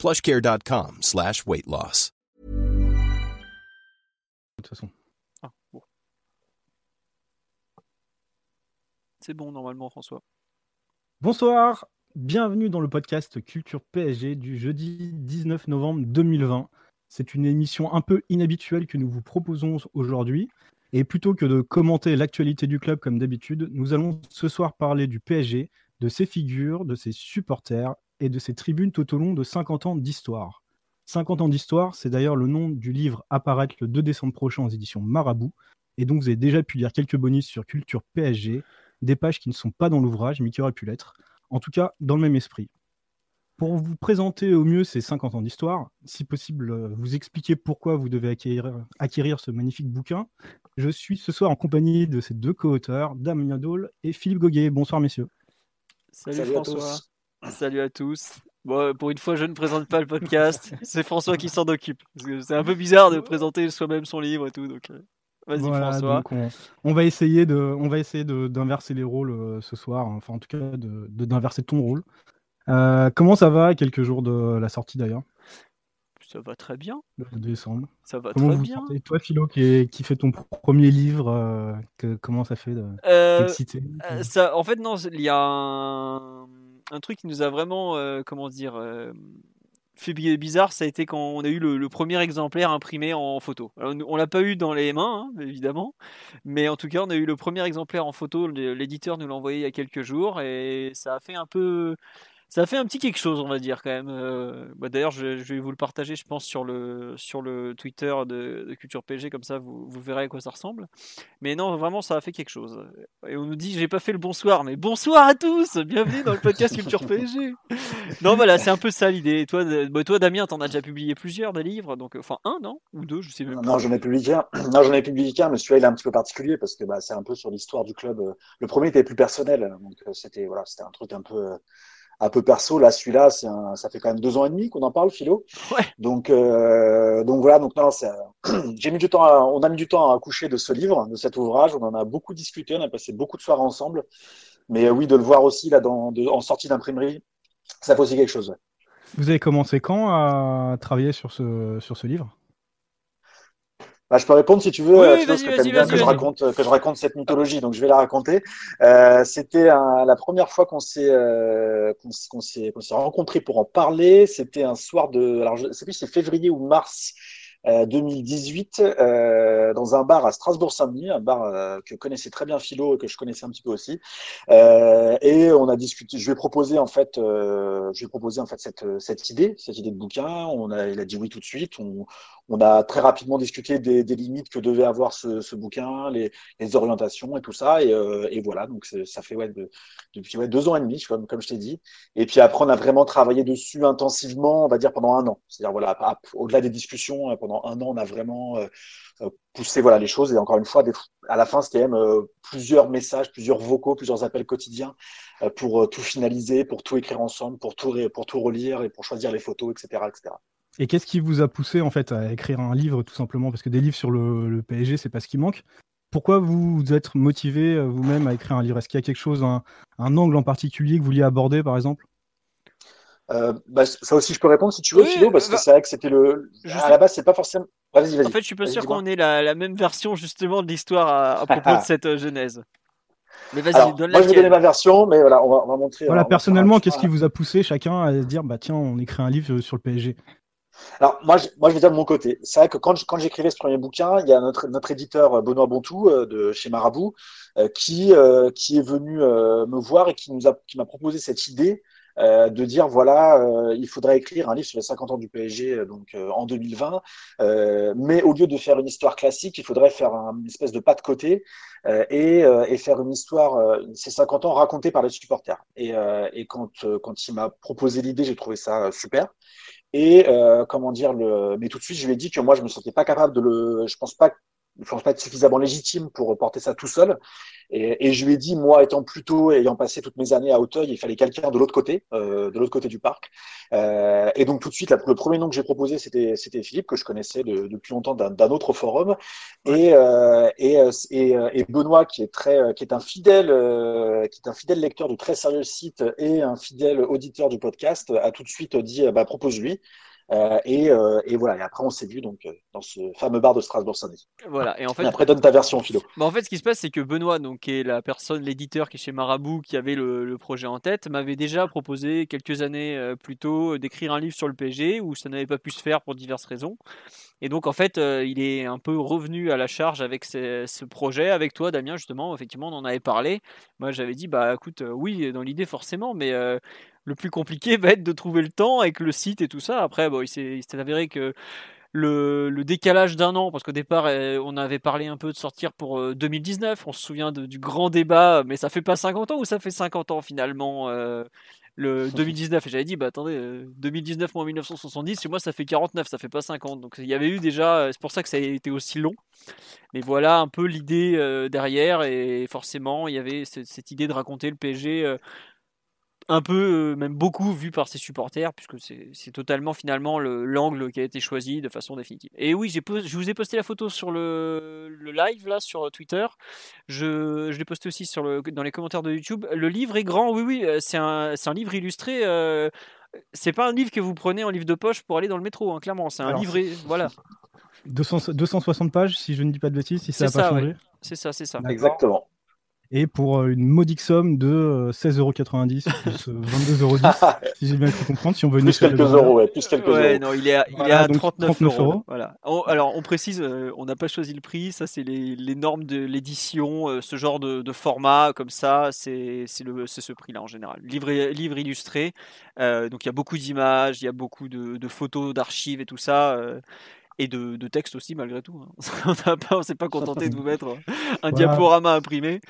plushcare.com slash weight loss. De toute façon. Ah, bon. C'est bon normalement, François. Bonsoir, bienvenue dans le podcast Culture PSG du jeudi 19 novembre 2020. C'est une émission un peu inhabituelle que nous vous proposons aujourd'hui. Et plutôt que de commenter l'actualité du club comme d'habitude, nous allons ce soir parler du PSG, de ses figures, de ses supporters et de ses tribunes tout au long de 50 ans d'histoire. 50 ans d'histoire, c'est d'ailleurs le nom du livre apparaître le 2 décembre prochain aux éditions Marabout. Et donc vous avez déjà pu lire quelques bonus sur Culture PSG, des pages qui ne sont pas dans l'ouvrage mais qui auraient pu l'être. En tout cas, dans le même esprit. Pour vous présenter au mieux ces 50 ans d'histoire, si possible, euh, vous expliquer pourquoi vous devez acquérir, acquérir ce magnifique bouquin, je suis ce soir en compagnie de ces deux co-auteurs, Damien Dole et Philippe Goguet. Bonsoir messieurs. Salut, Salut à François. Salut à tous. Bon, pour une fois, je ne présente pas le podcast. C'est François qui s'en occupe. C'est un peu bizarre de présenter soi-même son livre et tout. Donc, euh, vas-y, Voilà, François. on, on va essayer de, on va essayer de- d'inverser les rôles euh, ce soir, enfin en tout cas de de- d'inverser ton rôle. Euh, comment ça va? Quelques jours de la sortie d'ailleurs, Ça va très bien. le 2 décembre Ça va Comment très bien. sentez? Toi Philo qui, est- qui fait ton premier livre, euh, que- comment ça fait de Euh, Euh, ça, en fait, non, il y a un, un truc qui nous a vraiment, euh, comment dire, euh, fait bi- bizarre. Ça a été quand on a eu le, premier exemplaire imprimé en photo. Alors, on l'a pas eu dans les mains, hein, évidemment, mais en tout cas, on a eu le premier exemplaire en photo. L'éditeur nous l'a envoyé il y a quelques jours et ça a fait un peu. Ça a fait un petit quelque chose, on va dire quand même. Euh, bah, D'ailleurs, je, je vais vous le partager, je pense, sur le, sur le Twitter de, de Culture PG, comme ça vous, vous verrez à quoi ça ressemble. Mais non, vraiment, ça a fait quelque chose. Et on nous dit, j'ai pas fait le bonsoir, mais bonsoir à tous Bienvenue dans le podcast Culture PSG Non, voilà, c'est un peu ça l'idée. Toi, bah, toi, Damien, t'en as déjà publié plusieurs des livres, donc enfin un, non? Ou deux, je sais même Non, j'en ai publié qu'un. Non, j'en ai publié qu'un, mais celui-là, il est un petit peu particulier parce que bah, c'est un peu sur l'histoire du club. Le premier était plus personnel, donc euh, c'était voilà, un truc un peu euh, un peu perso. Là, celui-là, c'est un, ça fait quand même deux ans et demi qu'on en parle, Philo. Ouais. Donc euh, donc voilà, donc non, c'est, j'ai mis du temps, à- on a mis du temps à accoucher de ce livre, de cet ouvrage. On en a beaucoup discuté, on a passé beaucoup de soirées ensemble. Mais euh, oui, de le voir aussi là dans, de- en sortie d'imprimerie, ça fait aussi quelque chose. ouais. Vous avez commencé quand à travailler sur ce, sur ce livre? Bah, je peux répondre si tu veux, Oui, euh, vas-y, que bien que je raconte, que je raconte cette mythologie, donc je vais la raconter. Euh, c'était un- la première fois qu'on s'est euh, qu'on s'est qu'on s'est rencontrés pour en parler. C'était un soir de, alors je sais plus si c'est février ou mars euh, 2018, euh, dans un bar à Strasbourg-Saint-Denis, un bar euh, que connaissait très bien Philo et que je connaissais un petit peu aussi. Euh, et on a discuté. Je lui ai proposé en fait, euh, je lui ai proposé en fait cette cette idée, cette idée de bouquin. On a, il a dit oui tout de suite. On, on a très rapidement discuté des, des limites que devait avoir ce, ce bouquin, les, les orientations et tout ça. Et, euh, et voilà, donc ça fait ouais, de- depuis ouais, deux ans et demi, comme, comme je t'ai dit. Et puis après, on a vraiment travaillé dessus intensivement, on va dire pendant un an. C'est-à-dire voilà, au-delà des discussions, euh, un an, on a vraiment euh, euh, poussé voilà les choses. Et encore une fois, à la fin, c'était même euh, plusieurs messages, plusieurs vocaux, plusieurs appels quotidiens pour tout finaliser, pour tout écrire ensemble, pour tout pour tout relire et pour choisir les photos, etc., etc. Et qu'est-ce qui vous a poussé en fait à écrire un livre tout simplement? Parce que des livres sur le, le PSG, c'est pas ce qui manque. Pourquoi vous êtes motivé vous-même à écrire un livre? Est-ce qu'il y a quelque chose, un, un angle en particulier que vous vouliez aborder par exemple? Euh, bah, ça aussi, je peux répondre si tu veux, Oui, Philo, parce bah, que c'est vrai que c'était le. je À sais- la base, c'est pas forcément. Vas-y, vas-y. En fait, je suis pas sûr qu'on ait la, la même version justement de l'histoire à, à propos de cette euh, genèse. Mais vas-y, donne moi, je vais donner ma version, mais voilà, on va, on va montrer. Voilà, on va personnellement, qu'est-ce qui vous a poussé chacun à se dire bah tiens, on écrit un livre sur le PSG Alors, moi, je, moi, je vais dire de mon côté. C'est vrai que quand, j'écrivais ce premier bouquin, il y a notre, notre éditeur euh, Benoît Bontou euh, de chez Marabout euh, qui, euh, qui est venu euh, me voir et qui nous a, qui m'a proposé cette idée euh, de dire voilà, euh, il faudrait écrire un livre sur les 50 ans du PSG euh, donc en 2020, euh, mais au lieu de faire une histoire classique, il faudrait faire un, une espèce de pas de côté et, et faire une histoire, ces 50 ans racontée par les supporters. Et, et quand, quand il m'a proposé l'idée, j'ai trouvé ça super. Et comment dire le, mais tout de suite, je lui ai dit que moi, je me sentais pas capable de le, je pense pas ne pense pas être suffisamment légitime pour porter ça tout seul. Et, et, je lui ai dit, moi, étant plutôt, ayant passé toutes mes années à Auteuil, il fallait quelqu'un de l'autre côté, euh, de l'autre côté du parc. Euh, et donc tout de suite, le premier nom que j'ai proposé, c'était c'était Philippe que je connaissais de, depuis longtemps d'un autre forum, et, euh, et, euh, et, euh, et, Benoît qui est très, qui est un fidèle, qui est un fidèle lecteur du très sérieux site et un fidèle auditeur du podcast, a tout de suite dit, bah propose-lui. Euh, et, euh, et, voilà. Et après, on s'est vu donc euh, dans ce fameux bar de Strasbourg-Saint-Denis. Voilà. Et en fait, après, donne ta version, Philo. Bah en fait, ce qui se passe, c'est que Benoît, donc, qui est la personne, l'éditeur qui est chez Marabout, qui avait le, le projet en tête, m'avait déjà proposé quelques années plus tôt d'écrire un livre sur le PSG où ça n'avait pas pu se faire pour diverses raisons. Et donc, en fait, il est un peu revenu à la charge avec ce, ce, projet, avec toi, Damien, justement. Effectivement, on en avait parlé. Moi, j'avais dit, bah écoute, oui, dans l'idée, forcément, mais le plus compliqué va être de trouver le temps avec le site et tout ça. Après, bon, il s'est avéré que le, le décalage d'un an, parce qu'au départ, euh, on avait parlé un peu de sortir pour 2019, euh, on se souvient de, du grand débat, mais ça fait pas 50 ans ou ça fait 50 ans finalement euh, le 2019 et j'avais dit bah attendez 2019 moins 1970 chez moi ça fait 49 ça fait pas 50 donc il y avait eu déjà c'est pour ça que ça a été aussi long. Mais voilà un peu l'idée derrière et forcément il y avait cette, cette idée de raconter le PSG un peu, euh, même beaucoup vu par ses supporters, puisque c'est totalement finalement l'angle qui a été choisi de façon définitive. Et oui, je vous ai posté la photo sur le, live là sur Twitter. Je, je l'ai posté aussi sur le, dans les commentaires de YouTube. Le livre est grand, oui, oui, euh, c'est un, un, livre illustré. Euh, c'est pas un livre que vous prenez en livre de poche pour aller dans le métro, hein, clairement. C'est un livre, voilà. 200, 260 pages, si je ne dis pas de bêtises, si ça n'a pas changé. C'est ça, c'est ça. Exactement et pour euh, une modique somme de 16,90€ euh, plus 22,10€ euh, si j'ai bien pu comprendre. Si on veut plus quelques euros, ouais, plus quelques ouais, Non, il est à, il est à 39, euros. Voilà. alors, on précise, on n'a pas choisi le prix. Ça, c'est les, les, normes de l'édition. ce genre de, de, format comme ça, c'est ce prix-là en général. Livre, livre illustré. donc, il y a beaucoup d'images, il y a beaucoup de, de photos, d'archives et tout ça et de, de texte aussi malgré tout. Hein. on ne s'est pas contenté de vous mettre un diaporama imprimé.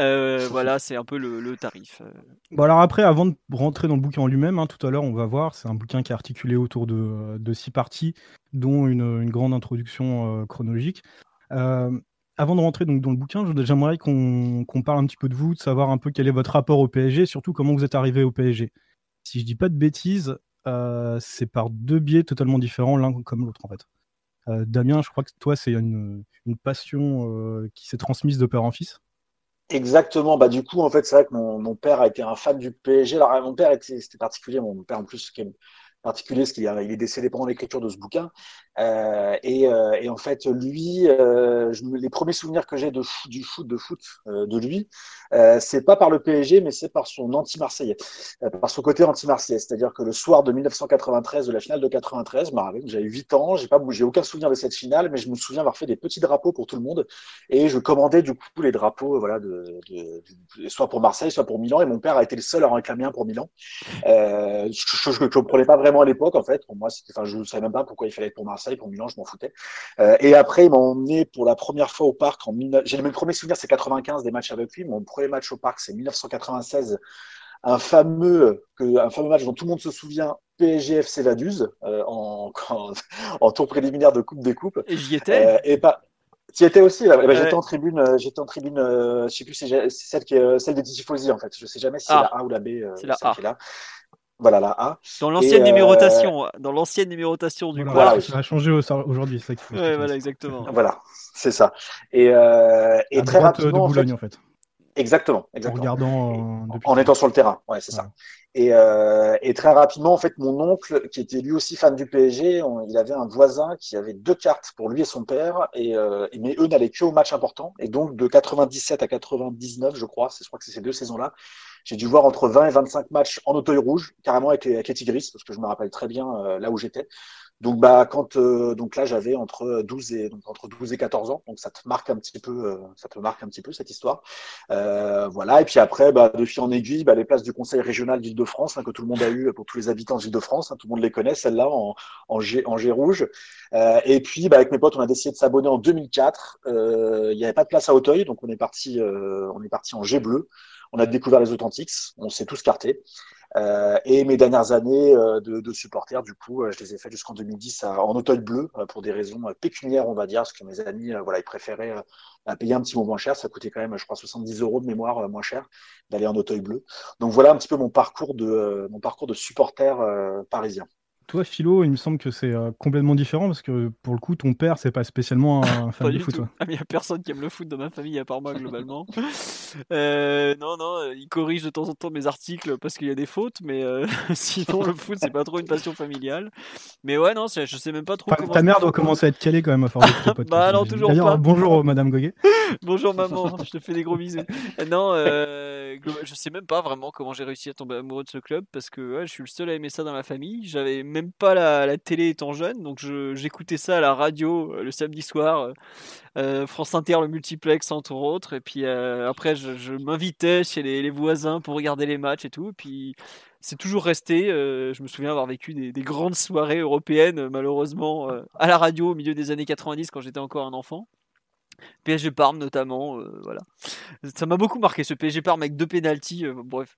Euh, voilà, c'est un peu le, tarif. Euh. Bon alors après, avant de rentrer dans le bouquin en lui-même, hein, tout à l'heure on va voir, c'est un bouquin qui est articulé autour de, de six parties, dont une, une grande introduction euh, chronologique. avant de rentrer donc dans le bouquin, j'aimerais qu'on parle un petit peu de vous, de savoir un peu quel est votre rapport au PSG, surtout comment vous êtes arrivé au PSG. Si je dis pas de bêtises, c'est par deux biais totalement différents, l'un comme l'autre en fait. Euh, Damien, je crois que toi, c'est une, passion euh, qui s'est transmise de père en fils? Exactement. Bah du coup, en fait, c'est vrai que mon, père a été un fan du PSG. Alors, mon père était, c'était particulier. Mon père, en plus, qui particulier, parce qu'il est décédé pendant l'écriture de ce bouquin. Euh, et, euh, et, en fait, lui, euh, les premiers souvenirs que j'ai de du foot, de foot de lui, c'est pas par le PSG, mais c'est par son anti-marseillais, par son côté anti-marseillais. C'est-à-dire que le soir de 1993, de la finale de 93, bah, j'avais 8 ans, j'ai pas, j'ai aucun souvenir de cette finale, mais je me souviens avoir fait des petits drapeaux pour tout le monde, et je commandais du coup les drapeaux, voilà, de soit pour Marseille, soit pour Milan, et mon père a été le seul à en réclamer un pour Milan. Euh, je, je, je, comprenais pas vraiment à l'époque, en fait. Pour moi, c'était, enfin, je savais même pas pourquoi il fallait être pour Marseille pour Milan, je m'en foutais. Euh, et après, ils m'ont emmené pour la première fois au parc en J'ai mes premiers souvenirs, c'est 95 des matchs avec lui. Mon premier match au parc, c'est 1996. Un fameux, que, un fameux match dont tout le monde se souvient, PSG FC Vaduz, euh, en, en, tour préliminaire de Coupe des Coupes. Et j'y étais. Euh, et pas. Tu étais aussi là. Bah, j'étais en tribune, euh, j'étais en tribune, euh, je sais plus, c'est celle qui est celle des Tifosi en fait. Je sais jamais si c'est ah. la A ou la B. Euh, c'est la A. Qui est là. Voilà la A. Dans l'ancienne numérotation, dans l'ancienne numérotation du voilà, Ça a changé aujourd'hui, c'est ça. Ouais, voilà, exactement. Voilà, c'est ça. Et, euh, et très rapidement. De Boulogne, en fait. Exactement, exactement. En regardant. en étant sur le terrain, ouais, c'est ça. Et, euh, et, très rapidement, en fait, mon oncle, qui était lui aussi fan du PSG, il avait un voisin qui avait deux cartes pour lui et son père, et, euh, mais eux n'allaient que aux matchs importants. Et donc, de 97 à 99, je crois, je crois que c'est ces deux saisons-là, j'ai dû voir entre 20 et 25 matchs en auteuil rouge, carrément avec les, avec les Tigris, parce que je me rappelle très bien euh, là où j'étais. Donc bah quand euh, donc là j'avais entre 12 et donc entre 12 et 14 ans, donc ça te marque un petit peu euh, ça te marque un petit peu cette histoire. voilà et puis après bah, de fil en aiguille bah, les places du Conseil régional d'Île-de-France hein, que tout le monde a eu pour tous les habitants d'Île-de-France, hein, tout le monde les connaît celle-là en en G, en G rouge. et puis bah, avec mes potes on a décidé de s'abonner en 2004. Il n'y avait pas de place à Auteuil donc on est parti on est parti en G bleu on a découvert les Authentics, on s'est tous cartés. et mes dernières années de, de, supporter, du coup, je les ai faites jusqu'en 2010 en Auteuil bleu pour des raisons pécuniaires, on va dire, parce que mes amis, voilà, ils préféraient payer un petit peu moins cher. Ça coûtait quand même, je crois, 70 euros de mémoire moins cher d'aller en Auteuil bleu. Donc voilà un petit peu mon parcours de mon parcours de supporter parisien. Toi, Philo, il me semble que c'est euh, complètement différent parce que pour le coup, ton père, c'est pas spécialement un fan de foot. Ah, il n'y a personne qui aime le foot dans ma famille à part moi, globalement. Euh, non, non, euh, il corrige de temps en temps mes articles parce qu'il y a des fautes, mais sinon, le foot, c'est pas trop une passion familiale. Mais ouais, non, je sais même pas trop. comment ta mère doit commencer à être calée quand même à force de bah non, toujours pas. Bonjour, Madame Goguet. bonjour, maman, je te fais des gros bisous. non, je sais même pas vraiment comment j'ai réussi à tomber amoureux de ce club parce que je suis le seul à aimer ça dans la famille. J'avais même pas la, télé étant jeune, donc j'écoutais ça à la radio euh, le samedi soir, euh, euh, France Inter, le multiplex entre autres, et puis après je, m'invitais chez les, voisins pour regarder les matchs et tout, et puis c'est toujours resté. je me souviens avoir vécu des, des grandes soirées européennes, malheureusement, à la radio au milieu des années 90 quand j'étais encore un enfant. PSG Parme notamment, voilà. Ça m'a beaucoup marqué ce PSG Parme avec deux pénalties. bref,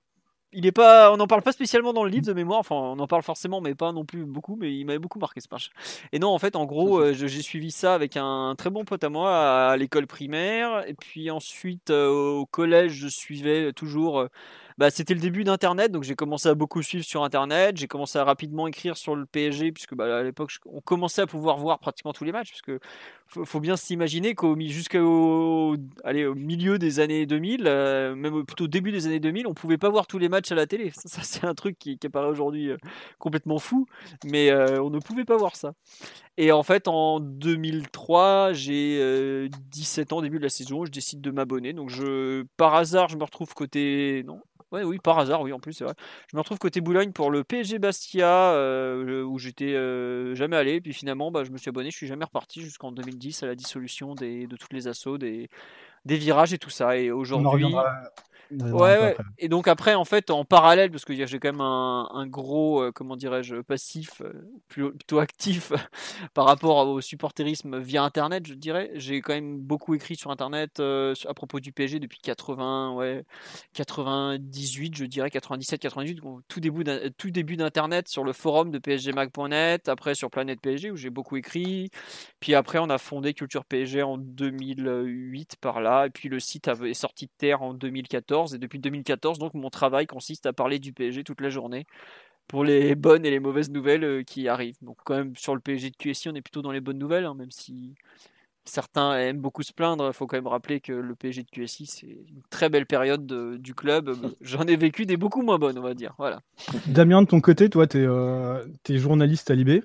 il est pas, on n'en parle pas spécialement dans le livre de mémoire. Enfin, on en parle forcément, mais pas non plus beaucoup. Mais il m'avait beaucoup marqué ce match. Et non, en fait, en gros, euh, j'ai suivi ça avec un très bon pote à moi à, l'école primaire. Et puis ensuite, euh, au collège, je suivais toujours. Bah, c'était le début d'Internet, donc j'ai commencé à beaucoup suivre sur Internet. J'ai commencé à rapidement écrire sur le PSG, puisque bah, à l'époque, on commençait à pouvoir voir pratiquement tous les matchs, puisque faut, faut bien s'imaginer qu'au jusqu'au au milieu des années 2000, euh, même plutôt début des années 2000, on pouvait pas voir tous les matchs à la télé. Ça, c'est un truc qui, apparaît aujourd'hui euh, complètement fou, mais euh, on ne pouvait pas voir ça. Et en fait, en 2003, j'ai 17 ans, début de la saison, je décide de m'abonner. Donc, je, par hasard, je me retrouve côté. Non, Ouais, oui, par hasard, oui, en plus, c'est vrai. Je me retrouve côté Boulogne pour le PSG Bastia, euh, où j'étais euh, jamais allé. Puis finalement, bah, je me suis abonné, je suis jamais reparti jusqu'en 2010 à la dissolution des, de toutes les assauts, des, des virages et tout ça. Et aujourd'hui. Ouais, ouais. Et donc après, en fait, en parallèle, parce que j'ai quand même un, gros, euh, comment dirais-je, passif, euh, plutôt actif par rapport au supporterisme via Internet, je dirais. J'ai quand même beaucoup écrit sur Internet euh, à propos du PSG depuis 80, ouais, 98, je dirais 97, 98, tout début, tout début d'Internet sur le forum de psgmag.net, après sur Planète PSG où j'ai beaucoup écrit. Puis après, on a fondé Culture PSG en 2008 par là, et puis le site est sorti de terre en 2014 et depuis 2014, donc mon travail consiste à parler du PSG toute la journée pour les bonnes et les mauvaises nouvelles euh, qui arrivent. Donc quand même sur le PSG de QSI, on est plutôt dans les bonnes nouvelles, hein, même si certains aiment beaucoup se plaindre. Il faut quand même rappeler que le PSG de QSI, c'est une très belle période du club. J'en ai vécu des beaucoup moins bonnes, on va dire. Voilà. Damien, de ton côté, toi, tu es, euh, journaliste à Libé.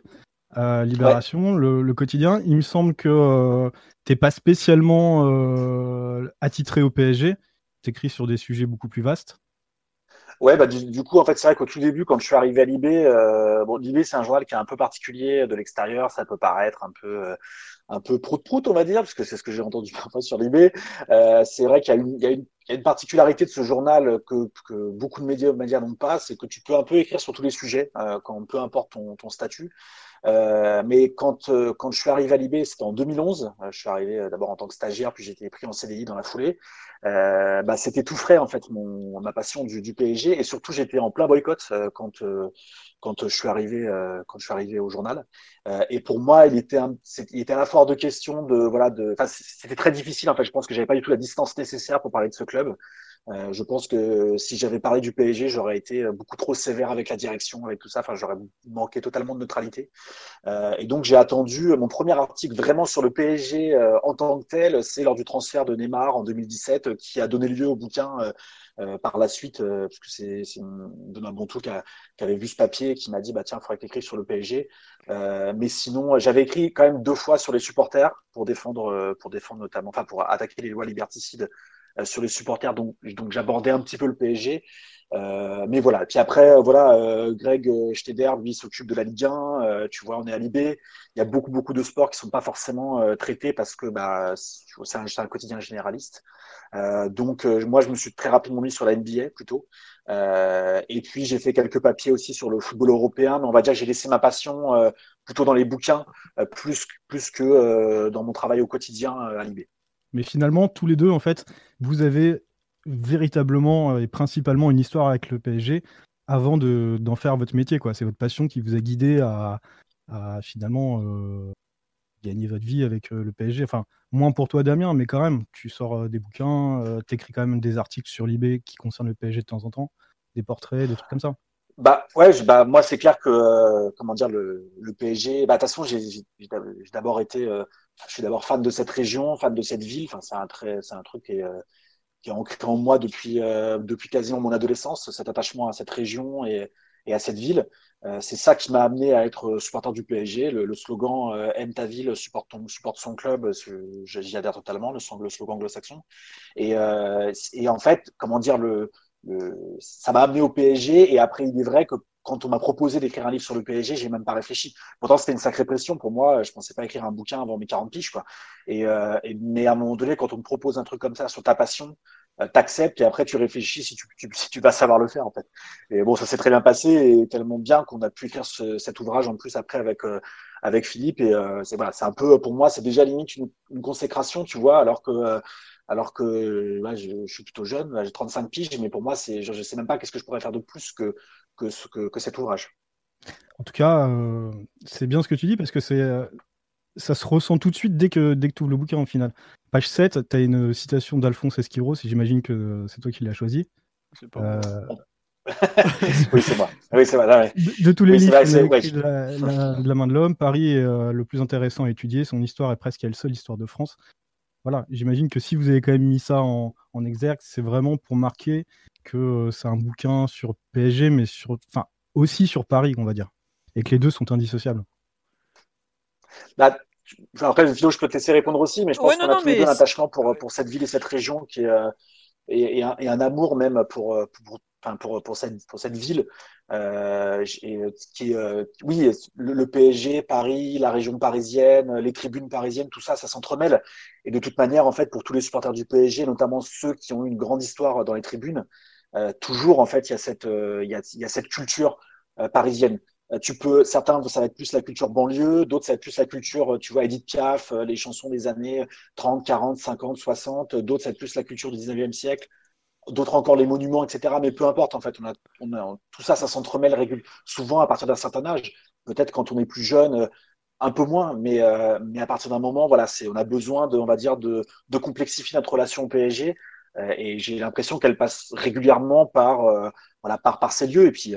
Libération, le, quotidien. Il me semble que euh, tu n'es pas spécialement attitré au PSG écrit sur des sujets beaucoup plus vastes Ouais, bah, du, coup, en fait, c'est vrai qu'au tout début, quand je suis arrivé à Libé, euh, bon, Libé, c'est un journal qui est un peu particulier de l'extérieur. Ça peut paraître un peu, euh, un peu prout-prout, on va dire, parce que c'est ce que j'ai entendu parfois sur Libé. Euh, c'est vrai qu'il y, a une particularité de ce journal que, que beaucoup de médias, n'ont pas, c'est que tu peux un peu écrire sur tous les sujets, quand peu importe ton, ton statut. Euh, mais quand, euh, quand je suis arrivé à Libé, c'était en 2011. Euh, je suis arrivé d'abord en tant que stagiaire, puis j'ai été pris en CDI dans la foulée. Euh, bah, c'était tout frais en fait mon, ma passion du, du PSG et surtout j'étais en plein boycott quand quand je suis arrivé quand je suis arrivé au journal et pour moi il était un, il était à la fois de question de voilà de c'était très difficile en fait je pense que j'avais pas du tout la distance nécessaire pour parler de ce club euh, je pense que si j'avais parlé du PSG, j'aurais été euh, beaucoup trop sévère avec la direction, avec tout ça. Enfin, j'aurais manqué totalement de neutralité. Euh, et donc, j'ai attendu mon premier article vraiment sur le PSG euh, en tant que tel. C'est lors du transfert de Neymar en 2017 qui a donné lieu au bouquin par la suite, parce que c'est Benoît Bontou qui, qui, avait vu ce papier et qui m'a dit bah tiens, il faudrait que sur le PSG. mais sinon, j'avais écrit quand même deux fois sur les supporters pour défendre, pour défendre notamment, enfin pour attaquer les lois liberticides euh, sur les supporters, donc, j'abordais un petit peu le PSG. Euh, mais voilà. Puis après, euh, voilà, euh, Greg Steder, lui, s'occupe de la Ligue 1. tu vois, on est à Libé. Il y a beaucoup, beaucoup de sports qui sont pas forcément traités parce que bah, c'est un, un, quotidien généraliste. donc, moi, je me suis très rapidement mis sur la NBA plutôt. et puis, j'ai fait quelques papiers aussi sur le football européen. Mais on va dire j'ai laissé ma passion plutôt dans les bouquins, plus, plus que dans mon travail au quotidien à Libé. Mais finalement, tous les deux, en fait, vous avez véritablement euh, et principalement une histoire avec le PSG. avant d'en faire votre métier. C'est votre passion qui vous a guidé à, finalement gagner votre vie avec le PSG. Enfin, moins pour toi, Damien, mais quand même, tu sors des bouquins, tu écris quand même des articles sur l'eBay qui concernent le PSG de temps en temps, des portraits, des trucs comme ça. Bah ouais, bah moi c'est clair que comment dire le, le PSG. Bah de toute façon j'ai d'abord été, je suis d'abord fan de cette région, fan de cette ville. Enfin c'est un très, c'est un truc qui est, qui est ancré en moi depuis depuis quasiment mon adolescence, cet attachement à cette région et, et à cette ville. Euh, c'est ça qui m'a amené à être supporter du PSG. Le, slogan euh, aime ta ville, supporte, ton, supporte son club, j'y adhère totalement, le, le slogan anglo-saxon. Et, euh, et, en fait, comment dire, le, le ça m'a amené au PSG. Et après, il est vrai que quand on m'a proposé d'écrire un livre sur le PSG, j'ai même pas réfléchi. Pourtant, c'était une sacrée pression pour moi. Je pensais pas écrire un bouquin avant mes 40 piges, quoi. Et, euh, mais à un moment donné, quand on me propose un truc comme ça sur ta passion, euh, t'acceptes et après tu réfléchis si tu, si tu vas savoir le faire en fait. Et bon, ça s'est très bien passé et tellement bien qu'on a pu écrire ce, cet ouvrage en plus après avec euh, avec Philippe et euh, c'est voilà, c'est un peu pour moi c'est déjà limite une, une, consécration, tu vois, alors que alors que ouais, je, je, suis plutôt jeune, j'ai 35 piges, mais pour moi c'est je, je sais même pas qu'est-ce que je pourrais faire de plus que que, que, que cet ouvrage. En tout cas, c'est bien ce que tu dis parce que c'est ça se ressent tout de suite dès que, dès que tu ouvres le bouquin en final. Page 7, tu as une citation d'Alphonse Esquiros, et j'imagine que c'est toi qui l'as choisi. Euh, oui, c'est moi. Oui, c'est vrai. De, tous les livres de, la, main de l'homme, Paris est euh, le plus intéressant à étudier. Son histoire est presque la seule histoire de France. Voilà, j'imagine que si vous avez quand même mis ça en, en exergue, c'est vraiment pour marquer que euh, c'est un bouquin sur PSG, mais sur, enfin, aussi sur Paris, on va dire. Et que les deux sont indissociables. Bah, après, Philo, je peux te laisser répondre aussi, mais je pense qu'on a tous les deux un attachement pour, pour cette ville et cette région qui est, euh, et, et, un, et, un, amour même pour, pour, pour, pour, pour cette, pour cette ville. Euh, et, qui, euh, oui, le, le, PSG, Paris, la région parisienne, les tribunes parisiennes, tout ça, ça s'entremêle. Et de toute manière, en fait, pour tous les supporters du PSG, notamment ceux qui ont eu une grande histoire dans les tribunes, euh, toujours, en fait, il y a cette, euh, il y a, y a cette culture euh, parisienne. Euh, tu peux, certains, ça va être plus la culture banlieue, d'autres, ça va être plus la culture, tu vois, Edith Piaf, euh, les chansons des années 30, 40, 50, 60, d'autres, ça va être plus la culture du 19e siècle, d'autres encore les monuments, etc. Mais peu importe, en fait, on a, on a tout ça, ça s'entremêle régulièrement, souvent à partir d'un certain âge. Peut-être quand on est plus jeune, euh, un peu moins, mais, mais à partir d'un moment, voilà, c'est, on a besoin de, on va dire, de, de complexifier notre relation au PSG. et j'ai l'impression qu'elle passe régulièrement par, voilà, par, par ces lieux. Et puis,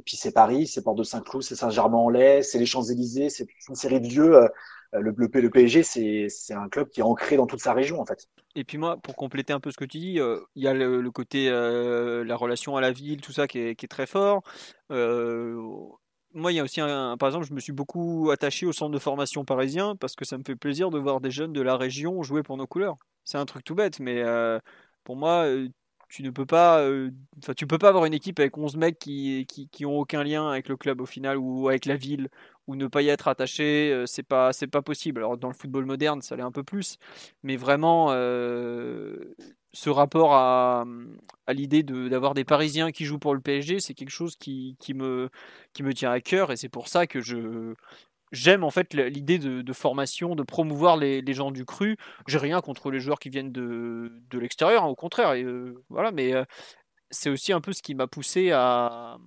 et puis c'est Paris, c'est Port-de-Saint-Cloud, c'est Saint-Germain-en-Laye, c'est les Champs-Élysées, c'est une série de lieux. Euh, le, le, PSG, c'est un club qui est ancré dans toute sa région en fait. Et puis moi, pour compléter un peu ce que tu dis, euh, il y a le, côté, euh, la relation à la ville, tout ça qui est, qui est très fort. moi, il y a aussi un, par exemple, je me suis beaucoup attaché au centre de formation parisien parce que ça me fait plaisir de voir des jeunes de la région jouer pour nos couleurs. C'est un truc tout bête, mais pour moi, tu ne peux pas, euh, tu peux pas avoir une équipe avec 11 mecs qui, qui, qui, ont aucun lien avec le club au final ou avec la ville ou ne pas y être attaché, euh, c'est pas, c'est pas possible. Alors dans le football moderne, ça l'est un peu plus, mais vraiment, euh, ce rapport à, à l'idée d'avoir des Parisiens qui jouent pour le PSG, c'est quelque chose qui, qui, me, qui me tient à cœur et c'est pour ça que je, j'aime en fait l'idée de, formation, de promouvoir les, gens du cru. J'ai rien contre les joueurs qui viennent de, de l'extérieur, hein, au contraire. Et, euh, voilà, mais euh, c'est aussi un peu ce qui m'a poussé à,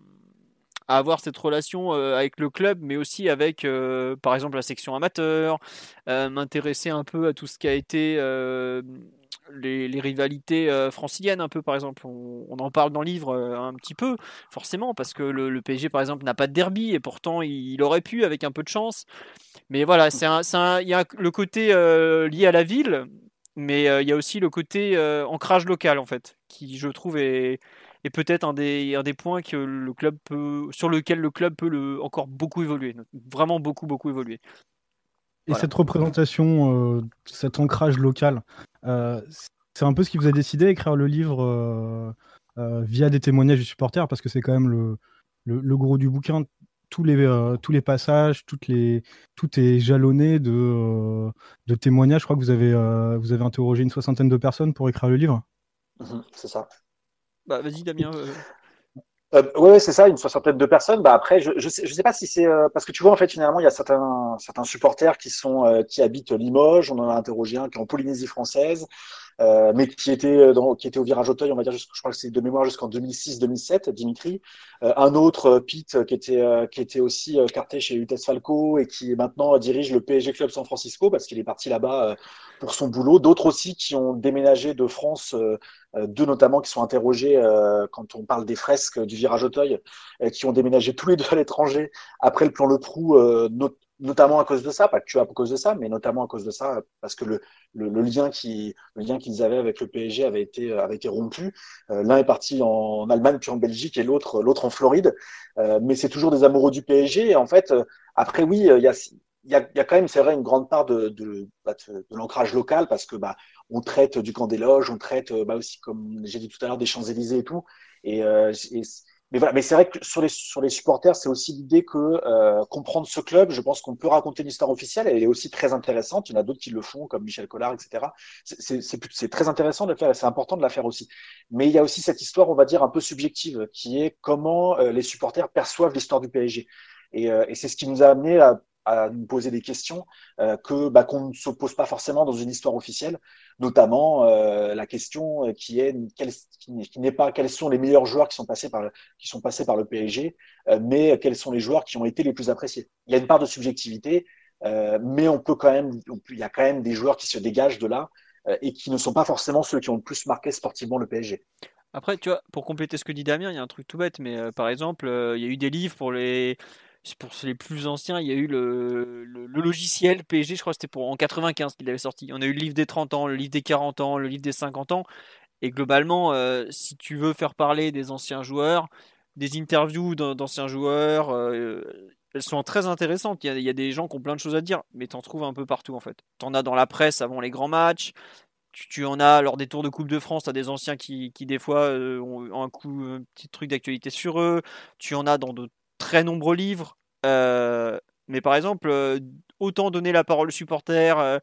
avoir cette relation euh, avec le club, mais aussi avec, par exemple, la section amateur, m'intéresser un peu à tout ce qui a été les, rivalités euh, franciliennes un peu par exemple. On, en parle dans le livre euh, un petit peu forcément parce que le, PSG par exemple n'a pas de derby et pourtant il, aurait pu avec un peu de chance. Mais voilà il y a le côté euh, lié à la ville mais il y a aussi le côté ancrage local en fait qui je trouve est, est peut-être un des, un des points que le club peut, sur lequel le club peut le, encore beaucoup évoluer vraiment beaucoup beaucoup évoluer et cette représentation, cet ancrage local, euh, c'est un peu ce qui vous a décidé à écrire le livre euh, euh, via des témoignages du supporters, parce que c'est quand même le, le, gros du bouquin. Tous les, tous les passages, toutes les, tout est jalonné de, de témoignages. Je crois que vous avez, vous avez interrogé une soixantaine de personnes pour écrire le livre. Mmh c'est ça. Bah, vas-y, Damien. Euh, oui, c'est ça, une soixantaine de personnes. Bah après, je je sais, je sais pas si c'est euh, parce que tu vois en fait finalement il y a certains certains supporters qui sont euh, qui habitent Limoges. On en a interrogé un qui est en Polynésie française. Mais qui était, dans, qui était au virage Auteuil, on va dire, je crois que c'est de mémoire jusqu'en 2006-2007, Dimitri. un autre, Pete, qui était, qui était aussi carté chez UTS Falco et qui maintenant dirige le PSG Club San Francisco parce qu'il est parti là-bas pour son boulot. D'autres aussi qui ont déménagé de France, deux notamment qui sont interrogés quand on parle des fresques du virage Auteuil, qui ont déménagé tous les deux à l'étranger après le plan Le Prou, notamment à cause de ça, pas que tu à cause de ça, mais notamment à cause de ça, parce que le, le, lien qui le lien qu'ils avaient avec le PSG avait été avait été rompu. Euh, l'un est parti en Allemagne puis en Belgique et l'autre l'autre en Floride. Euh, mais c'est toujours des amoureux du PSG. Et en fait, euh, après oui, il y a il y quand même, c'est vrai, une grande part de, de, bah, de, l'ancrage local parce que bah, on traite du camp des loges, on traite bah, aussi, comme j'ai dit tout à l'heure, des Champs-Élysées et tout. Mais voilà, mais c'est vrai que sur les sur les supporters, c'est aussi l'idée que euh, comprendre ce club, je pense qu'on peut raconter une histoire officielle. Elle est aussi très intéressante. Il y en a d'autres qui le font, comme Michel Collard, etc. C'est très intéressant de le faire c'est important de la faire aussi. Mais il y a aussi cette histoire, on va dire un peu subjective, qui est comment euh, les supporters perçoivent l'histoire du PSG. Et, euh, et c'est ce qui nous a amené à à nous poser des questions euh, que bah, qu'on ne se pose pas forcément dans une histoire officielle, notamment euh, la question euh, qui est qui n'est pas quels sont les meilleurs joueurs qui sont passés par qui sont passés par le PSG, mais quels sont les joueurs qui ont été les plus appréciés. Il y a une part de subjectivité, mais on peut quand même il y a quand même des joueurs qui se dégagent de là et qui ne sont pas forcément ceux qui ont le plus marqué sportivement le PSG. Après, tu vois, pour compléter ce que dit Damien, il y a un truc tout bête, mais par exemple, il y a eu des livres pour les pour les plus anciens, il y a eu le, le, logiciel PSG, je crois que c'était en 95 qu'il avait sorti. On a eu le livre des 30 ans, le livre des 40 ans, le livre des 50 ans. Et globalement, euh, si tu veux faire parler des anciens joueurs, des interviews d'anciens joueurs, euh, elles sont très intéressantes. Il y, a, des gens qui ont plein de choses à dire, mais tu en trouves un peu partout en fait. Tu en as dans la presse avant les grands matchs. Tu, en as lors des tours de Coupe de France, tu as des anciens qui, qui des fois euh, ont un, coup, un petit truc d'actualité sur eux. Tu en as dans de très nombreux livres. Euh, mais par exemple, euh, autant donner la parole aux supporters, euh,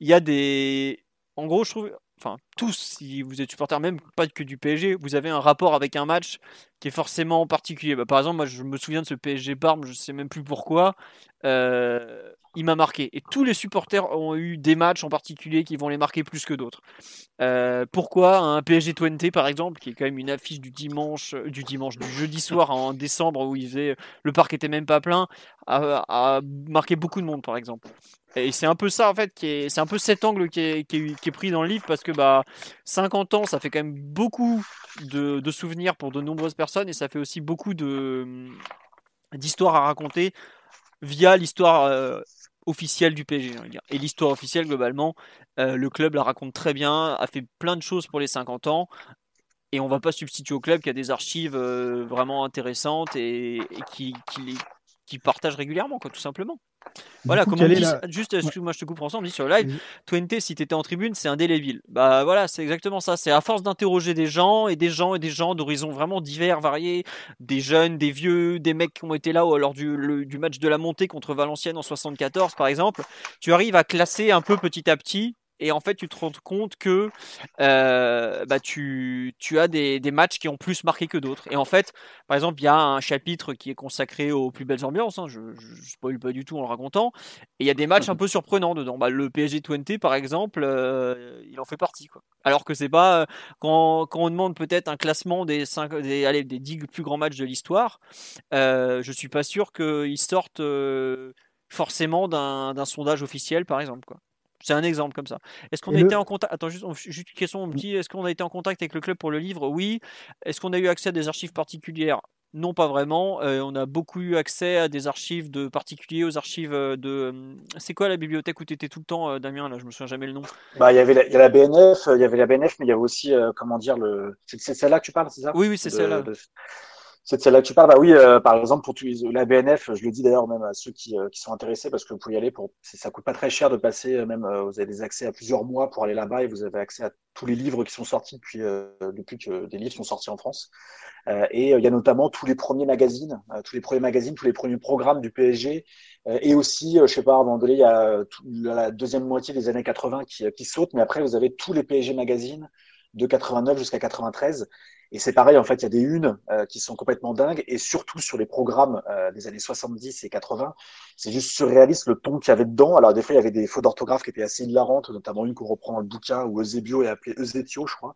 il y a des. En gros, je trouve. Enfin, tous, si vous êtes supporter, même pas que du PSG, vous avez un rapport avec un match qui est forcément particulier. Bah, par exemple, moi, je me souviens de ce PSG Parme, je sais même plus pourquoi il m'a marqué. Et tous les supporters ont eu des matchs en particulier qui vont les marquer plus que d'autres. Euh, pourquoi un PSG 20 par exemple, qui est quand même une affiche du dimanche, euh, du dimanche, du jeudi soir en décembre où il faisait, le parc était même pas plein, a, marqué beaucoup de monde par exemple. Et c'est un peu ça en fait, c'est un peu cet angle qui est, qui, est, pris dans le livre parce que bah 50 ans, ça fait quand même beaucoup de, de souvenirs pour de nombreuses personnes et ça fait aussi beaucoup d'histoires à raconter via l'histoire euh, officielle du PSG. Et l'histoire officielle, globalement, euh, le club la raconte très bien, a fait plein de choses pour les 50 ans. Et on va pas substituer au club qui a des archives euh, vraiment intéressantes et, qui, qui, qui partagent régulièrement, quoi, tout simplement. Voilà, comme on dit, juste, excuse-moi, je te coupe ensemble, on dit sur le live, Twente, si t'étais en tribune, c'est indélébile. Bah voilà, c'est exactement ça. C'est à force d'interroger des gens et des gens et des gens d'horizons vraiment divers, variés, des jeunes, des vieux, des mecs qui ont été là lors du, du match de la montée contre Valenciennes en 74, par exemple. Tu arrives à classer un peu petit à petit et en fait tu te rends compte que euh, bah, tu, tu as des, des, matchs qui ont plus marqué que d'autres. Et en fait, par exemple, il y a un chapitre qui est consacré aux plus belles ambiances, hein, je ne spoil pas du tout en le racontant, et il y a des matchs un peu surprenants dedans. Bah, le PSG 20 par exemple, euh, il en fait partie. Quoi. Alors que c'est pas euh, quand, quand, on demande peut-être un classement des, 5, des, allez, des 10 plus grands matchs de l'histoire, je suis pas sûr qu'ils sortent forcément d'un sondage officiel par exemple. Quoi. C'est un exemple comme ça. Est-ce qu'on a été en contact Attends, juste, juste une question, petit. Est-ce qu'on a été en contact avec le club pour le livre? Oui. Est-ce qu'on a eu accès à des archives particulières? Non, pas vraiment. Euh, on a beaucoup eu accès à des archives de particuliers, aux archives euh, de. Hum, c'est quoi la bibliothèque où tu étais tout le temps, euh, Damien Là, je me souviens jamais le nom. Bah, il y avait la, y a la BNF, il y avait la BNF, mais il y avait aussi, comment dire, le. C'est celle-là que tu parles, c'est ça? Oui, oui, c'est celle-là. C'est celle-là que tu parles. Bah oui, euh, par exemple, pour la BNF, je le dis d'ailleurs même à ceux qui, euh, qui, sont intéressés parce que vous pouvez y aller pour, ça coûte pas très cher de passer, euh, même, vous avez des accès à plusieurs mois pour aller là-bas et vous avez accès à tous les livres qui sont sortis depuis, depuis que des livres sont sortis en France. et il y a notamment tous les premiers magazines, tous les premiers magazines, tous les premiers programmes du PSG. et aussi, je sais pas, à un moment donné, il y a la deuxième moitié des années 80 qui, qui saute, mais après, vous avez tous les PSG magazines de 89 jusqu'à 93. Et c'est pareil, en fait, il y a des unes euh, qui sont complètement dingues, et surtout sur les programmes euh, des années 70 et 80, c'est juste surréaliste le ton qu'il y avait dedans. Alors des fois, il y avait des fautes d'orthographe qui étaient assez hilarantes, notamment une qu'on reprend dans le bouquin où Eusebio est appelé Eusetio, je crois.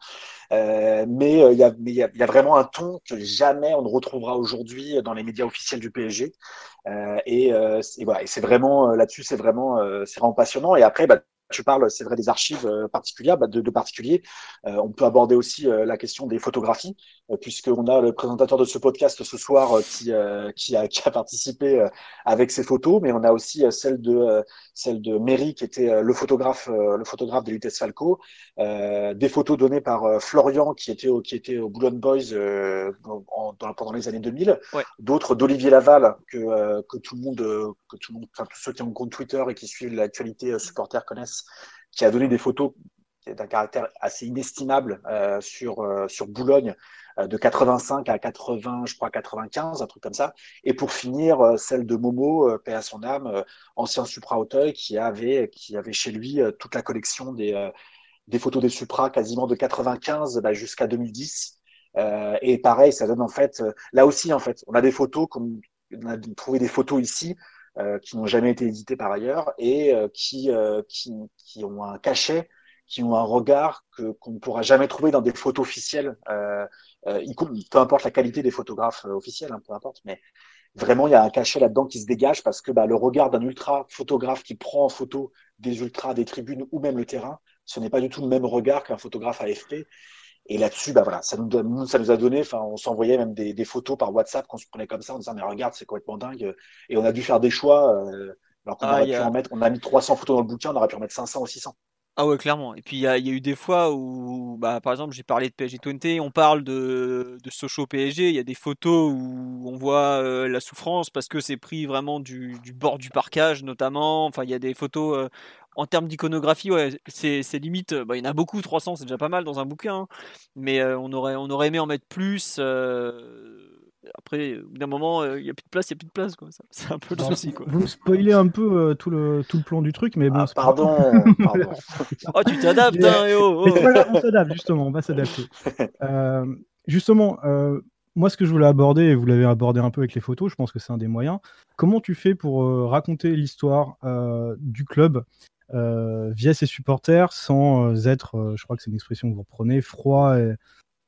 Euh, mais il y, a, mais y y a vraiment un ton que jamais on ne retrouvera aujourd'hui dans les médias officiels du PSG. et, et voilà, et c'est vraiment là-dessus, c'est vraiment, c'est vraiment passionnant. Et après, bah, tu parles, c'est vrai, des archives euh, particulières, bah, de, de, particuliers. Euh, on peut aborder aussi euh, la question des photographies, puisqu'on a le présentateur de ce podcast ce soir qui, qui, a, qui a participé avec ses photos, mais on a aussi celle de celle de Méry qui était le photographe le photographe de Lutès Falco, des photos données par Florian qui était au, qui était au Boulogne Boys en, dans, pendant les années 2000, ouais. d'autres d'Olivier Laval que que tout le monde que tout le monde, enfin tous ceux qui ont un compte Twitter et qui suivent l'actualité supporter connaissent qui a donné des photos d'un caractère assez inestimable euh, sur, euh, sur Boulogne euh, de 85 à 80, je crois 95, un truc comme ça. Et pour finir, celle de Momo, paix à son âme, ancien Supra Auteuil, qui avait, qui avait chez lui toute la collection des, des photos des Supra quasiment de 95 bah, jusqu'à 2010. et pareil, ça donne en fait, là aussi en fait, on a des photos, comme on a trouvé des photos ici qui n'ont jamais été édités par ailleurs et euh, qui, euh, qui, qui, ont un cachet, qui ont un regard que qu'on ne pourra jamais trouver dans des photos officielles. peu importe la qualité des photographes officiels, hein, peu importe, mais vraiment il y a un cachet là-dedans qui se dégage parce que bah, le regard d'un ultra photographe qui prend en photo des ultras, des tribunes ou même le terrain, ce n'est pas du tout le même regard qu'un photographe AFP. Et là-dessus, bah voilà, ça nous, ça nous a donné, enfin, on s'envoyait même des, des, photos par WhatsApp qu'on se prenait comme ça en disant, mais regarde, c'est complètement dingue. Et on a dû faire des choix, euh, alors qu'on ah, aurait pu a... en mettre, on a mis 300 photos dans le bouquin, on aurait pu en mettre 500 ou 600. Ah ouais, clairement. Et puis il y, a eu des fois où, bah, par exemple, j'ai parlé de PSG 20, on parle de, de Sochaux PSG, il y a des photos où on voit euh, la souffrance parce que c'est pris vraiment du, bord du parcage notamment. Enfin, il y a des photos euh, en termes d'iconographie, ouais, c'est limite. Bah, il y en a beaucoup, 300, c'est déjà pas mal dans un bouquin, hein. mais euh, on, aurait, on aurait aimé en mettre plus. Après, d'un moment, il euh, n'y a plus de place, il n'y a plus de place. C'est un peu le souci. Quoi. Vous spoilez un peu euh, tout, le, tout le plan du truc, mais bon. Ah, pardon, pardon. oh, tu t'adaptes, hein, oh, oh. on s'adapte, justement, on va s'adapter. Euh, justement, moi, ce que je voulais aborder, et vous l'avez abordé un peu avec les photos, je pense que c'est un des moyens. Comment tu fais pour raconter l'histoire du club via ses supporters sans être, je crois que c'est une expression que vous reprenez, froid et,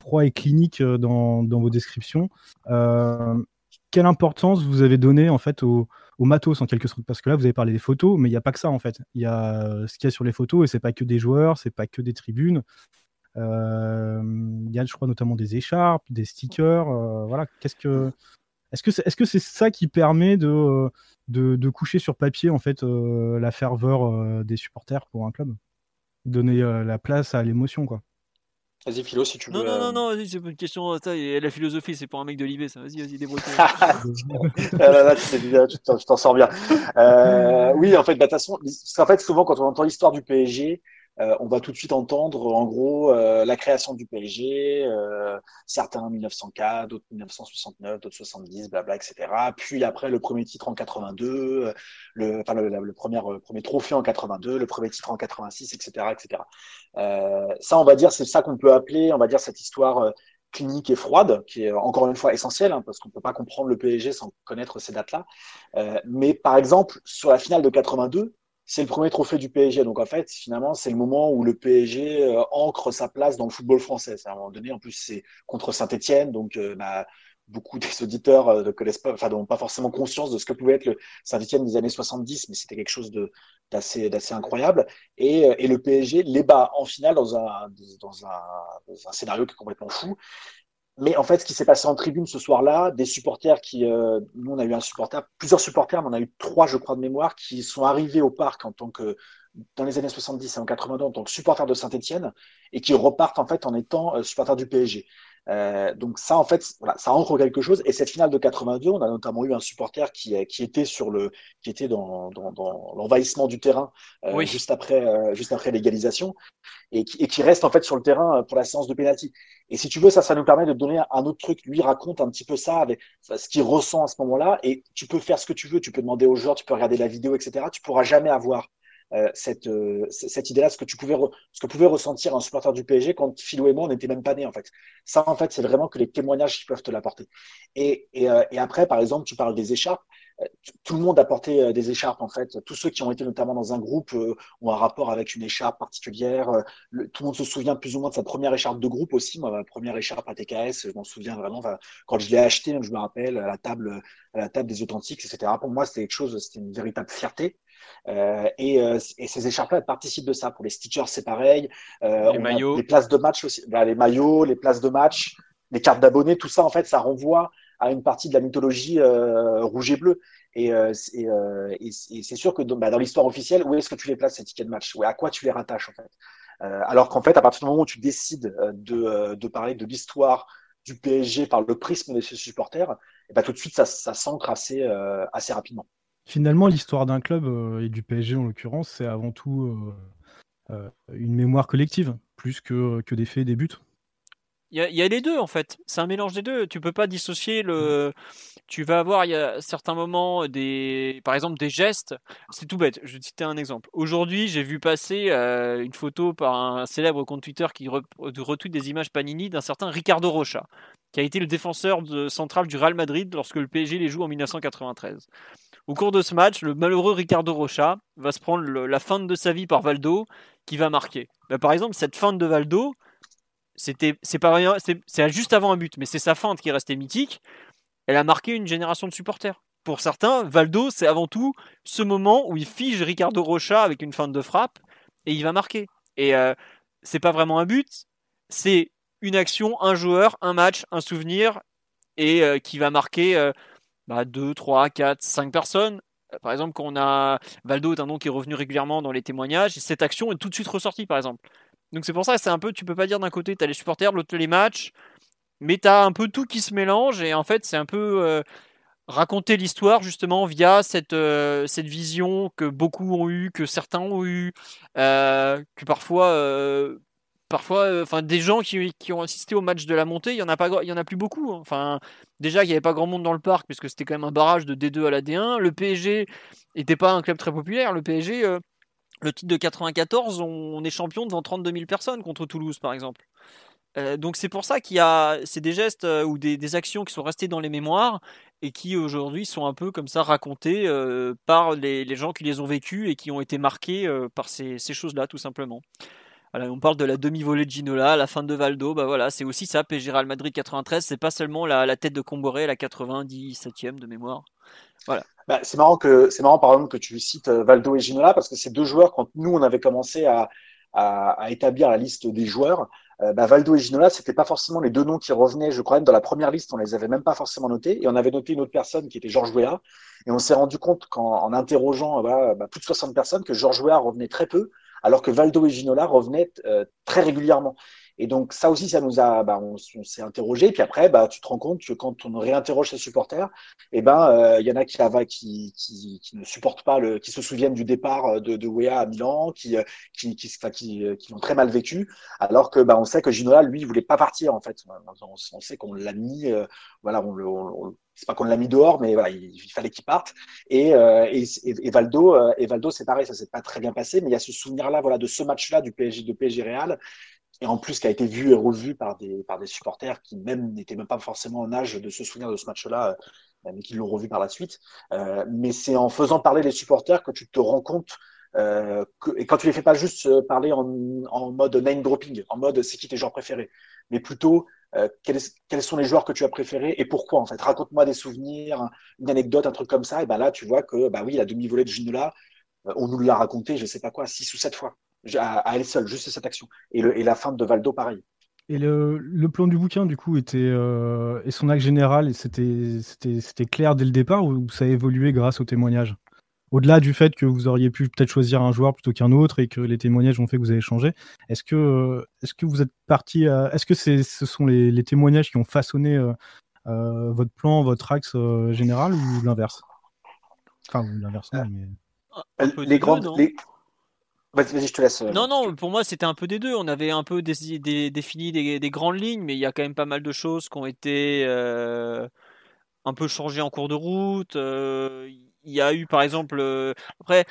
froid et clinique euh, dans, vos descriptions. Euh, quelle importance vous avez donné en fait au, matos en quelque sorte? Parce que là, vous avez parlé des photos, mais il n'y a pas que ça en fait. Il y a euh, ce qu'il y a sur les photos et c'est pas que des joueurs, c'est pas que des tribunes. Il y a, je crois, notamment des écharpes, des stickers. Voilà. Qu'est-ce que est-ce que c'est est -ce c'est ça qui permet de, de, de, coucher sur papier en fait la ferveur des supporters pour un club, donner la place à l'émotion quoi Vas-y, Philo, si tu non, veux. Non, non, non, c'est une question. Ça, la philosophie, c'est pour un mec de l'IB, ça. Vas-y, vas-y, débrouille-toi. Ah là, là, tu t'en sors bien. Euh, oui, en fait, bah, façon, en fait, souvent, quand on entend l'histoire du PSG, euh, on va tout de suite entendre en gros euh, la création du PSG, euh, certains en 1904, d'autres 1969, d'autres 70, blabla, etc. Puis après le premier titre en 82, le, enfin, le, le premier, premier trophée en 82, le premier titre en 86, etc., etc. ça, on va dire, c'est ça qu'on peut appeler, on va dire cette histoire clinique et froide, qui est encore une fois essentielle, hein, parce qu'on ne peut pas comprendre le PSG sans connaître ces dates-là. Euh, mais par exemple, sur la finale de 82, c'est le premier trophée du PSG. Donc en fait, finalement, c'est le moment où le PSG euh, ancre sa place dans le football français. À un moment donné, en plus, c'est contre Saint-Etienne. Donc euh, bah, beaucoup des auditeurs euh, ne connaissent pas, enfin, n'ont pas forcément conscience de ce que pouvait être le Saint-Etienne des années 70, mais c'était quelque chose d'assez, incroyable. Et, et, le PSG les bat en finale dans un, dans un, dans un scénario qui est complètement fou. Mais en fait, ce qui s'est passé en tribune ce soir-là, des supporters qui, euh, nous on a eu un supporter, plusieurs supporters, mais on a eu trois, je crois, de mémoire, qui sont arrivés au parc en tant que, dans les années 70 et en 82, en tant que supporters de Saint-Etienne, et qui repartent en fait en étant euh, supporters du PSG. Euh, donc ça, en fait, voilà, ça ancre quelque chose. Et cette finale de 82, on a notamment eu un supporter qui, euh, qui était sur le, qui était dans, dans, dans l'envahissement du terrain euh, oui. juste après, euh, juste après l'égalisation, et qui, et qui reste en fait sur le terrain pour la séance de pénalty. Et si tu veux, ça, ça nous permet de donner un autre truc. Lui raconte un petit peu ça avec ce qu'il ressent à ce moment-là. Et tu peux faire ce que tu veux. Tu peux demander aux joueurs, tu peux regarder la vidéo, etc. Tu pourras jamais avoir cette, cette idée-là, ce que tu pouvais, ce que pouvait ressentir un supporter du PSG quand Philo et moi, on n'était même pas nés, en fait. Ça, en fait, c'est vraiment que les témoignages qui peuvent te l'apporter. Et, et, et, après, par exemple, tu parles des écharpes tout le monde a porté euh, des écharpes en fait. Tous ceux qui ont été notamment dans un groupe euh, ont un rapport avec une écharpe particulière. Euh, tout le monde se souvient plus ou moins de sa première écharpe de groupe aussi. Moi, ma première écharpe à TKS, je m'en souviens vraiment. Quand je l'ai acheté, je me rappelle à la table, à la table des authentiques, etc. Pour moi, c'était quelque chose, c'était une véritable fierté. Et, et, ces écharpes-là participent de ça. Pour les stitchers, c'est pareil. les maillots, les places de match aussi. Bah, les maillots, les places de match, les cartes d'abonnés, tout ça, en fait, ça renvoie à une partie de la mythologie euh, rouge et bleu. Et, euh, euh, et, c'est sûr que dans, bah, dans l'histoire officielle, où est-ce que tu les places ces tickets de match? À quoi tu les rattaches en fait? Alors qu'en fait, à partir du moment où tu décides de, de parler de l'histoire du PSG par le prisme de ses supporters, et bah, tout de suite, ça, ça s'ancre assez, assez rapidement. Finalement, l'histoire d'un club, et du PSG en l'occurrence, c'est avant tout une mémoire collective, plus que, que des faits et des buts. Il y, a les deux en fait. C'est un mélange des deux. Tu peux pas dissocier le. Tu vas avoir, il y a certains moments, des, par exemple, des gestes. C'est tout bête. Je vais te citer un exemple. Aujourd'hui, j'ai vu passer euh, une photo par un célèbre compte Twitter qui retweet des images Panini d'un certain Ricardo Rocha, qui a été le défenseur de, central du Real Madrid lorsque le PSG les joue en 1993. Au cours de ce match, le malheureux Ricardo Rocha va se prendre la fin de sa vie par Valdo, qui va marquer. Bah, par exemple, cette fin de Valdo, c'était, c'est juste avant un but, mais c'est sa feinte qui est restée mythique. Elle a marqué une génération de supporters. Pour certains, Valdo, c'est avant tout ce moment où il fige Ricardo Rocha avec une feinte de frappe et il va marquer. Et euh, c'est pas vraiment un but, c'est une action, un joueur, un match, un souvenir et euh, qui va marquer 2, 3, 4, 5 personnes. Par exemple, quand on a Valdo est un nom qui est revenu régulièrement dans les témoignages, cette action est tout de suite ressortie, par exemple. Donc c'est pour ça c'est un peu, tu peux pas dire d'un côté tu as les supporters, l'autre les matchs, mais tu as un peu tout qui se mélange et en fait c'est un peu euh, raconter l'histoire justement via cette, euh, cette vision que beaucoup ont eu, que certains ont eu, euh, que parfois, parfois, enfin des gens qui, ont assisté au match de la montée, il y en a pas, il y en a plus beaucoup. Hein. Enfin déjà il n'y avait pas grand monde dans le parc puisque c'était quand même un barrage de D2 à la D1. Le PSG n'était pas un club très populaire. Le PSG le titre de 94, on est champion devant 32 000 personnes contre Toulouse, par exemple. Euh, donc c'est pour ça qu'il y a c'est des gestes euh, ou des, actions qui sont restées dans les mémoires et qui aujourd'hui sont un peu comme ça racontées euh, par les, gens qui les ont vécues et qui ont été marqués par ces, choses-là tout simplement. On parle de la demi-volée de Ginola, la fin de Valdo, bah voilà, c'est aussi ça, PSG Real Madrid 93, c'est pas seulement la, la tête de Comboré, la 97e de mémoire. Voilà. Bah, c'est marrant que c'est marrant par exemple que tu cites euh, Valdo et Ginola parce que ces deux joueurs quand nous on avait commencé à, établir la liste des joueurs, euh, bah, Valdo et Ginola c'était pas forcément les deux noms qui revenaient. Je crois même dans la première liste on les avait même pas forcément notés et on avait noté une autre personne qui était Georges Weah et on s'est rendu compte qu'en interrogeant bah, bah, plus de 60 personnes que Georges Weah revenait très peu alors que Valdo et Ginola revenaient euh, très régulièrement. Et donc ça aussi, ça nous a, bah, on, s'est interrogé. Puis après, bah, tu te rends compte que quand on réinterroge ses supporters, eh ben, euh, il y en a qui, qui, qui, ne supportent pas le, qui se souviennent du départ de, de Wea à Milan, qui, euh, qui, qui, l'ont très mal vécu, alors que bah, on sait que Ginola, lui, il voulait pas partir en fait. On, sait qu'on l'a mis, euh, voilà, on le, c'est pas qu'on l'a mis dehors, mais voilà, il, fallait qu'il parte. Et, et, Valdo, et Valdo, c'est pareil, ça s'est pas très bien passé, mais il y a ce souvenir-là, voilà, de ce match-là du PSG, de PSG Real, et en plus qui a été vu et revu par des, par des supporters qui même n'étaient même pas forcément en âge de se souvenir de ce match-là, euh, mais qui l'ont revu par la suite. Euh, mais c'est en faisant parler les supporters que tu te rends compte euh, et quand tu les fais pas juste euh, parler en mode name dropping, en mode c'est qui tes joueurs préférés, mais plutôt euh, quels, sont les joueurs que tu as préférés et pourquoi en fait? Raconte-moi des souvenirs, une anecdote, un truc comme ça. Et ben là, tu vois que bah oui, la demi-volée de Ginola, on nous l'a raconté, je sais pas quoi, six ou sept fois à, elle seule, juste cette action. Et, la fin de Valdo, pareil. Et le, plan du bouquin, du coup, était euh, et son acte général, c'était clair dès le départ ou ça a évolué grâce aux témoignages Au-delà du fait que vous auriez pu peut-être choisir un joueur plutôt qu'un autre et que les témoignages ont fait que vous avez changé, est-ce que, est que vous êtes parti Est-ce que c'est ce sont les, les, témoignages qui ont façonné euh, euh, votre plan, votre axe général ou l'inverse? Enfin, l'inverse, non, mais. Les grandes, Vas-y, je te laisse. Euh, non, non, pour moi, c'était un peu des deux. On avait un peu défini des, grandes lignes, mais il y a quand même pas mal de choses qui ont été euh, un peu changées en cours de route. Euh, il y a eu, par exemple, après,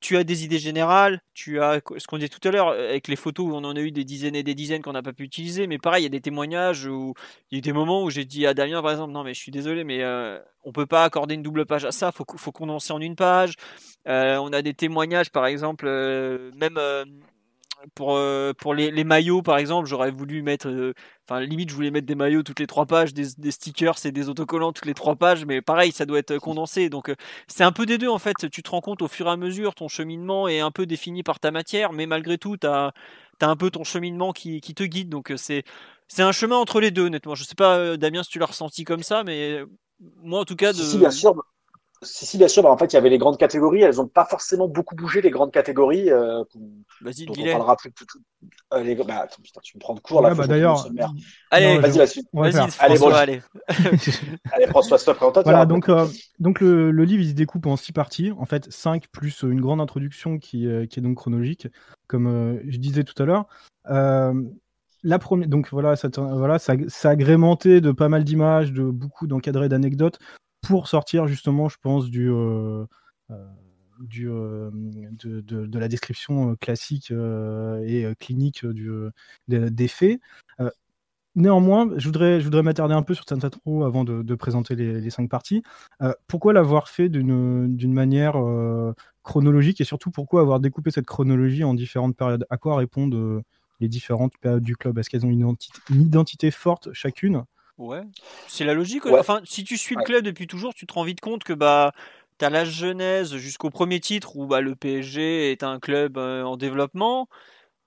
tu as des idées générales, tu as ce qu'on disait tout à l'heure avec les photos où on en a eu des dizaines et des dizaines qu'on n'a pas pu utiliser, mais pareil, il y a des témoignages où il y a eu des moments où j'ai dit à Damien par exemple, non mais je suis désolé, mais euh, on peut pas accorder une double page à ça, faut faut condenser en une page. Euh, on a des témoignages par exemple, euh, même pour, euh, pour les, les, maillots, par exemple, j'aurais voulu mettre. Euh, enfin, limite, je voulais mettre des maillots toutes les trois pages, des, des stickers et des autocollants toutes les trois pages, mais pareil, ça doit être condensé. Donc, euh, c'est un peu des deux, en fait. Tu te rends compte au fur et à mesure, ton cheminement est un peu défini par ta matière, mais malgré tout, tu as, as, un peu ton cheminement qui, qui te guide. Donc, c'est. C'est un chemin entre les deux, honnêtement. Je sais pas, Damien, si tu l'as ressenti comme ça, mais moi, en tout cas. De... Si, bien sûr. Si, si, bien sûr. Bah, en fait, il y avait les grandes catégories. Elles n'ont pas forcément beaucoup bougé, les grandes catégories. Euh, vas-y, dont on parlera plus. plus, euh, les... bah, attends, putain, tu me prends de cours là. bah, D'ailleurs. Allez, vas-y, la suite. Vas-y, allez, bon, allez. allez, François, stop. Voilà, donc, euh, donc le, le, livre, il se découpe en six parties. En fait, cinq plus une grande introduction qui, euh, qui est donc chronologique, comme euh, je disais tout à l'heure. la première, donc voilà, ça, voilà, ça, ça agrémenté de pas mal d'images, de beaucoup d'encadrés d'anecdotes pour sortir justement, je pense, du, euh, euh, euh, de, la description classique et clinique des faits. Néanmoins, je voudrais, je voudrais m'attarder un peu sur intro avant de, présenter les, cinq parties. Pourquoi l'avoir fait d'une manière chronologique et surtout pourquoi avoir découpé cette chronologie en différentes périodes? À quoi répondent les différentes périodes du club? Est-ce qu'elles ont une identité, forte chacune? Ouais, c'est la logique. Ouais. Enfin, si tu suis le club depuis toujours, tu te rends vite compte que bah as la genèse jusqu'au premier titre où bah, le PSG est un club euh, en développement.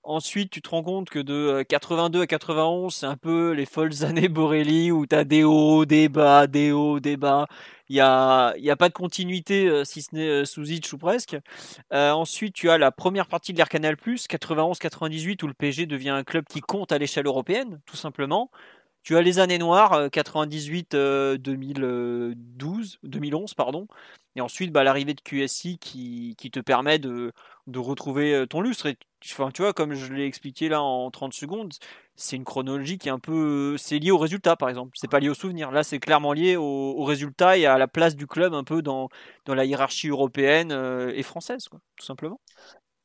Ensuite, tu te rends compte que de 82 à 91, c'est un peu les folles années Borelli où tu as des hauts, des bas, des hauts, des bas. Il n'y a, y a pas de continuité, euh, si ce n'est euh, sous Itch ou presque. Euh, ensuite, tu as la première partie de l'Air Canal+, 91-98, où le PSG devient un club qui compte à l'échelle européenne, tout simplement. Tu as les années noires, 98, 2012, 2011, pardon. Et ensuite, bah, l'arrivée de QSI qui, te permet de, retrouver euh, ton lustre. Enfin, tu vois, comme je l'ai expliqué là en 30 secondes, c'est une chronologie qui est un peu. C'est lié au résultat, par exemple. C'est pas lié au souvenir. Là, c'est clairement lié au, au, résultat et à la place du club un peu dans, dans la hiérarchie européenne euh, et française, quoi, tout simplement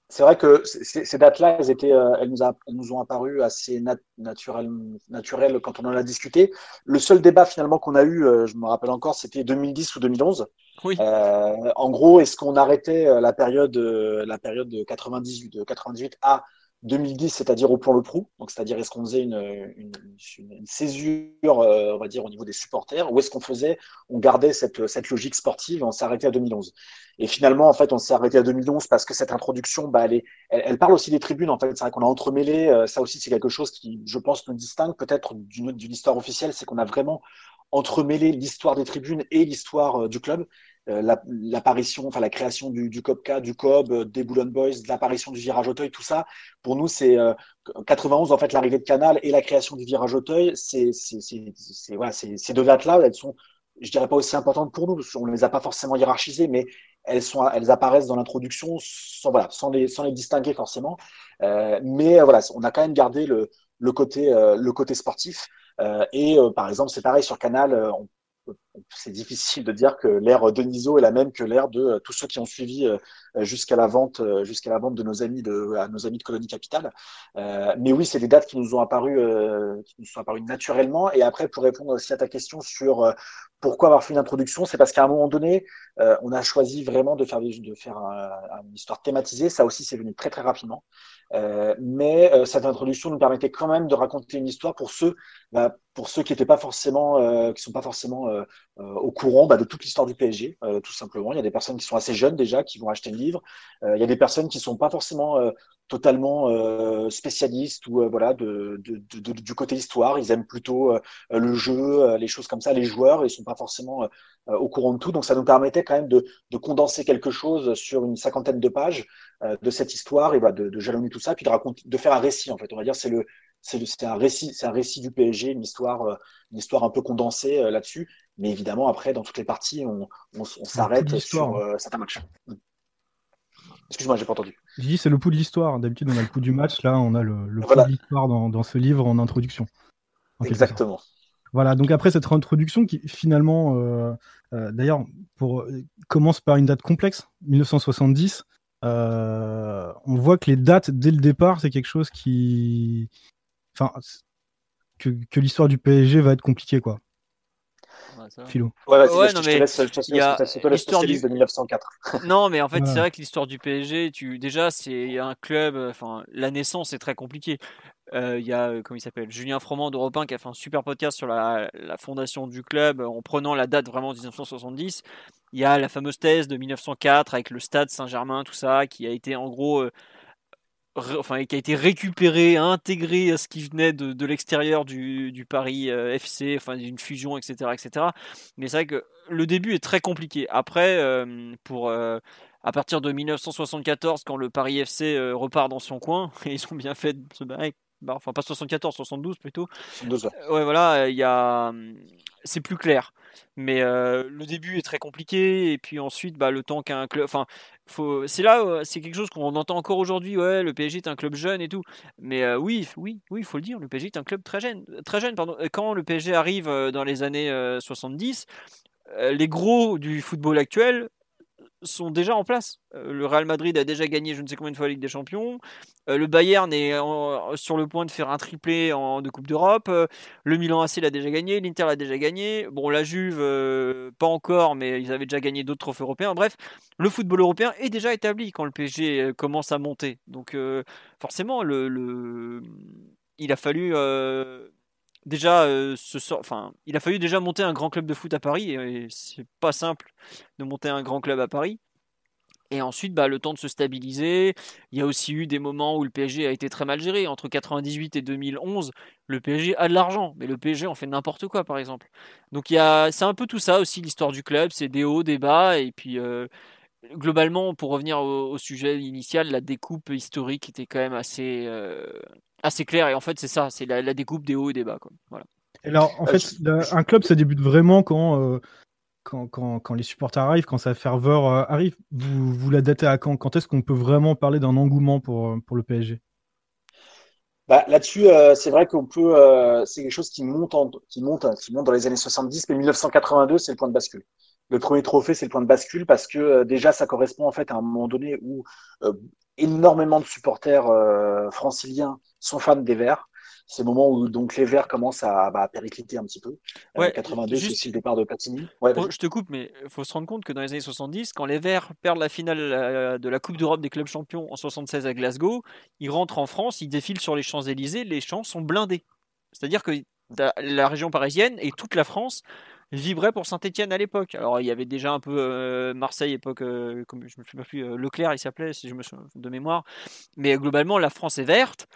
c'est vrai que ces dates-là, elles, étaient, euh, elles, nous a, elles nous ont apparu assez nat naturelles, naturelles quand on en a discuté. Le seul débat finalement qu'on a eu, euh, je me rappelle encore, c'était 2010 ou 2011. Oui. Euh, en gros, est-ce qu'on arrêtait euh, la période, la période de 98, de 98 à 2010, c'est-à-dire au plan Le Prou, donc c'est-à-dire est-ce qu'on faisait une, une, césure, euh, on va dire, au niveau des supporters, ou est-ce qu'on faisait, on gardait cette, logique sportive, on s'est arrêté à 2011. Et finalement, en fait, on s'est arrêté à 2011 parce que cette introduction, bah, elle parle aussi des tribunes, en fait, c'est vrai qu'on a entremêlé, euh, ça aussi c'est quelque chose qui, je pense, nous distingue peut-être d'une histoire officielle, c'est qu'on a vraiment entremêlé l'histoire des tribunes et l'histoire euh, du club. Euh, l'apparition, enfin la création du, du COPCA, du COB, euh, des Boulogne Boys, l'apparition du virage Auteuil, tout ça, pour nous, c'est euh, 91, en fait, l'arrivée de Canal et la création du virage Auteuil, c'est voilà, ces deux dates-là, elles sont, je dirais pas aussi importantes pour nous, parce qu'on ne les a pas forcément hiérarchisées, mais elles, sont, elles apparaissent dans l'introduction sans, voilà, sans, les, sans les distinguer forcément. Mais voilà, on a quand même gardé le, le, côté, le côté sportif. Et par exemple, c'est pareil sur Canal, on c'est difficile de dire que l'ère Deniso est la même que l'ère de euh, tous ceux qui ont suivi euh, jusqu'à la vente, euh, jusqu'à la vente de nos amis de, à nos amis de Colonie Capital. mais oui, c'est des dates qui nous ont apparu, qui nous sont apparues naturellement. Et après, pour répondre aussi à ta question sur pourquoi avoir fait une introduction, c'est parce qu'à un moment donné, on a choisi vraiment de faire, de faire une histoire thématisée. Ça aussi, c'est venu très très rapidement. Mais cette introduction nous permettait quand même de raconter une histoire pour ceux, bah, pour ceux qui n'étaient pas forcément, qui sont pas forcément au courant bah, de toute l'histoire du PSG, tout simplement. Il y a des personnes qui sont assez jeunes déjà qui vont acheter le livre. il y a des personnes qui sont pas forcément totalement spécialistes ou voilà de, de, de, du côté histoire. Ils aiment plutôt le jeu, les choses comme ça. Les joueurs, ils sont pas forcément au courant de tout. Donc ça nous permettait quand même de, de condenser quelque chose sur une cinquantaine de pages de cette histoire et bah, de, de jalonner tout ça, puis de raconter, de faire un récit en fait. On va dire c'est le c'est un récit, c'est un récit du PSG, une histoire, euh, une histoire un peu condensée euh, là-dessus. Mais évidemment, après, dans toutes les parties, on, on, on s'arrête sur euh, certains matchs. Mm. Excuse-moi, j'ai pas entendu. Je dis c'est le pouls de l'histoire. D'habitude, on a le pouls du match. Là, on a le, le voilà. pouls de l'histoire dans, dans, ce livre en introduction. En Exactement. Voilà, donc après cette introduction qui finalement, euh, euh, d'ailleurs, pour commence par une date complexe, 1970. on voit que les dates dès le départ, c'est quelque chose qui. Enfin, que, que l'histoire du PSG va être compliquée, quoi. Philo. Ouais, ouais, non, mais il y a l'histoire du... de 1904. non, mais en fait, c'est vrai que l'histoire du PSG, tu... déjà, c'est un club, enfin, la naissance est très compliquée. Euh, il y a, comment il s'appelle, Julien Froment d'Europe 1 qui a fait un super podcast sur la, la, fondation du club en prenant la date vraiment de 1970. Il y a la fameuse thèse de 1904 avec le stade Saint-Germain, tout ça, qui a été en gros euh, enfin, qui a été récupéré, intégré à ce qui venait de, de l'extérieur du, du, Paris euh, FC, enfin d'une fusion, etc., etc. Mais c'est vrai que le début est très compliqué. Après, euh, pour euh, à partir de 1974, quand le Paris FC repart dans son coin, et ils ont bien fait de se barrer. Bah, enfin, pas 74, 72 plutôt. 72, ouais. voilà, il y a, c'est plus clair. Mais le début est très compliqué, et puis ensuite, bah, le temps qu'un club, enfin, c'est là, c'est quelque chose qu'on entend encore aujourd'hui. Ouais, le PSG est un club jeune et tout. Mais euh, oui, oui, oui, il faut le dire. Le PSG est un club très jeune, très jeune. Pardon. Quand le PSG arrive euh, dans les années 70, euh, les gros du football actuel sont déjà en place. Euh, le Real Madrid a déjà gagné je ne sais combien de fois la Ligue des Champions. Euh, le Bayern est sur le point de faire un triplé en, de Coupe d'Europe. Euh, le Milan AC l'a déjà gagné. L'Inter l'a déjà gagné. Bon, la Juve, pas encore, mais ils avaient déjà gagné d'autres trophées européens. Bref, le football européen est déjà établi quand le PSG commence à monter. Donc, forcément, il a fallu déjà euh, il a fallu déjà monter un grand club de foot à Paris et, c'est pas simple de monter un grand club à Paris. Et ensuite, bah, le temps de se stabiliser. Il y a aussi eu des moments où le PSG a été très mal géré. Entre 98 et 2011, le PSG a de l'argent, mais le PSG en fait n'importe quoi, par exemple. Donc il y c'est un peu tout ça aussi l'histoire du club. C'est des hauts, des bas, et puis euh, globalement, pour revenir au, sujet initial, la découpe historique était quand même assez, euh, assez claire. Et en fait, c'est ça, c'est la, découpe des hauts et des bas. Quoi. Voilà. alors, en fait, un club, ça débute vraiment quand, euh, quand, quand, quand, les supporters arrivent, quand sa ferveur euh, arrive. Vous, vous la datez à quand Quand est-ce qu'on peut vraiment parler d'un engouement pour, pour le PSG bah, Là-dessus, c'est vrai qu'on peut. c'est quelque chose qui monte, qui, monte, qui monte dans les années 70, mais 1982, c'est le point de bascule le premier trophée, c'est le point de bascule parce que euh, déjà, ça correspond en fait à un moment donné où euh, énormément de supporters euh, franciliens sont fans des Verts. C'est le moment où donc les Verts commencent à bah, péricliter un petit peu. Ouais, 82, c'est le départ de Platini. Ouais, je te coupe, mais il faut se rendre compte que dans les années 70, quand les Verts perdent la finale de la Coupe d'Europe des clubs champions en 76 à Glasgow, ils rentrent en France, ils défilent sur les Champs-Élysées, les champs sont blindés. C'est-à-dire que la région parisienne et toute la France vibrait pour Saint-Etienne à l'époque. Alors il y avait déjà un peu euh, Marseille, époque, euh, comme je me souviens plus, euh, Leclerc il s'appelait, si je me souviens de mémoire. Mais globalement, la France est verte.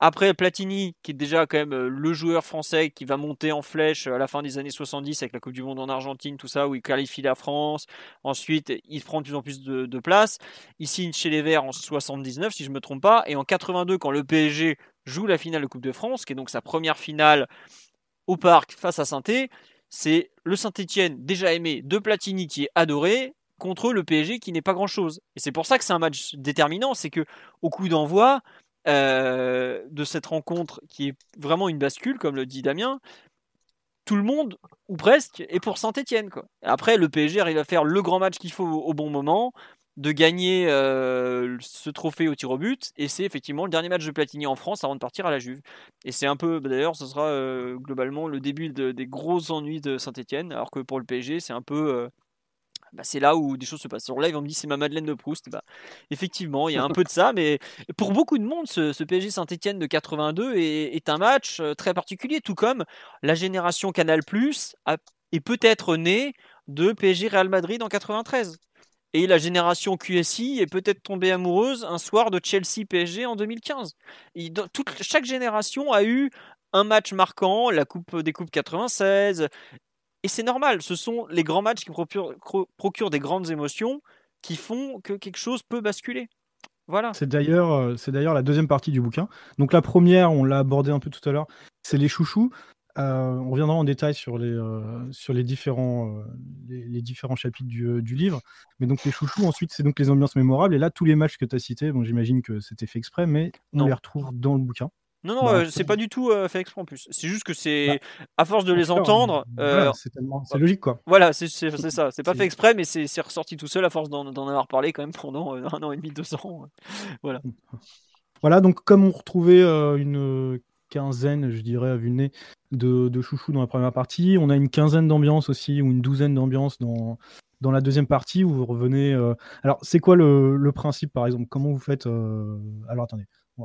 Après Platini, qui est déjà quand même le joueur français qui va monter en flèche à la fin des années 70 avec la Coupe du Monde en Argentine, tout ça, où il qualifie la France. Ensuite, il prend de plus en plus de, de place. Il signe chez les Verts en 79, si je ne me trompe pas. Et en 82, quand le PSG joue la finale de Coupe de France, qui est donc sa première finale au parc face à saint c'est le Saint-Etienne déjà aimé de Platini qui est adoré contre le PSG qui n'est pas grand-chose. Et c'est pour ça que c'est un match déterminant, c'est que au coup d'envoi euh, de cette rencontre qui est vraiment une bascule, comme le dit Damien, tout le monde, ou presque, est pour Saint-Etienne. Après, le PSG arrive à faire le grand match qu'il faut au bon moment de gagner euh, ce trophée au tir au but. Et c'est effectivement le dernier match de Platini en France avant de partir à la Juve. Et c'est un peu, bah, d'ailleurs, ce sera euh, globalement le début des gros ennuis de Saint-Etienne. Alors que pour le PSG, c'est un peu. Euh, bah, c'est là où des choses se passent. Sur live, on me dit c'est ma Madeleine de Proust. Bah, effectivement, il y a un peu de ça, mais pour beaucoup de monde, ce, PSG Saint-Etienne de 82 est, un match très particulier, tout comme la génération Canal Plus est peut-être née de PSG Real Madrid en 93. Et la génération QSI est peut-être tombée amoureuse un soir de Chelsea PSG en 2015. toute, chaque génération a eu un match marquant, la Coupe des Coupes 96. Et c'est normal, ce sont les grands matchs qui procurent, des grandes émotions qui font que quelque chose peut basculer. Voilà. C'est d'ailleurs, euh, c'est d'ailleurs la deuxième partie du bouquin. Donc la première, on l'a abordé un peu tout à l'heure, c'est les chouchous. Euh, on reviendra en détail sur les, euh, sur les, différents, euh, les, différents chapitres du, livre. Mais donc les chouchous, ensuite, c'est donc les ambiances mémorables. Et là, tous les matchs que tu as cités, bon, j'imagine que c'était fait exprès, mais on les retrouve dans le bouquin. Non, non, Bah, euh, c'est pas du tout euh, fait exprès en plus. C'est juste que c'est à force de les D'accord, entendre. voilà, euh, c'est tellement- c'est logique quoi. Voilà, c'est ça. C'est pas fait exprès, mais c'est ressorti tout seul à force d'en avoir parlé quand même pendant euh, un an et demi, deux ans. Voilà, donc comme on retrouvait une quinzaine, je dirais, à vue de nez, de, de chouchous dans la première partie, on a une quinzaine d'ambiances aussi, ou une douzaine d'ambiances dans, dans la deuxième partie, où vous revenez... euh, Alors, c'est quoi le, le principe, par exemple? Comment vous faites... euh, Alors, attendez,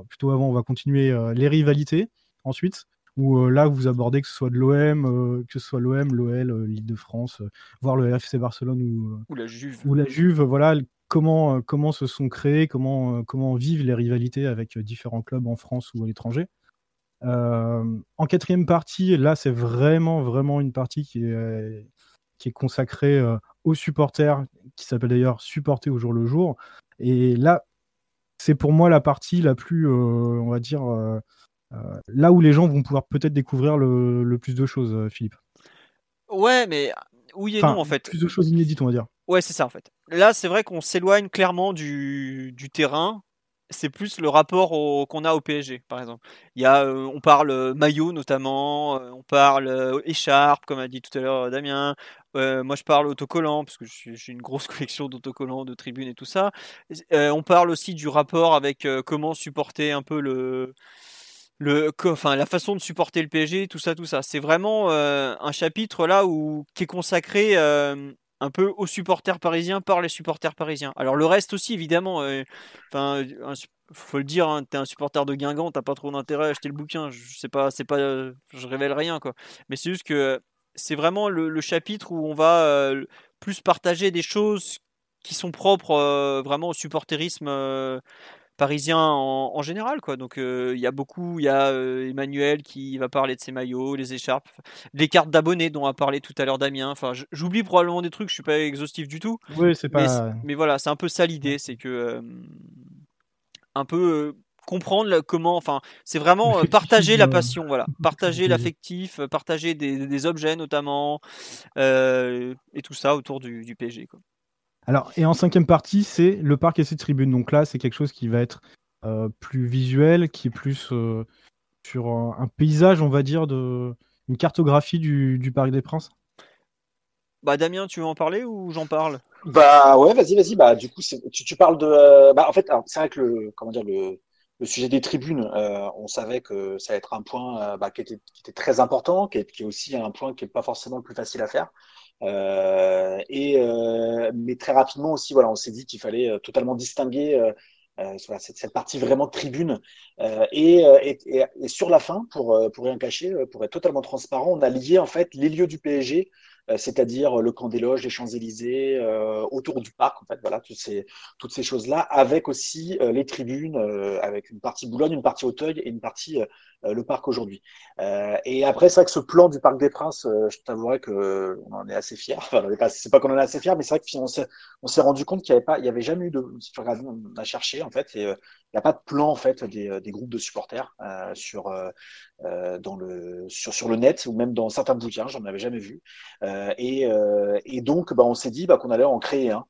plutôt avant, on va continuer euh, les rivalités, ensuite, où euh, là, vous abordez que ce soit de l'OM, euh, que ce soit l'OM, l'OL, euh, l'Île-de-France, euh, voire le FC Barcelone ou, Ou la Juve. ou la Juve, voilà, comment, comment se sont créés, comment, comment vivent les rivalités avec différents clubs en France ou à l'étranger. Euh, en quatrième partie, là, c'est vraiment, vraiment une partie qui est, qui est consacrée euh, aux supporters, qui s'appelle d'ailleurs Supporter au jour le jour. Et là, c'est pour moi la partie la plus, euh, on va dire, euh, euh, là où les gens vont pouvoir peut-être découvrir le, le plus de choses, Philippe. Ouais, mais oui et Enfin, non en fait. Plus de choses inédites, on va dire. Ouais, c'est ça en fait. Là, c'est vrai qu'on s'éloigne clairement du, du terrain. C'est plus le rapport qu'on a au PSG, par exemple. Il y a, euh, on parle euh, maillot notamment, euh, on parle euh, écharpe, comme a dit tout à l'heure Damien. Moi, je parle autocollant parce que j'ai une grosse collection d'autocollants, de tribunes et tout ça. On parle aussi du rapport avec comment supporter un peu le, le, enfin, la façon de supporter le PSG, tout ça, tout ça. C'est vraiment un chapitre là où qui est consacré un peu aux supporters parisiens par les supporters parisiens. Alors le reste aussi, évidemment. euh, Enfin, faut le dire, hein, t'es un supporter de Guingamp, t'as pas trop d'intérêt à acheter le bouquin. Je sais pas, c'est pas, euh, je révèle rien quoi. Mais c'est juste que c'est vraiment le, chapitre où on va euh, plus partager des choses qui sont propres vraiment au supporterisme euh, parisien en, en général quoi. Donc euh, il y a beaucoup, il y a euh, Emmanuel qui va parler de ses maillots, les écharpes, les cartes d'abonnés dont a parlé tout à l'heure Damien. Enfin, j'oublie probablement des trucs, je suis pas exhaustif du tout. Oui, c'est Mais, pas. mais voilà, c'est un peu ça l'idée, c'est que euh, un peu comprendre comment, enfin, c'est vraiment euh, partager la passion, voilà, partager l'affectif, partager des, des objets notamment, euh, et tout ça autour du, du PSG. Quoi. Alors, et en cinquième partie, c'est le parc et ses tribunes. Donc là, c'est quelque chose qui va être euh, plus visuel, qui est plus euh, sur un, un paysage, on va dire, de une cartographie du, du Parc des Princes. Bah Damien, tu veux en parler ou j'en parle? Bah ouais, vas-y, vas-y. Bah du coup, c'est- tu, tu parles de. euh, bah en fait, c'est vrai que le comment dire le le sujet des tribunes, euh, on savait que ça allait être un point euh, bah, qui était qui était très important, qui est, qui est aussi un point qui est pas forcément le plus facile à faire. Euh, et euh, mais très rapidement aussi, voilà, on s'est dit qu'il fallait euh, totalement distinguer. Cette, partie vraiment tribune et, et, sur la fin pour pour rien cacher pour être totalement transparent on a lié en fait les lieux du PSG c'est-à-dire le camp des loges, les Champs-Élysées, euh, autour du parc, en fait, voilà, toutes ces, toutes ces choses-là, avec aussi euh, les tribunes, euh, avec une partie Boulogne, une partie Auteuil et une partie euh, le parc aujourd'hui. Euh, et après, c'est vrai que ce plan du Parc des Princes, euh, je t'avouerais que on en est assez fiers. Enfin, c'est pas qu'on en est assez fiers, mais c'est vrai qu'on s'est, rendu compte qu'il n'y avait pas, il y avait jamais eu de, si tu regardes, on a cherché en fait, et euh, il n'y a pas de plan en fait des, des groupes de supporters euh, sur, euh, dans le, sur, sur le net ou même dans certains bouquins, j'en avais jamais vu. Euh, et, euh, et, donc, bah, on s'est dit bah, qu'on allait en créer un.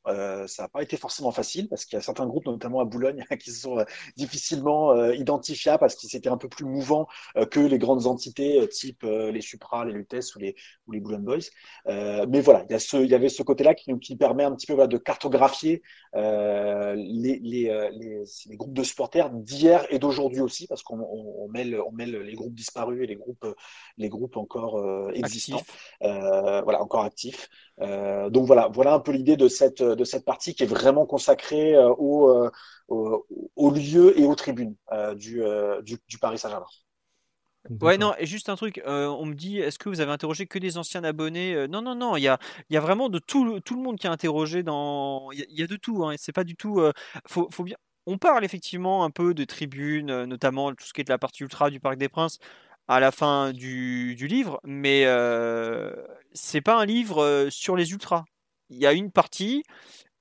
Ça n'a pas été forcément facile parce qu'il y a certains groupes, notamment à Boulogne, qui sont difficilement identifiables parce qu'ils étaient un peu plus mouvants que les grandes entités type les Supra, les Lutèce ou les, ou les Boulogne Boys. Mais voilà, il y, a ce, y avait ce côté-là qui, qui permet un petit peu voilà, de cartographier les, les, les, groupes de supporters d'hier et d'aujourd'hui aussi parce qu'on on, on mêle, on mêle les groupes disparus et les groupes, les groupes encore euh, existants. Euh, voilà, encore actifs. Euh, donc voilà, voilà un peu l'idée de cette, de cette partie qui est vraiment consacrée euh, au, au, au, lieu et aux tribunes euh, du, du, du, Paris Saint-Germain. Ouais, non, et juste un truc, euh, on me dit, est-ce que vous avez interrogé que des anciens abonnés euh, Non, non, non, il y a, y a vraiment de tout le, tout le monde qui a interrogé dans. Il y, y, a de tout, hein, c'est pas du tout. faut, faut bien. On parle effectivement un peu de tribunes, notamment tout ce qui est de la partie ultra du Parc des Princes à la fin du, du livre, mais euh, c'est pas un livre sur les ultras. Il y a une partie,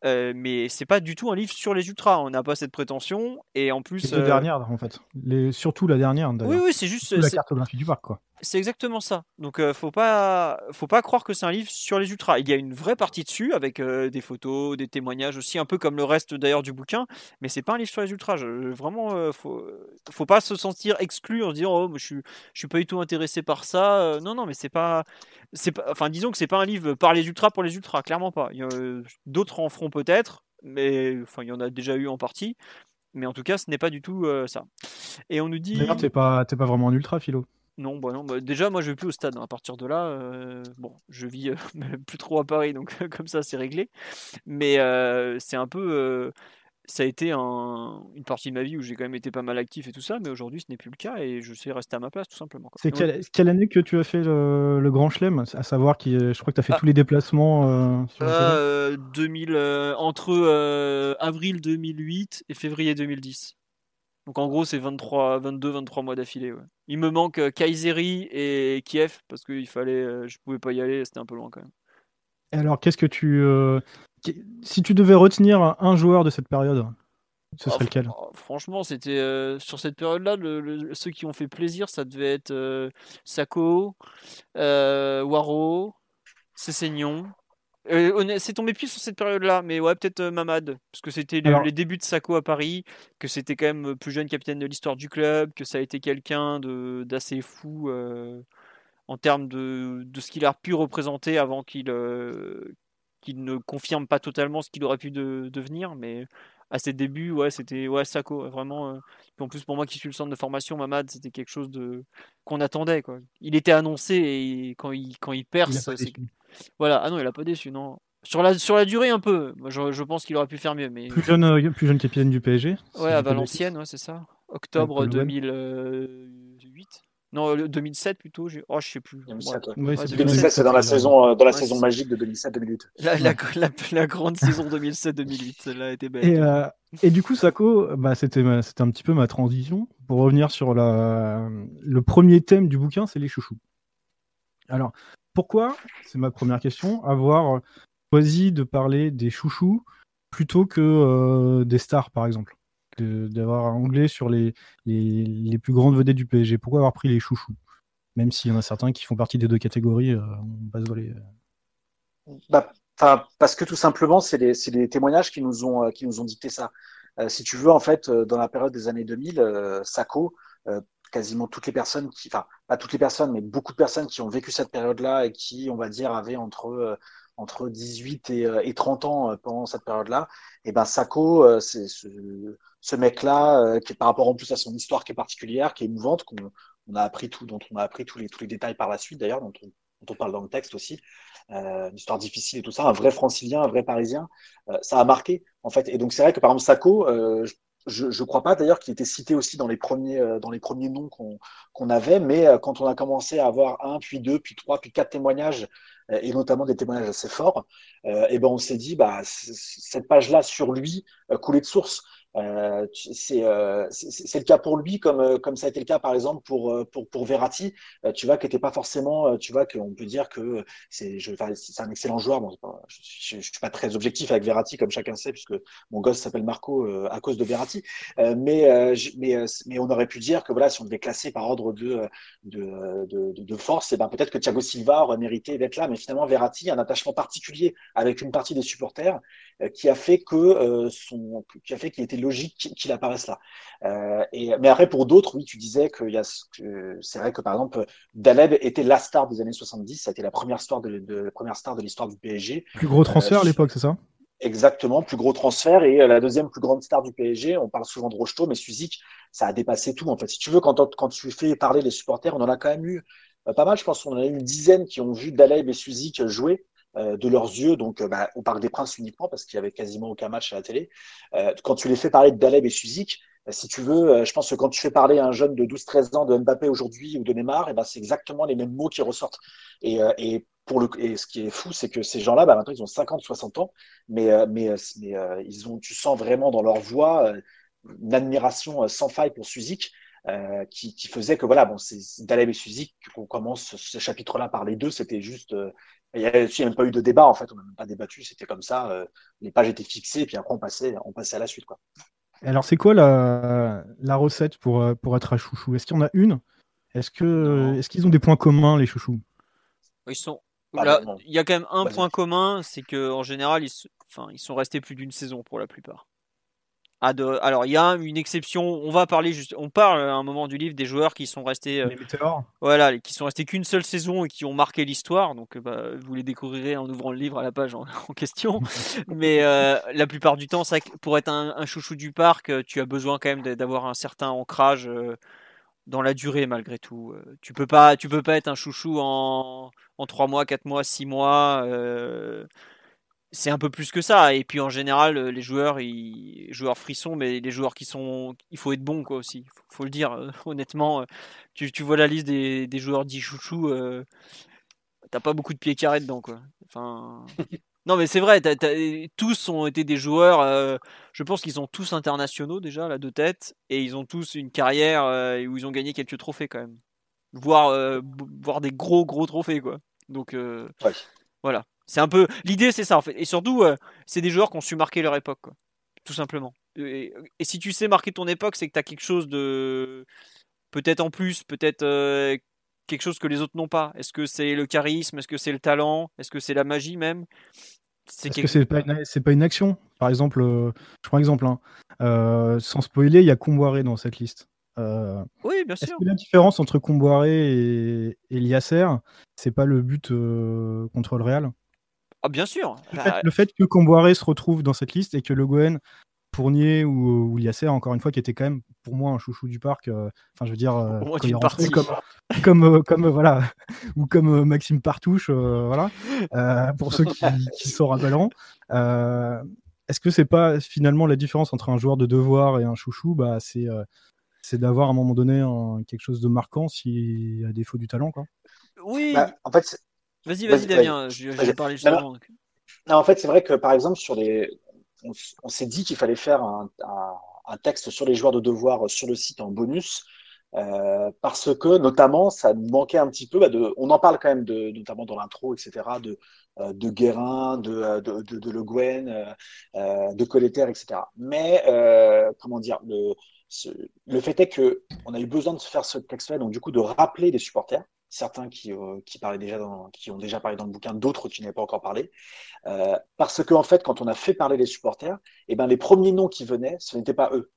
euh, mais c'est pas du tout un livre sur les ultras. On n'a pas cette prétention, et en plus. la dernière, en fait. Les, surtout la dernière. Oui, oui, c'est juste. la cartographie du parc, quoi. C'est exactement ça. Donc, euh, faut pas, faut pas croire que c'est un livre sur les ultras. Il y a une vraie partie dessus avec euh, des photos, des témoignages aussi, un peu comme le reste d'ailleurs du bouquin. Mais c'est pas un livre sur les ultras. Vraiment, euh, faut... faut pas se sentir exclu en se disant, oh, je suis, je suis pas du tout intéressé par ça. Euh, non, non, mais c'est pas, c'est pas, enfin, disons que c'est pas un livre par les ultras pour les ultras, clairement pas. D'autres en feront peut-être, mais enfin, il y en a déjà eu en partie. Mais en tout cas, ce n'est pas du tout ça. Et on nous dit. D'ailleurs, t'es pas, pas vraiment un ultra, philo. Non, bah non, bah déjà moi je vais plus au stade. Hein. À partir de là, euh, bon, je vis euh, plus trop à Paris, donc comme ça c'est réglé. Mais euh, c'est un peu, ça a été une partie de ma vie où j'ai quand même été pas mal actif et tout ça, mais aujourd'hui ce n'est plus le cas et je sais rester à ma place tout simplement. C'est quelle, année que tu as fait le, Grand Chelem? À savoir, qui, je crois que tu as fait ah. tous les déplacements sur 2000, entre avril 2008 et février 2010. Donc en gros, c'est 23, 22, 23 mois d'affilée. Il me manque euh, Kayseri et Kiev parce que il fallait, euh, je pouvais pas y aller, c'était un peu loin quand même. alors, qu'est-ce que tu, euh, si tu devais retenir un joueur de cette période, ce serait lequel? Franchement, c'était sur cette période-là, ceux qui ont fait plaisir, ça devait être Sako, Waro, Cessignon, euh, c'est tombé plus sur cette période-là, mais ouais, peut-être euh, Mamad, parce que c'était les débuts de Sako à Paris, que c'était quand même plus jeune capitaine de l'histoire du club, que ça a été quelqu'un d'assez fou euh, en termes de, de ce qu'il a pu représenter avant qu'il ne confirme pas totalement ce qu'il aurait pu devenir, mais à ses débuts, ouais, c'était ouais, Sako, vraiment. en plus, pour moi qui suis le centre de formation, Mamad, c'était quelque chose de qu'on attendait. Quoi. Il était annoncé et quand il, quand il perce, voilà, ah non, il a pas déçu, non. Sur la, sur la durée, un peu. Moi, je, je pense qu'il aurait pu faire mieux. Mais... Plus jeune, euh, plus jeune capitaine du PSG Ouais, à Valenciennes, ouais, c'est ça. Octobre 2008. Non, 2007 plutôt. Oh, je sais plus. 2007, c'est dans la saison, euh, dans la saison magique de 2007-2008. La, la, la, grande saison 2007-2008, celle-là a été belle. Et, euh, et, du coup, Sako, bah, c'était un petit peu ma transition. Pour revenir sur la, le premier thème du bouquin, c'est les chouchous. Alors, pourquoi, c'est ma première question, avoir choisi de parler des chouchous plutôt que euh, des stars, par exemple? D'avoir anglais sur les, plus grandes vedettes du PSG. Pourquoi avoir pris les chouchous? Même s'il y en a certains qui font partie des deux catégories, euh, on va se les... Bah, parce que tout simplement, c'est les, témoignages qui nous ont, qui nous dicté ça. Euh, si tu veux, en fait, dans la période des années 2000, Sacco, quasiment toutes les personnes qui, enfin, pas toutes les personnes, mais beaucoup de personnes qui ont vécu cette période-là et qui, on va dire, avaient entre, euh, entre 18 et, euh, et, 30 ans euh, pendant cette période-là, et ben Sako, c'est ce, mec-là, qui par rapport en plus à son histoire qui est particulière, qui est émouvante, qu'on on a appris tout, dont on a appris tous les, tous les détails par la suite d'ailleurs, dont on, dont on parle dans le texte aussi, une histoire difficile et tout ça, un vrai francilien, un vrai parisien, ça a marqué en fait. Et donc c'est vrai que par exemple euh, je ne crois pas d'ailleurs qu'il était cité aussi dans les premiers, euh, dans les premiers noms qu'on avait, mais euh, quand on a commencé à avoir un, puis deux, puis trois, puis quatre témoignages, euh, et notamment des témoignages assez forts, et eh ben on s'est dit, bah, cette page-là sur lui coulait de source. Euh, euh, c'est le cas pour lui, comme, euh, comme ça a été le cas par exemple pour, pour, pour Verratti. tu vois, qui n'était pas forcément, tu vois, qu'on peut dire que c'est un excellent joueur. Bon, je ne suis pas très objectif avec Verratti, comme chacun sait, puisque mon gosse s'appelle Marco à cause de Verratti. mais, mais, mais on aurait pu dire que voilà, si on devait classer par ordre de, de, de, de force, et eh ben peut-être que Thiago Silva aurait mérité d'être là. Mais finalement, Verratti a un attachement particulier avec une partie des supporters qui a fait que son, qui a fait qu'il était logique qu'il apparaisse là. Euh, et, mais après, pour d'autres, oui, tu disais que, c'est vrai que par exemple, Daleb était la star des années 70, ça a été la première star de, la première star de l'histoire du PSG. Plus gros transfert à euh, l'époque, c'est ça? Exactement, plus gros transfert et euh, la deuxième plus grande star du PSG. On parle souvent de Rocheteau, mais Suzik, ça a dépassé tout. En fait, si tu veux, quand, quand tu fais parler les supporters, on en a quand même eu pas mal. Je pense qu'on en a eu une dizaine qui ont vu Daleb et Suzik jouer. Euh, de leurs yeux, donc euh, bah, au Parc des Princes uniquement, parce qu'il y avait quasiment aucun match à la télé. Euh, quand tu les fais parler de Daleb et Suzik, si tu veux, je pense que quand tu fais parler un jeune de 12-13 ans de Mbappé aujourd'hui ou de Neymar, eh ben c'est exactement les mêmes mots qui ressortent. Et, et pour le, et ce qui est fou, c'est que ces gens-là, bah, maintenant, ils ont 50, 60 ans, mais, mais, mais ils ont, tu sens vraiment dans leur voix une admiration sans faille pour Suzik. Qui, qui, faisait que voilà, bon, c'est Daleb et Suzik qu'on commence ce chapitre-là par les deux, c'était juste, il n'y a, même pas eu de débat, en fait, on n'a même pas débattu, c'était comme ça, euh, les pages étaient fixées, puis après on passait, on passait à la suite. Quoi. Alors c'est quoi la, la, recette pour, euh, pour être un chouchou? Est-ce qu'il y en a une? Est-ce que est-ce qu'ils ont des points communs, les chouchous? Ils sont. Bah, il y a quand même un point commun, c'est qu'en général, ils, enfin, ils sont restés plus d'une saison pour la plupart. Alors, il y a une exception. On va parler juste, on parle à un moment du livre des joueurs qui sont restés, euh, les météores. voilà, qui sont restés qu'une seule saison et qui ont marqué l'histoire. Donc, bah, vous les découvrirez en ouvrant le livre à la page en, question. Mais euh, la plupart du temps, pour être un, chouchou du parc, euh, tu as besoin quand même d'avoir un certain ancrage dans la durée malgré tout. Tu peux pas, tu peux pas être un chouchou en, en 3 mois, 4 mois, 6 mois c'est un peu plus que ça. Et puis en général, euh, les joueurs, ils, joueurs frissons, mais les joueurs qui sont, il faut être bon quoi aussi. Faut, faut le dire euh, honnêtement. Euh, tu, tu, vois la liste des, des joueurs dits chouchou, t'as pas beaucoup de pieds carrés dedans quoi. Enfin. Non mais c'est vrai, tous ont été des joueurs, je pense qu'ils sont tous internationaux déjà, là de tête, et ils ont tous une carrière où ils ont gagné quelques trophées quand même. Voire, voire des gros gros trophées quoi. Donc voilà. C'est un peu l'idée, c'est ça en fait. Et surtout, euh, c'est des joueurs qui ont su marquer leur époque, quoi. tout simplement. Et, si tu sais marquer ton époque, c'est que tu as quelque chose de peut-être en plus, peut-être euh, quelque chose que les autres n'ont pas. Est-ce que c'est le charisme? Est-ce que c'est le talent? Est-ce que c'est la magie même? C'est Est-ce que c'est pas, une... pas une action? Par exemple, euh, je prends un exemple. Hein. sans spoiler, il y a Comboiré dans cette liste. oui, bien sûr. Est-ce que la différence entre Comboiré et, et Liasser, c'est pas le but contre le Real? Ah, bien sûr. Le, fait, que Comboiré se retrouve dans cette liste et que Le Gouen, Fournier ou, ou Liasser, encore une fois, qui était quand même pour moi un chouchou du parc, euh, enfin, je veux dire, euh, comme, comme, euh, comme voilà, ou comme Maxime Partouche, voilà, pour ceux qui, qui sont rappelleront. Est-ce que c'est pas finalement la différence entre un joueur de devoir et un chouchou? Bah, c'est c'est d'avoir à un moment donné quelque chose de marquant s'il a défaut du talent quoi. Oui. Bah, en fait, Vas-y, vas-y, Damien, je vais parler justement. Non, en fait, c'est vrai que par exemple, sur les... on, s'est dit qu'il fallait faire un, texte sur les joueurs de devoir sur le site en bonus. Euh, parce que notamment ça nous manquait un petit peu bah, de, on en parle quand même de, notamment dans l'intro etc de euh, de Guérin de de, de, Le Guen euh, de Colleter etc mais comment dire le le fait est que on a eu besoin de faire ce texte-là donc du coup de rappeler les supporters certains qui, euh, qui, parlaient déjà dans, qui ont déjà parlé dans le bouquin, d'autres qui n'avaient pas encore parlé. Euh, parce que, en fait, quand on a fait parler les supporters, eh ben, les premiers noms qui venaient, ce n'étaient pas eux.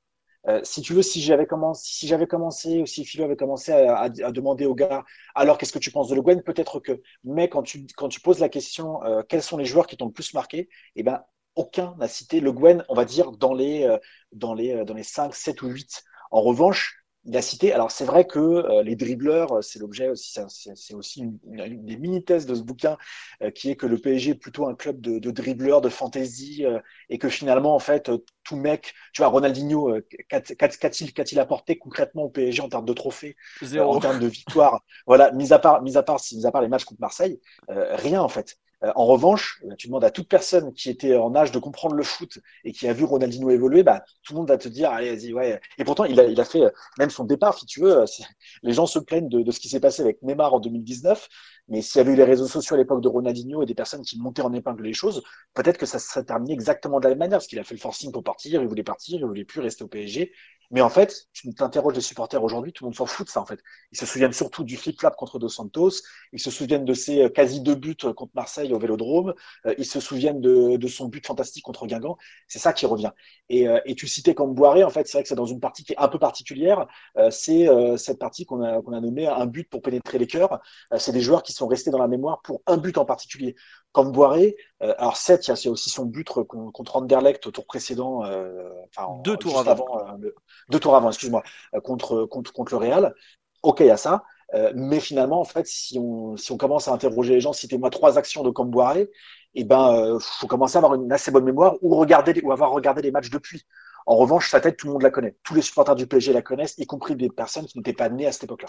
Euh, si tu veux, si j'avais commencé, si j'avais commencé, ou si Philo avait commencé à, demander aux gars, alors qu'est-ce que tu penses de Le Guen? Peut-être que. Mais quand tu, quand tu poses la question, quels sont les joueurs qui t'ont le plus marqué? Eh ben, aucun n'a cité Le Guen, on va dire, dans les, dans les, dans les 5, 7 ou 8. En revanche, il a cité, alors c'est vrai que euh, les dribbleurs, euh, c'est l'objet aussi, c'est aussi une, des mini-thèses de ce bouquin, euh, qui est que le PSG est plutôt un club de, de dribbleurs, de fantaisie, et que finalement, en fait, tout mec, tu vois, Ronaldinho, qu'a-t-il qu'a-t-il apporté concrètement au PSG en termes de trophées, en termes de victoires? Voilà, mis à part, mis à part, mis à part les matchs contre Marseille, rien en fait. Euh, en revanche, bah, tu demandes à toute personne qui était en âge de comprendre le foot et qui a vu Ronaldinho évoluer, bah, tout le monde va te dire, allez, vas-y, ouais. Et pourtant, il a, il a fait euh, même son départ, si tu veux. Euh, les gens se plaignent de, de ce qui s'est passé avec Neymar en 2019, mais s'il y avait eu les réseaux sociaux à l'époque de Ronaldinho et des personnes qui montaient en épingle les choses, peut-être que ça se serait terminé exactement de la même manière, parce qu'il a fait le forcing pour partir, il voulait partir, il voulait plus rester au PSG. Mais en fait, tu t'interroges les supporters aujourd'hui, tout le monde s'en fout de ça en fait. Ils se souviennent surtout du flip-flap contre Dos Santos, ils se souviennent de ses euh, quasi deux buts euh, contre Marseille au Vélodrome, euh, ils se souviennent de, son but fantastique contre Guingamp. C'est ça qui revient. Et, tu citais comme Boiré, en fait, c'est vrai que c'est dans une partie qui est un peu particulière. c'est cette partie qu'on a, qu'on a nommée un but pour pénétrer les cœurs. c'est des joueurs qui sont restés dans la mémoire pour un but en particulier. Comme Boiré, alors 7, il y a aussi son but contre Anderlecht au tour précédent, enfin, deux tours avant. avant deux tours avant, excuse-moi, euh, contre, contre, contre le Real. Ok, il y a ça. Euh, mais finalement, en fait, si on, si on commence à interroger les gens, citez-moi trois actions de Camboire, eh ben, euh, faut commencer à avoir une assez bonne mémoire ou regarder ou avoir regardé les matchs depuis. En revanche, sa tête, tout le monde la connaît. Tous les supporters du PSG la connaissent, y compris des personnes qui n'étaient pas nées à cette époque-là.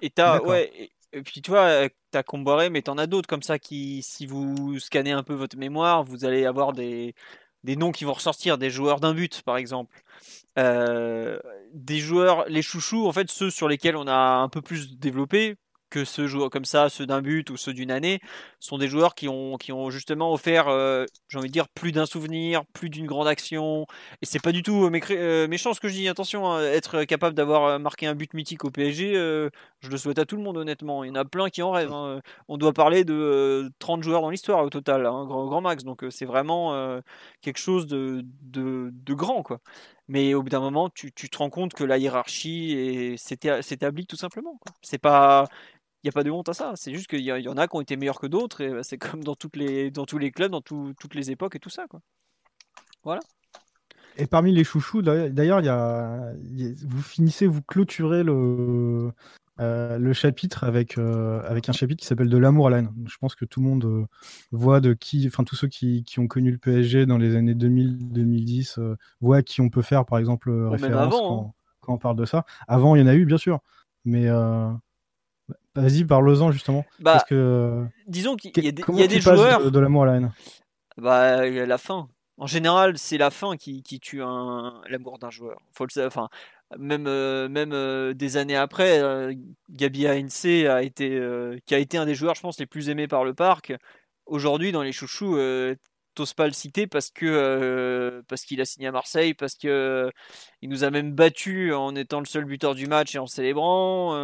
Et t'as, ouais, et puis tu vois, t'as Comboiré, mais t'en as d'autres comme ça qui, si vous scannez un peu votre mémoire, vous allez avoir des, des noms qui vont ressortir, des joueurs d'un but par exemple. Euh, des joueurs, les chouchous, en fait, ceux sur lesquels on a un peu plus développé, que ceux joueurs comme ça, ceux d'un but ou ceux d'une année, sont des joueurs qui ont, qui ont justement offert, euh, j'ai envie de dire, plus d'un souvenir, plus d'une grande action. Et c'est pas du tout euh, euh, méchant ce que je dis. Attention, hein, être capable d'avoir marqué un but mythique au PSG, je le souhaite à tout le monde, honnêtement. Il y en a plein qui en rêvent. Hein. On doit parler de 30 joueurs dans l'histoire au total, hein, grand, grand, max. Donc c'est vraiment quelque chose de, de, de, grand, quoi. Mais au bout d'un moment, tu, tu, te rends compte que la hiérarchie s'établit tout simplement. C'est pas il n'y a pas de honte à ça. C'est juste qu'il y, y, en a qui ont été meilleurs que d'autres, et bah, c'est comme dans, toutes les, dans tous les clubs, dans toutes les époques et tout ça. Quoi. Voilà. Et parmi les chouchous, d'ailleurs, il y a, vous finissez, vous clôturez le, euh, le chapitre avec, euh, avec un chapitre qui s'appelle De l'amour à la haine. Je pense que tout le monde euh, voit de qui, enfin tous ceux qui, qui, ont connu le PSG dans les années 2000-2010 voient à qui on peut faire par exemple référence quand, hein. quand, on parle de ça. Avant, il y en a eu bien sûr, mais Vas-y, parle-en justement. Bah, parce que, disons qu'il y a des, y a des joueurs. De, l'amour à la haine Bah, la fin. En général, c'est la fin qui, qui tue l'amour d'un joueur. Faut le enfin, même euh, même euh, des années après, euh, Gabi Heinze a été qui a été un des joueurs, je pense, les plus aimés par le parc. Aujourd'hui, dans les chouchous, t'oses pas le citer parce que parce qu'il a signé à Marseille, parce que il nous a même battu en étant le seul buteur du match et en célébrant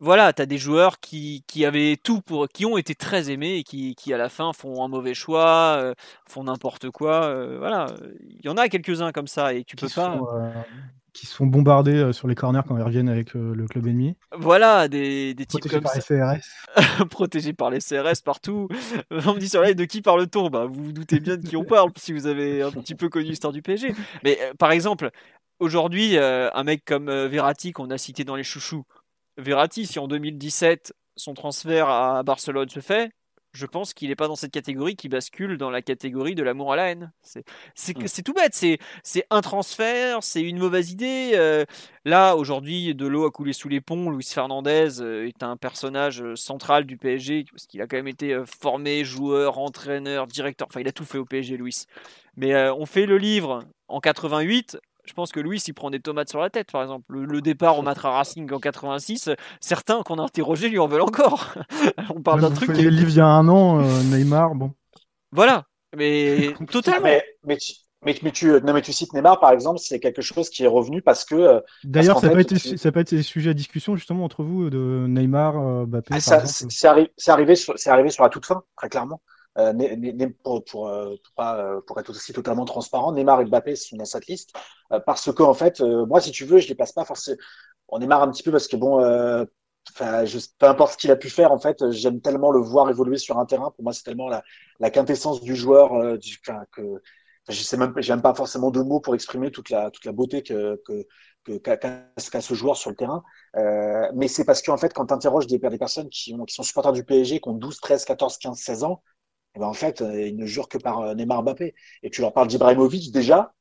voilà, tu as des joueurs qui, qui, avaient tout pour, qui ont été très aimés et qui, qui à la fin font un mauvais choix, euh, font n'importe quoi. Euh, voilà, il y en a quelques-uns comme ça et tu qui peux pas. Euh, qui se font bombarder sur les corners quand ils reviennent avec le club ennemi. Voilà, des, des types comme par les CRS. Protégés par les CRS partout. On me dit sur live de qui parle-t-on? Bah, Vous vous doutez bien de qui on parle si vous avez un petit peu connu l'histoire du PSG. Mais par exemple, aujourd'hui, un mec comme Verratti qu'on a cité dans les chouchous, Verratti, si en 2017 son transfert à Barcelone se fait, je pense qu'il n'est pas dans cette catégorie qui bascule dans la catégorie de l'amour à la haine. C'est mm. tout bête, c'est un transfert, c'est une mauvaise idée. Euh, là, aujourd'hui, de l'eau a coulé sous les ponts. Luis Fernandez euh, est un personnage euh, central du PSG, parce qu'il a quand même été formé, joueur, entraîneur, directeur. Enfin, il a tout fait au PSG, Luis. Mais on fait le livre en 88, je pense que Louis, il prend des tomates sur la tête, par exemple. Le, départ au Matra Racing en 86, certains qu'on a interrogés lui en veulent encore. On parle d'un truc. Qui... Le livre il y a un an, euh, Neymar, bon. Voilà, mais totalement. Mais, mais, tu, mais, tu, non, mais tu cites Neymar, par exemple, c'est quelque chose qui est revenu parce que. Euh, D'ailleurs, ça, peut être, ça peut être sujet à discussion justement entre vous de Neymar, euh, Mbappé. Ah, c'est arrivé, arrivé, sur, arrivé sur la toute fin, très clairement. Euh, pour, pour, euh, euh, pour, être aussi totalement transparent, Neymar et Mbappé sont dans cette liste parce que en fait, moi, si tu veux, je les passe pas forcément. On marre un petit peu parce que bon, peu importe ce qu'il a pu faire, en fait, j'aime tellement le voir évoluer sur un terrain. Pour moi, c'est tellement la, quintessence du joueur que je sais même, pas forcément de mots pour exprimer toute la beauté que qu'a ce joueur sur le terrain. Euh, mais c'est parce qu'en fait, quand tu interroges des, personnes qui, qui sont supporters du PSG, qui ont 12, 13, 14, 15, 16 ans, eh ben, en fait, euh, ils ne jurent que par euh, Neymar Mbappé. Et tu leur parles d'Ibrahimovic déjà,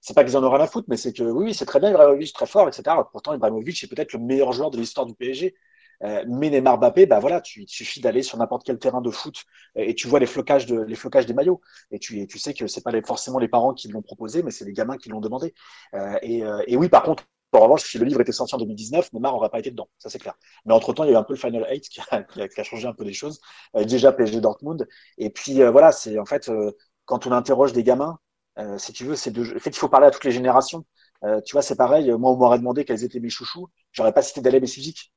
c'est pas qu'ils en auront la foutre, mais c'est que oui, c'est très bien Ibrahimovic, très fort, etc. Pourtant, Ibrahimovic est peut-être le meilleur joueur de l'histoire du PSG. Euh, mais Neymar Mbappé, bah voilà, tu, il suffit d'aller sur n'importe quel terrain de foot et tu vois les flocages de des maillots et tu, sais que c'est pas forcément les parents qui l'ont proposé, mais c'est les gamins qui l'ont demandé. et oui, par contre, en revanche, si le livre était sorti en 2019, Neymar n'aurait pas été dedans, ça c'est clair. Mais entre-temps, il y a eu un peu le Final 8 qui a, qui a, changé un peu les choses. Euh, déjà PSG Dortmund. Et puis euh, voilà, c'est en fait, euh, quand on interroge des gamins, si tu veux, c'est de... en fait, il faut parler à toutes les générations. tu vois, c'est pareil, moi on m'aurait demandé quels étaient mes chouchous, j'aurais pas cité Daleb et Suzik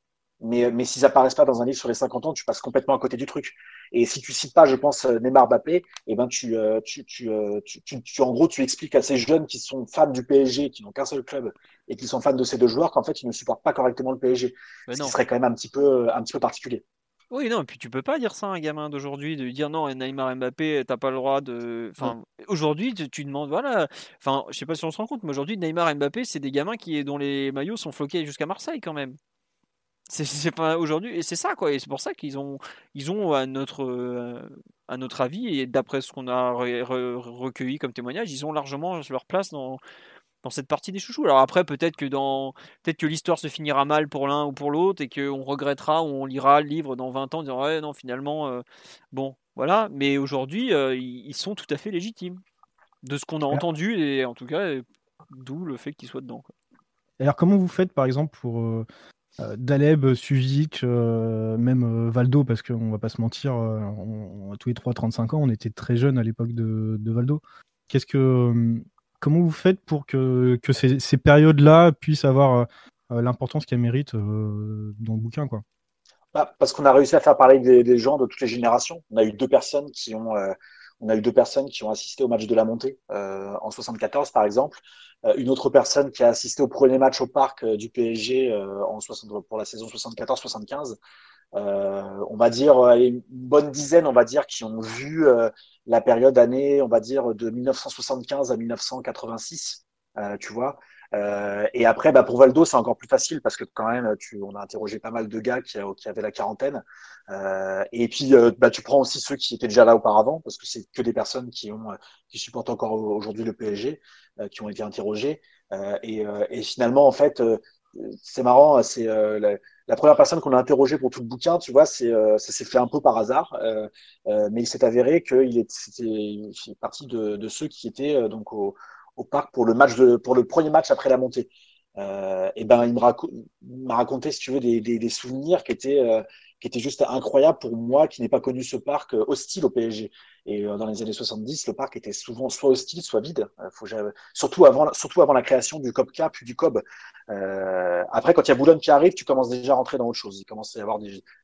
mais, mais s'ils apparaissent pas dans un livre sur les 50 ans, tu passes complètement à côté du truc. Et si tu cites pas, je pense, euh, Neymar Mbappé, eh ben tu, euh, tu, euh, tu, tu, tu, en gros, tu expliques à ces jeunes qui sont fans du PSG, qui n'ont qu'un seul club et qui sont fans de ces deux joueurs, qu'en fait, ils ne supportent pas correctement le PSG. ce qui serait quand même un petit peu, un petit peu particulier. Oui, non, et puis tu peux pas dire ça à un gamin d'aujourd'hui, de dire non, Neymar Mbappé, t'as pas le droit de. Enfin, aujourd'hui, tu, demandes, voilà. Enfin, je sais pas si on se rend compte, mais aujourd'hui, Neymar Mbappé, c'est des gamins qui, dont les maillots sont floqués jusqu'à Marseille quand même. C'est pas aujourd'hui, et c'est ça quoi. Et c'est pour ça qu'ils ont, ils ont à notre, euh, à notre avis et d'après ce qu'on a recueilli comme témoignage, ils ont largement leur place dans, dans cette partie des chouchous. Alors après, peut-être que dans, peut-être que l'histoire se finira mal pour l'un ou pour l'autre et qu'on regrettera ou on lira le livre dans 20 ans en disant ouais non finalement, euh, bon voilà. Mais aujourd'hui, euh, ils sont tout à fait légitimes de ce qu'on a entendu et en tout cas, d'où le fait qu'ils soient dedans. Alors comment vous faites par exemple pour Daleb, Sujic, même Valdo, parce qu'on va pas se mentir, on, tous les 3-35 ans, on était très jeunes à l'époque de, Valdo. Qu'est-ce que, comment vous faites pour que, que ces, périodes-là puissent avoir l'importance qu'elles méritent dans le bouquin quoi? Bah, Parce qu'on a réussi à faire parler des, gens de toutes les générations. On a eu deux personnes qui ont on a eu deux personnes qui ont assisté au match de la montée euh, en 74 par exemple, euh, une autre personne qui a assisté au premier match au parc euh, du PSG en 60, pour la saison 74-75. on va dire une bonne dizaine, on va dire, qui ont vu la période année, on va dire de 1975 à 1986, tu vois. Euh, et après, bah, pour Valdo, c'est encore plus facile parce que quand même, tu, on a interrogé pas mal de gars qui, qui avaient la quarantaine. Euh, et puis, euh, bah, tu prends aussi ceux qui étaient déjà là auparavant parce que c'est que des personnes qui ont, qui supportent encore aujourd'hui le PSG, qui ont été interrogées. Et, et, finalement, en fait, c'est marrant, c'est la, la, première personne qu'on a interrogée pour tout le bouquin, tu vois, c'est ça s'est fait un peu par hasard, mais il s'est avéré qu'il était partie de, de, ceux qui étaient donc au au parc pour le match de, pour le premier match après la montée. Euh, et ben il m'a raconté si tu veux des, des, des souvenirs qui étaient euh, qui étaient juste incroyables pour moi qui n'ai pas connu ce parc euh, hostile au PSG et euh, dans les années 70 le parc était souvent soit hostile soit vide. Faut, surtout avant surtout avant la création du COP puis du COB après quand il y a Boulogne qui arrive tu commences déjà à rentrer dans autre chose. Il commence à y avoir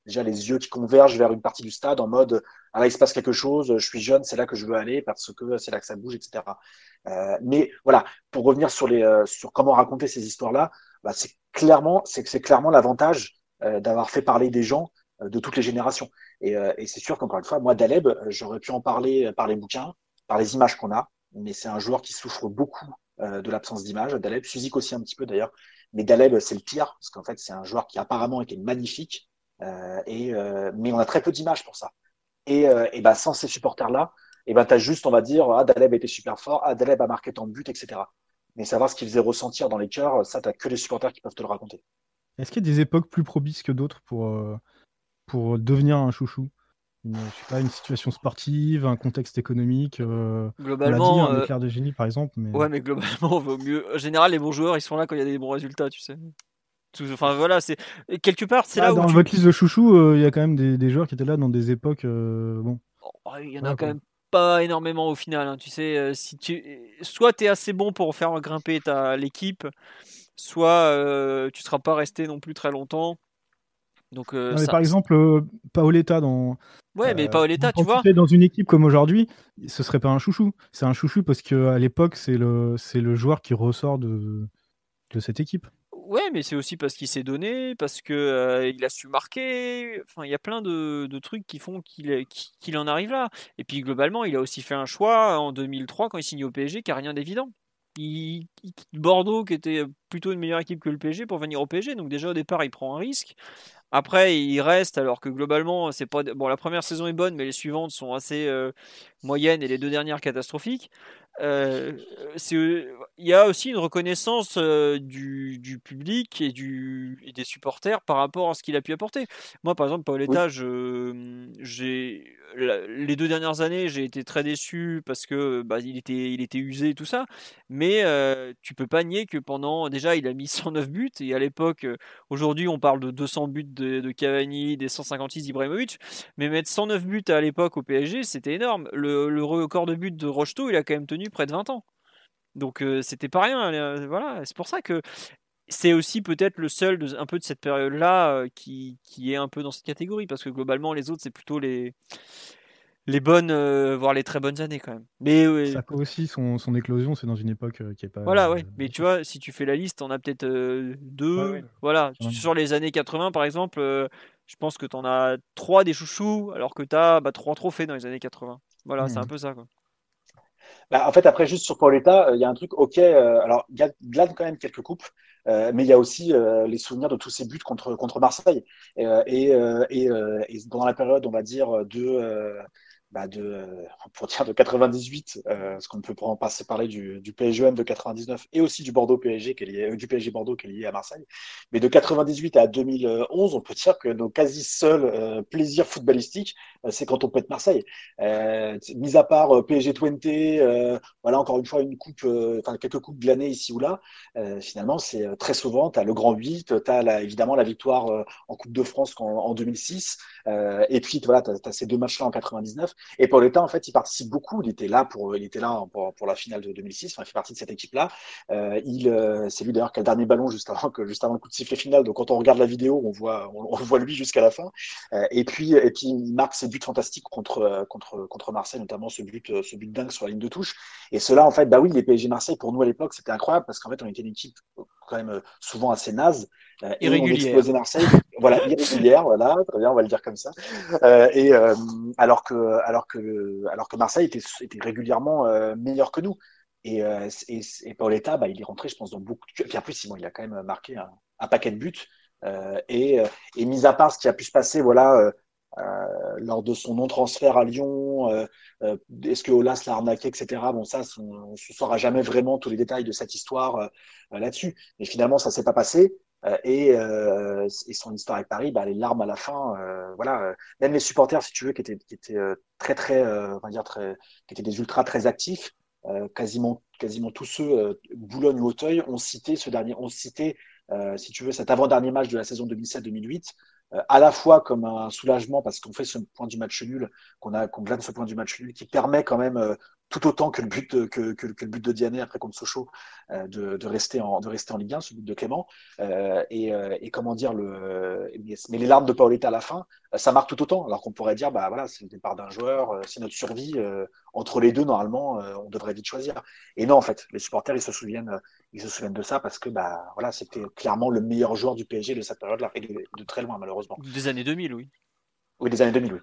déjà les yeux qui convergent vers une partie du stade en mode ah là il se passe quelque chose je suis jeune c'est là que je veux aller parce que c'est là que ça bouge etc euh, mais voilà, pour revenir sur les euh, sur comment raconter ces histoires-là, bah, c'est clairement c'est c'est clairement l'avantage euh, d'avoir fait parler des gens de toutes les générations. Et, et c'est sûr qu'encore une fois, moi Daleb, j'aurais pu en parler par les bouquins, par les images qu'on a, mais c'est un joueur qui souffre beaucoup de l'absence d'image. Daleb, Suzik aussi un petit peu d'ailleurs, mais Daleb c'est le pire parce qu'en fait c'est un joueur qui apparemment était magnifique, et mais on a très peu d'images pour ça. Et, et bah, sans ces supporters là, et ben, tu juste, on va dire, ah, Daleb était super fort, ah, Daleb a marqué tant de buts, etc. Mais savoir ce qu'il faisait ressentir dans les cœurs, ça, tu que les supporters qui peuvent te le raconter. Est-ce qu'il y a des époques plus propices que d'autres pour, euh, pour devenir un chouchou une, je sais pas, une situation sportive, un contexte économique. Euh, globalement, on un éclair de génie par exemple. Mais... Ouais, mais globalement, vaut mieux. En général, les bons joueurs, ils sont là quand il y a des bons résultats, tu sais. Enfin voilà, c'est quelque part, c'est là ah, où dans votre liste de chouchous, euh, il y a quand même des, des, joueurs qui étaient là dans des époques. bon. Oh, il y en a quand même pas énormément au final. Hein. Tu sais, euh, si tu, soit tu es assez bon pour faire grimper ta l'équipe, soit euh, tu seras pas resté non plus très longtemps. Donc, euh, par exemple, Paoletta dans. Ouais, mais Paoletta, tu vois. Dans une équipe comme aujourd'hui, ce serait pas un chouchou. C'est un chouchou parce qu'à l'époque, c'est le, c'est le joueur qui ressort de, de cette équipe. Ouais, mais c'est aussi parce qu'il s'est donné, parce que euh, il a su marquer. Enfin, il y a plein de, trucs qui font qu'il qu'il en arrive là. Et puis globalement, il a aussi fait un choix en 2003 quand il signe au PSG qui a rien d'évident. Il, quitte Bordeaux, qui était plutôt une meilleure équipe que le PSG, pour venir au PSG. Donc déjà au départ, il prend un risque. Après, il reste alors que globalement, c'est pas bon. La première saison est bonne, mais les suivantes sont assez euh, moyennes et les deux dernières catastrophiques. Euh, il y a aussi une reconnaissance euh, du, du, public et, du, et des supporters par rapport à ce qu'il a pu apporter. Moi, par exemple, Paoletta, oui. j'ai les deux dernières années, j'ai été très déçu parce que bah, il, était, il était usé et tout ça. Mais euh, tu peux pas nier que pendant. Déjà, il a mis 109 buts. Et à l'époque, aujourd'hui, on parle de 200 buts de, de Cavani, des 156 d'Ibrahimovic. Mais mettre 109 buts à l'époque au PSG, c'était énorme. Le, le, record de buts de Rocheteau, il a quand même tenu près de 20 ans. Donc euh, c'était pas rien. Euh, voilà, c'est pour ça que c'est aussi peut-être le seul de, un peu de cette période-là euh, qui, qui, est un peu dans cette catégorie, parce que globalement, les autres, c'est plutôt les, les bonnes, voire les très bonnes années quand même. Mais. Ça aussi, son, son éclosion, c'est dans une époque qui est pas. Voilà, ouais. Mais tu vois, si tu fais la liste, on a peut-être deux. Voilà. Sur les années 80, par exemple, je pense que tu en as trois des chouchous, alors que tu as bah, trois trophées dans les années 80. Voilà, c'est mmh. un peu ça. Quoi. Bah, en fait, après, juste sur Pauletta, il y a un truc, ok, alors, glade quand même quelques coupes, euh, mais il y a aussi euh, les souvenirs de tous ces buts contre, contre Marseille. Et, euh, et, et, pendant la période, on va dire, de, bah de, pour dire de 98, euh, parce qu'on peut passer parler du, du PSGM de 99 et aussi du Bordeaux PSG qui est lié, du PSG Bordeaux qui est lié à Marseille. Mais de 98 à 2011, on peut dire que nos quasi seuls plaisirs footballistiques, c'est quand on peut être Marseille. mis à part PSG 20, voilà encore une fois une coupe, enfin quelques coupes l'année ici ou là. finalement, c'est très souvent, tu as le Grand 8, tu as évidemment la victoire en Coupe de France en, en 2006, et puis voilà, tu as, ces deux matchs-là en 99. Et Pauletta, en fait, il participe beaucoup. Il était là pour, il était là pour, pour la finale de 2006. Enfin, il fait partie de cette équipe-là. Euh, il, euh, c'est lui d'ailleurs qui a le dernier ballon juste avant que, juste avant le coup de sifflet final. Donc, quand on regarde la vidéo, on voit, on, voit lui jusqu'à la fin. Euh, et puis, et puis, il marque ses buts fantastiques contre, contre, contre Marseille, notamment ce but, ce but dingue sur la ligne de touche. Et cela, en fait, bah oui, les PSG Marseille, pour nous à l'époque, c'était incroyable parce qu'en fait, on était une équipe quand même souvent assez naze. Euh, irrégulière. On Marseille, voilà, irrégulière, voilà, très bien, on va le dire comme ça. Euh, et euh, alors que, alors que, alors que Marseille était, était régulièrement euh, meilleur que nous. Et, euh, et, et Paoletta, bah, il est rentré, je pense, dans beaucoup. De... Puis en plus, bon, il a quand même marqué un, un paquet de buts. et, et mis à part ce qui a pu se passer, voilà, euh, lors de son non-transfert à Lyon, euh, euh, est-ce que Olas l'a arnaqué, etc. Bon, ça, on ne saura jamais vraiment tous les détails de cette histoire là-dessus. Mais finalement, ça s'est pas passé. Et, et, son histoire avec Paris, bah, les larmes à la fin, voilà. Même les supporters, si tu veux, qui étaient, qui étaient très, très, on va dire très, qui étaient des ultras très actifs, quasiment, quasiment tous ceux, Boulogne ou Auteuil, ont cité ce dernier, ont cité, si tu veux, cet avant-dernier match de la saison 2007-2008 euh, à la fois comme un soulagement parce qu'on fait ce point du match nul, qu'on a qu'on glane ce point du match nul, qui permet quand même euh, tout autant que le but de, que, que, que, le but de Diané après contre Sochaux euh, de, de, rester en de rester en Ligue 1, ce but de Clément euh, et, et, comment dire le mais les larmes de Paoletta à la fin, ça marque tout autant alors qu'on pourrait dire bah voilà c'est le départ d'un joueur, c'est notre survie entre les deux normalement on devrait vite choisir et non en fait les supporters ils se souviennent ils se souviennent de ça parce que bah voilà, c'était clairement le meilleur joueur du PSG de cette période-là, et de, très loin malheureusement. Des années 2000, oui. Oui, des années 2000, oui.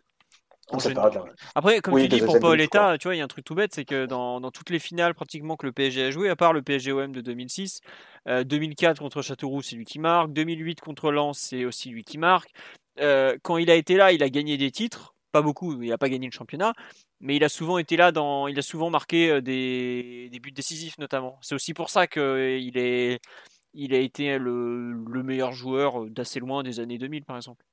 Après, comme tu dis, pour Paoletta, tu vois, il y a un truc tout bête, c'est que dans, dans, toutes les finales pratiquement que le PSG a joué, à part le PSG-OM de 2006, 2004 euh, contre Châteauroux, c'est lui qui marque, 2008 contre Lens, c'est aussi lui qui marque. Euh, quand il a été là, il a gagné des titres, pas beaucoup, il n'a pas gagné le championnat, mais il a souvent été là dans, il a souvent marqué euh, des, des buts décisifs notamment. C'est aussi pour ça qu'il est, il a été le, le meilleur joueur d'assez loin des années 2000 par exemple.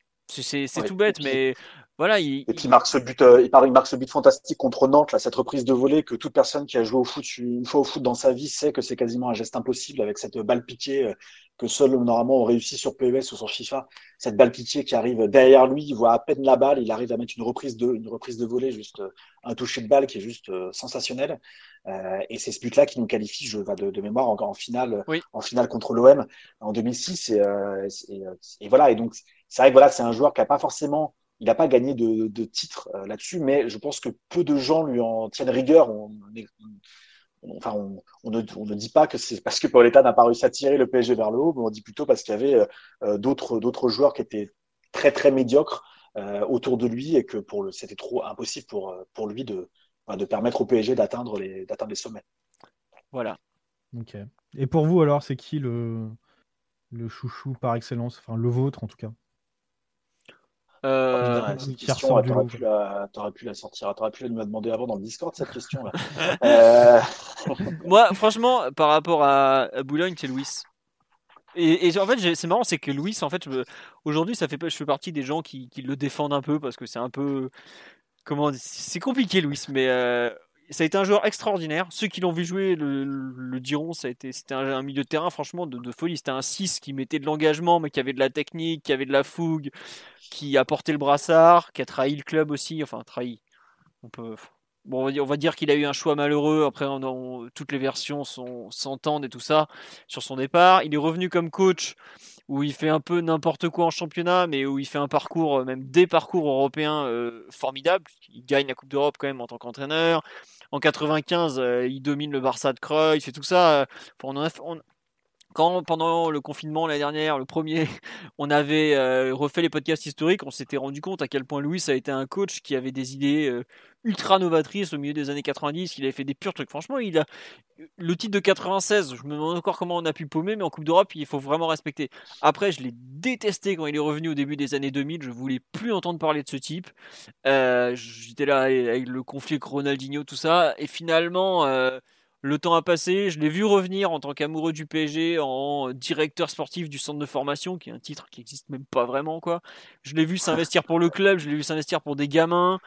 C'est tout bête, mais voilà. Il, et puis il marque ce but, euh, il, il marque ce but fantastique contre Nantes, là, cette reprise de volée que toute personne qui a joué au foot une fois au foot dans sa vie sait que c'est quasiment un geste impossible avec cette balle piquée euh, que seul normalement on réussit sur PES ou sur FIFA. Cette balle piquée qui arrive derrière lui, il voit à peine la balle, il arrive à mettre une reprise de, une reprise de volée, juste euh, un toucher de balle qui est juste sensationnel. Et c'est ce but-là qui nous qualifie, je vais de, de mémoire, en, en finale, en finale contre l'OM en 2006. Et, et, et, voilà. Et donc c'est vrai que voilà, c'est un joueur qui n'a pas forcément, il n'a pas gagné de, de titre euh, là-dessus, mais je pense que peu de gens lui en tiennent rigueur. On, enfin, on, ne, on, ne, dit pas que c'est parce que Pauletta n'a pas réussi à tirer le PSG vers le haut, mais on dit plutôt parce qu'il y avait euh, euh, d'autres d'autres joueurs qui étaient très très médiocres autour de lui et que pour le c'était trop impossible pour pour lui de de permettre au PSG d'atteindre les d'atteindre les sommets. Voilà. Ok. Et pour vous alors, c'est qui le le chouchou par excellence, enfin le vôtre en tout cas euh, t'aurais pu, la, pu la sortir, t'aurais pu la demander avant dans le Discord cette question là. euh... Moi, franchement, par rapport à, Boulogne, c'est Louis. Et, et, en fait, c'est marrant, c'est que Louis, en fait, aujourd'hui, ça fait, je fais partie des gens qui, qui, le défendent un peu parce que c'est un peu, comment, c'est compliqué, Louis, mais euh, ça a été un joueur extraordinaire. Ceux qui l'ont vu jouer le, diront, ça c'était un, milieu de terrain franchement de, folie. C'était un 6 qui mettait de l'engagement, mais qui avait de la technique, qui avait de la fougue, qui a porté le brassard, qui a trahi le club aussi. Enfin, trahi. On peut. Bon, on va dire, qu'il a eu un choix malheureux. Après, toutes les versions s'entendent et tout ça sur son départ. Il est revenu comme coach où il fait un peu n'importe quoi en championnat, mais où il fait un parcours, euh, même des parcours européens euh, formidables. Il gagne la Coupe d'Europe quand même en tant qu'entraîneur. En 95, euh, il domine le Barça de Cruyff et tout ça. quand pendant le confinement l'année dernière, le premier, on avait refait les podcasts historiques, on s'était rendu compte à quel point Louis a été un coach qui avait des idées ultra novatrices au milieu des années 90, qu'il avait fait des purs trucs. Franchement, il a le titre de 96, je me demande encore comment on a pu paumer, mais en Coupe d'Europe, il faut vraiment respecter. Après, je l'ai détesté quand il est revenu au début des années 2000, je voulais plus entendre parler de ce type. Euh, J'étais là avec le conflit avec Ronaldinho, tout ça, et finalement le temps a passé, je l'ai vu revenir en tant qu'amoureux du PSG, en directeur sportif du centre de formation, qui est un titre qui n'existe même pas vraiment, quoi. Je l'ai vu s'investir pour le club, je l'ai vu s'investir pour des gamins.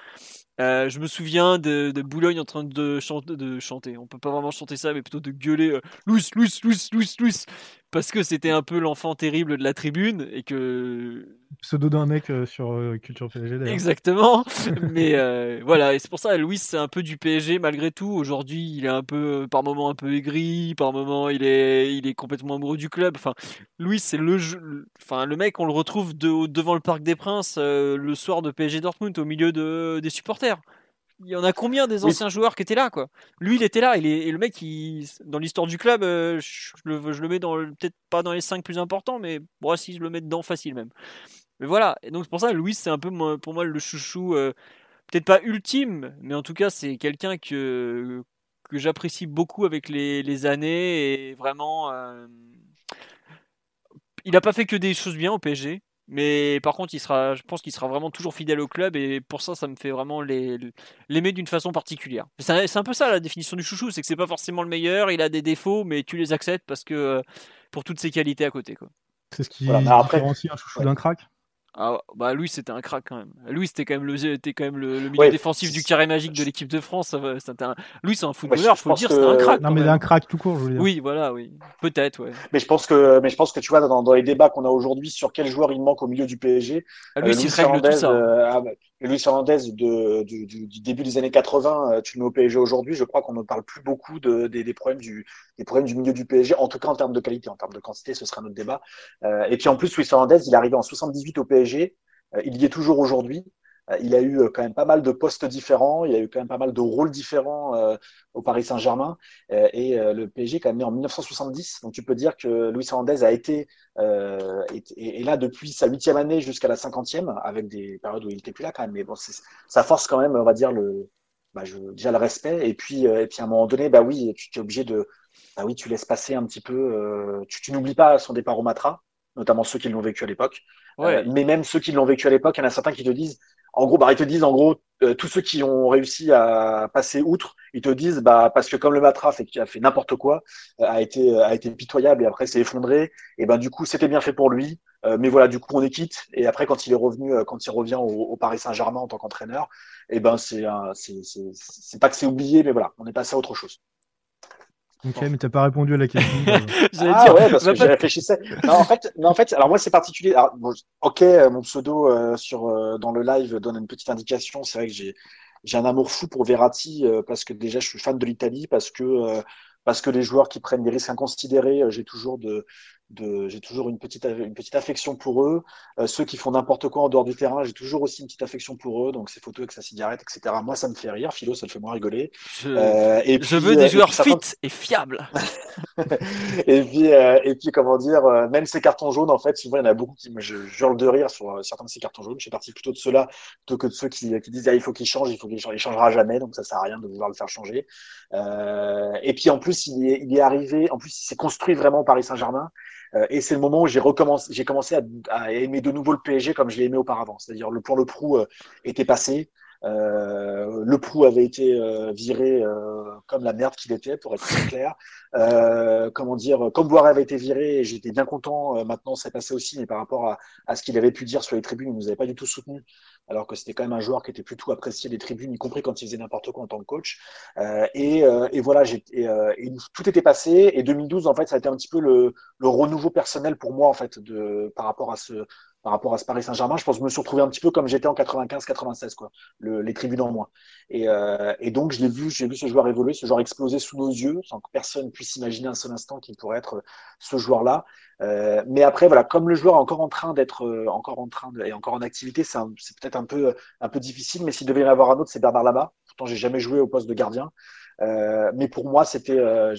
Euh, je me souviens de, Boulogne en train de, chanter, de chanter. On peut pas vraiment chanter ça, mais plutôt de gueuler euh, Louis, Louis, Louis, Louis parce que c'était un peu l'enfant terrible de la tribune et que pseudo d'un mec euh, sur euh, Culture PSG d'ailleurs. Exactement. Mais euh, voilà, et c'est pour ça Louis c'est un peu du PSG malgré tout. Aujourd'hui, il est un peu par moment un peu aigri, par moment il est il est complètement amoureux du club. Enfin, Louis c'est le enfin le mec on le retrouve devant le Parc des Princes le soir de PSG Dortmund au milieu de, des supporters il y en a combien des anciens joueurs qui étaient là quoi? Lui il était là il est, et le mec il, dans l'histoire du club euh, je, le, je, le, mets dans peut-être pas dans les 5 plus importants mais moi si je le mets dedans facile même. Mais voilà et donc c'est pour ça Louis c'est un peu pour moi le chouchou euh, peut-être pas ultime mais en tout cas c'est quelqu'un que que j'apprécie beaucoup avec les, les, années et vraiment euh, il n'a pas fait que des choses bien au PSG mais par contre, il sera, je pense qu'il sera vraiment toujours fidèle au club et pour ça, ça me fait vraiment l'aimer d'une façon particulière. C'est un peu ça la définition du chouchou, c'est que c'est pas forcément le meilleur, il a des défauts, mais tu les acceptes parce que euh, pour toutes ses qualités à côté. C'est ce qui voilà, différencie un chouchou d'un crack ah, bah lui c'était un crack quand même. Lui c'était quand même le était quand même le, milieu défensif du carré magique de l'équipe de France. Un... Lui c'est un footballeur, faut le dire, c'était un crack. Non mais un crack tout court, je veux dire. Oui, voilà, oui, peut-être, ouais. Mais je pense que, mais je pense que tu vois dans, dans les débats qu'on a aujourd'hui sur quel joueur il manque au milieu du PSG. Ah, lui, euh, Hernandez, tout ça. Euh, ah, bah, Luis Hernandez de, du, du, du, début des années 80, euh, tu le mets au PSG aujourd'hui, je crois qu'on ne parle plus beaucoup de, des, des, problèmes du, des problèmes du milieu du PSG, en tout cas en termes de qualité, en termes de quantité, ce sera notre débat. Euh, et puis en plus, Luis Hernandez, il est arrivé en 78 au PSG. Euh, il y est toujours aujourd'hui. Euh, il a eu euh, quand même pas mal de postes différents, il a eu quand même pas mal de rôles différents au Paris Saint-Germain. et le PSG est quand même né en 1970. Donc tu peux dire que Luis Hernandez a été et, là depuis sa huitième année jusqu'à la cinquantième, avec des périodes où il n'était plus là quand même. Mais bon, ça force quand même, on va dire le, bah, je, déjà le respect. Et puis et puis à un moment donné, bah oui, tu es obligé de, bah oui, tu laisses passer un petit peu. tu, tu n'oublies pas son départ au Matra, notamment ceux qui l'ont vécu à l'époque. Euh, mais même ceux qui l'ont vécu à l'époque, il y en a certains qui te disent, en gros, bah, ils te disent, en gros, euh, tous ceux qui ont réussi à passer outre, ils te disent, bah, parce que comme le Matra qui a fait n'importe quoi, euh, a été a été pitoyable et après s'est effondré, et ben du coup c'était bien fait pour lui, mais voilà, du coup on est quitte. Et après quand il est revenu, quand il revient au, au Paris Saint-Germain en tant qu'entraîneur, et ben c'est c'est c'est pas que c'est oublié, mais voilà, on est passé à autre chose. Ok, mais t'as pas répondu à la question. ah dire, ouais, parce que j'y réfléchissais. Non, en fait, non, en fait, alors moi c'est particulier. Alors, ok, euh, mon pseudo euh, sur euh, dans le live donne une petite indication. C'est vrai que j'ai j'ai un amour fou pour Verratti parce que déjà je suis fan de l'Italie, parce que parce que les joueurs qui prennent des risques inconsidérés, j'ai toujours de j'ai toujours une petite, une petite affection pour eux. Euh, ceux qui font n'importe quoi en dehors du terrain, j'ai toujours aussi une petite affection pour eux. Donc ces photos avec sa cigarette, etc. Moi, ça me fait rire. Philo, ça le fait moins rigoler. Je, euh, et je veux des euh, joueurs fit et fiables. et puis, euh, et puis, comment dire, même ces cartons jaunes, en fait, souvent il y en a beaucoup qui me je hurle de rire sur certains de ces cartons jaunes. Je suis parti plutôt de ceux-là plutôt que de ceux qui, qui disent ah, il faut qu'il change, il faut qu'il change, il changera jamais, donc ça sert à rien de vouloir le faire changer. et puis en plus, il est, il est arrivé, en plus, il s'est construit vraiment Paris Saint-Germain. Euh, et c'est le moment où j'ai recommencé, j'ai commencé à, aimer de nouveau le PSG comme je l'ai aimé auparavant. C'est-à-dire le point le prou euh, était passé. Euh, le Prou avait été euh, viré euh, comme la merde qu'il était, pour être très clair. comment dire, comme Boire avait été viré, j'étais bien content. maintenant, c'est passé aussi, mais par rapport à, à ce qu'il avait pu dire sur les tribunes, il nous avait pas du tout soutenu, alors que c'était quand même un joueur qui était plutôt apprécié des tribunes, y compris quand il faisait n'importe quoi en tant que coach. Et, et, voilà, et, tout était passé. Et 2012, en fait, ça a été un petit peu le, le renouveau personnel pour moi, en fait, de par rapport à ce par rapport à ce Paris Saint-Germain. Je pense me suis retrouvé un petit peu comme j'étais en 95-96, quoi, le, les tribunes en moins. Et, euh, et donc, je l'ai vu, j'ai vu ce joueur évoluer, ce joueur exploser sous nos yeux, sans que personne puisse imaginer un seul instant qu'il pourrait être ce joueur-là. Euh, mais après, voilà, comme le joueur est encore en train d'être, euh, encore en train de, et encore en activité, c'est peut-être un peu, un peu difficile. Mais s'il devait y avoir un autre, c'est Bernard Lama. Pourtant, j'ai jamais joué au poste de gardien. mais pour moi, c'était,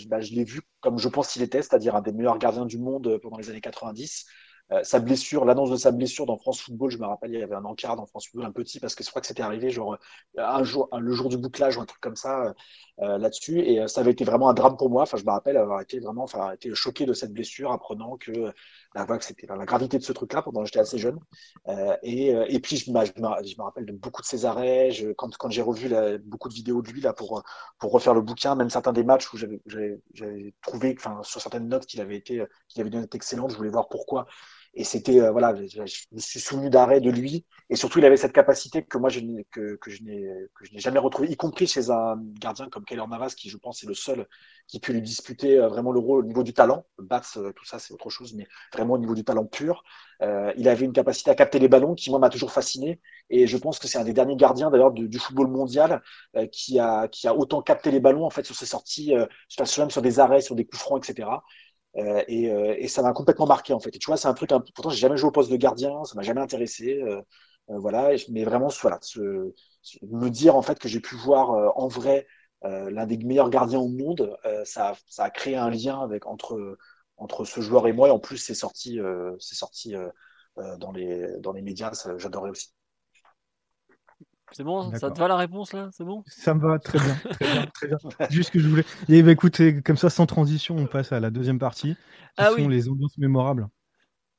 bah, je l'ai vu comme je pense qu'il était, c'est-à-dire un des meilleurs gardiens du monde pendant les années 90. Euh, sa blessure, l'annonce de sa blessure dans France Football, je me rappelle, il y avait un encart dans France Football, un petit, parce que je crois que c'était arrivé genre euh, un jour, le jour du bouclage ou un truc comme ça euh, là-dessus, et ça avait été vraiment un drame pour moi. Enfin, je me rappelle avoir été vraiment, enfin, été choqué de cette blessure, apprenant que, bah, que c'était la gravité de ce truc-là pendant que j'étais assez jeune. et, et puis je, me, je me rappelle de beaucoup de ses arrêts. Je, quand, quand j'ai revu beaucoup de vidéos de lui là pour pour refaire le bouquin, même certains des matchs où j'avais trouvé, enfin, sur certaines notes qu'il avait été, qu'il avait donné excellentes, je voulais voir pourquoi et c'était, euh, voilà, je, me suis souvenu d'arrêt de lui. Et surtout, il avait cette capacité que moi, je que, que je n'ai jamais retrouvée, y compris chez un gardien comme Keller Navas, qui, je pense, est le seul qui peut lui disputer euh, vraiment le rôle au niveau du talent. Bats, euh, tout ça, c'est autre chose, mais vraiment au niveau du talent pur. il avait une capacité à capter les ballons qui, moi, m'a toujours fasciné. Et je pense que c'est un des derniers gardiens, d'ailleurs, du, football mondial qui, a, qui a autant capté les ballons, en fait, sur ses sorties, même sur des arrêts, sur des coups francs, etc. Euh, euh, et, ça m'a complètement marqué en fait. Et tu vois, c'est un truc. Pourtant, j'ai jamais joué au poste de gardien, ça m'a jamais intéressé. Euh, voilà, mais vraiment, voilà, me dire en fait que j'ai pu voir en vrai l'un des meilleurs gardiens au monde, ça, ça, a créé un lien avec entre entre ce joueur et moi. Et en plus, c'est sorti, c'est sorti dans les dans les médias. J'adorais aussi. C'est bon, ça te va la réponse là? C'est bon? Ça me va très bien, très bien, Juste ce que je voulais. Et bah, écoutez, comme ça, sans transition, on passe à la deuxième partie, qui ah, sont les ambiances mémorables.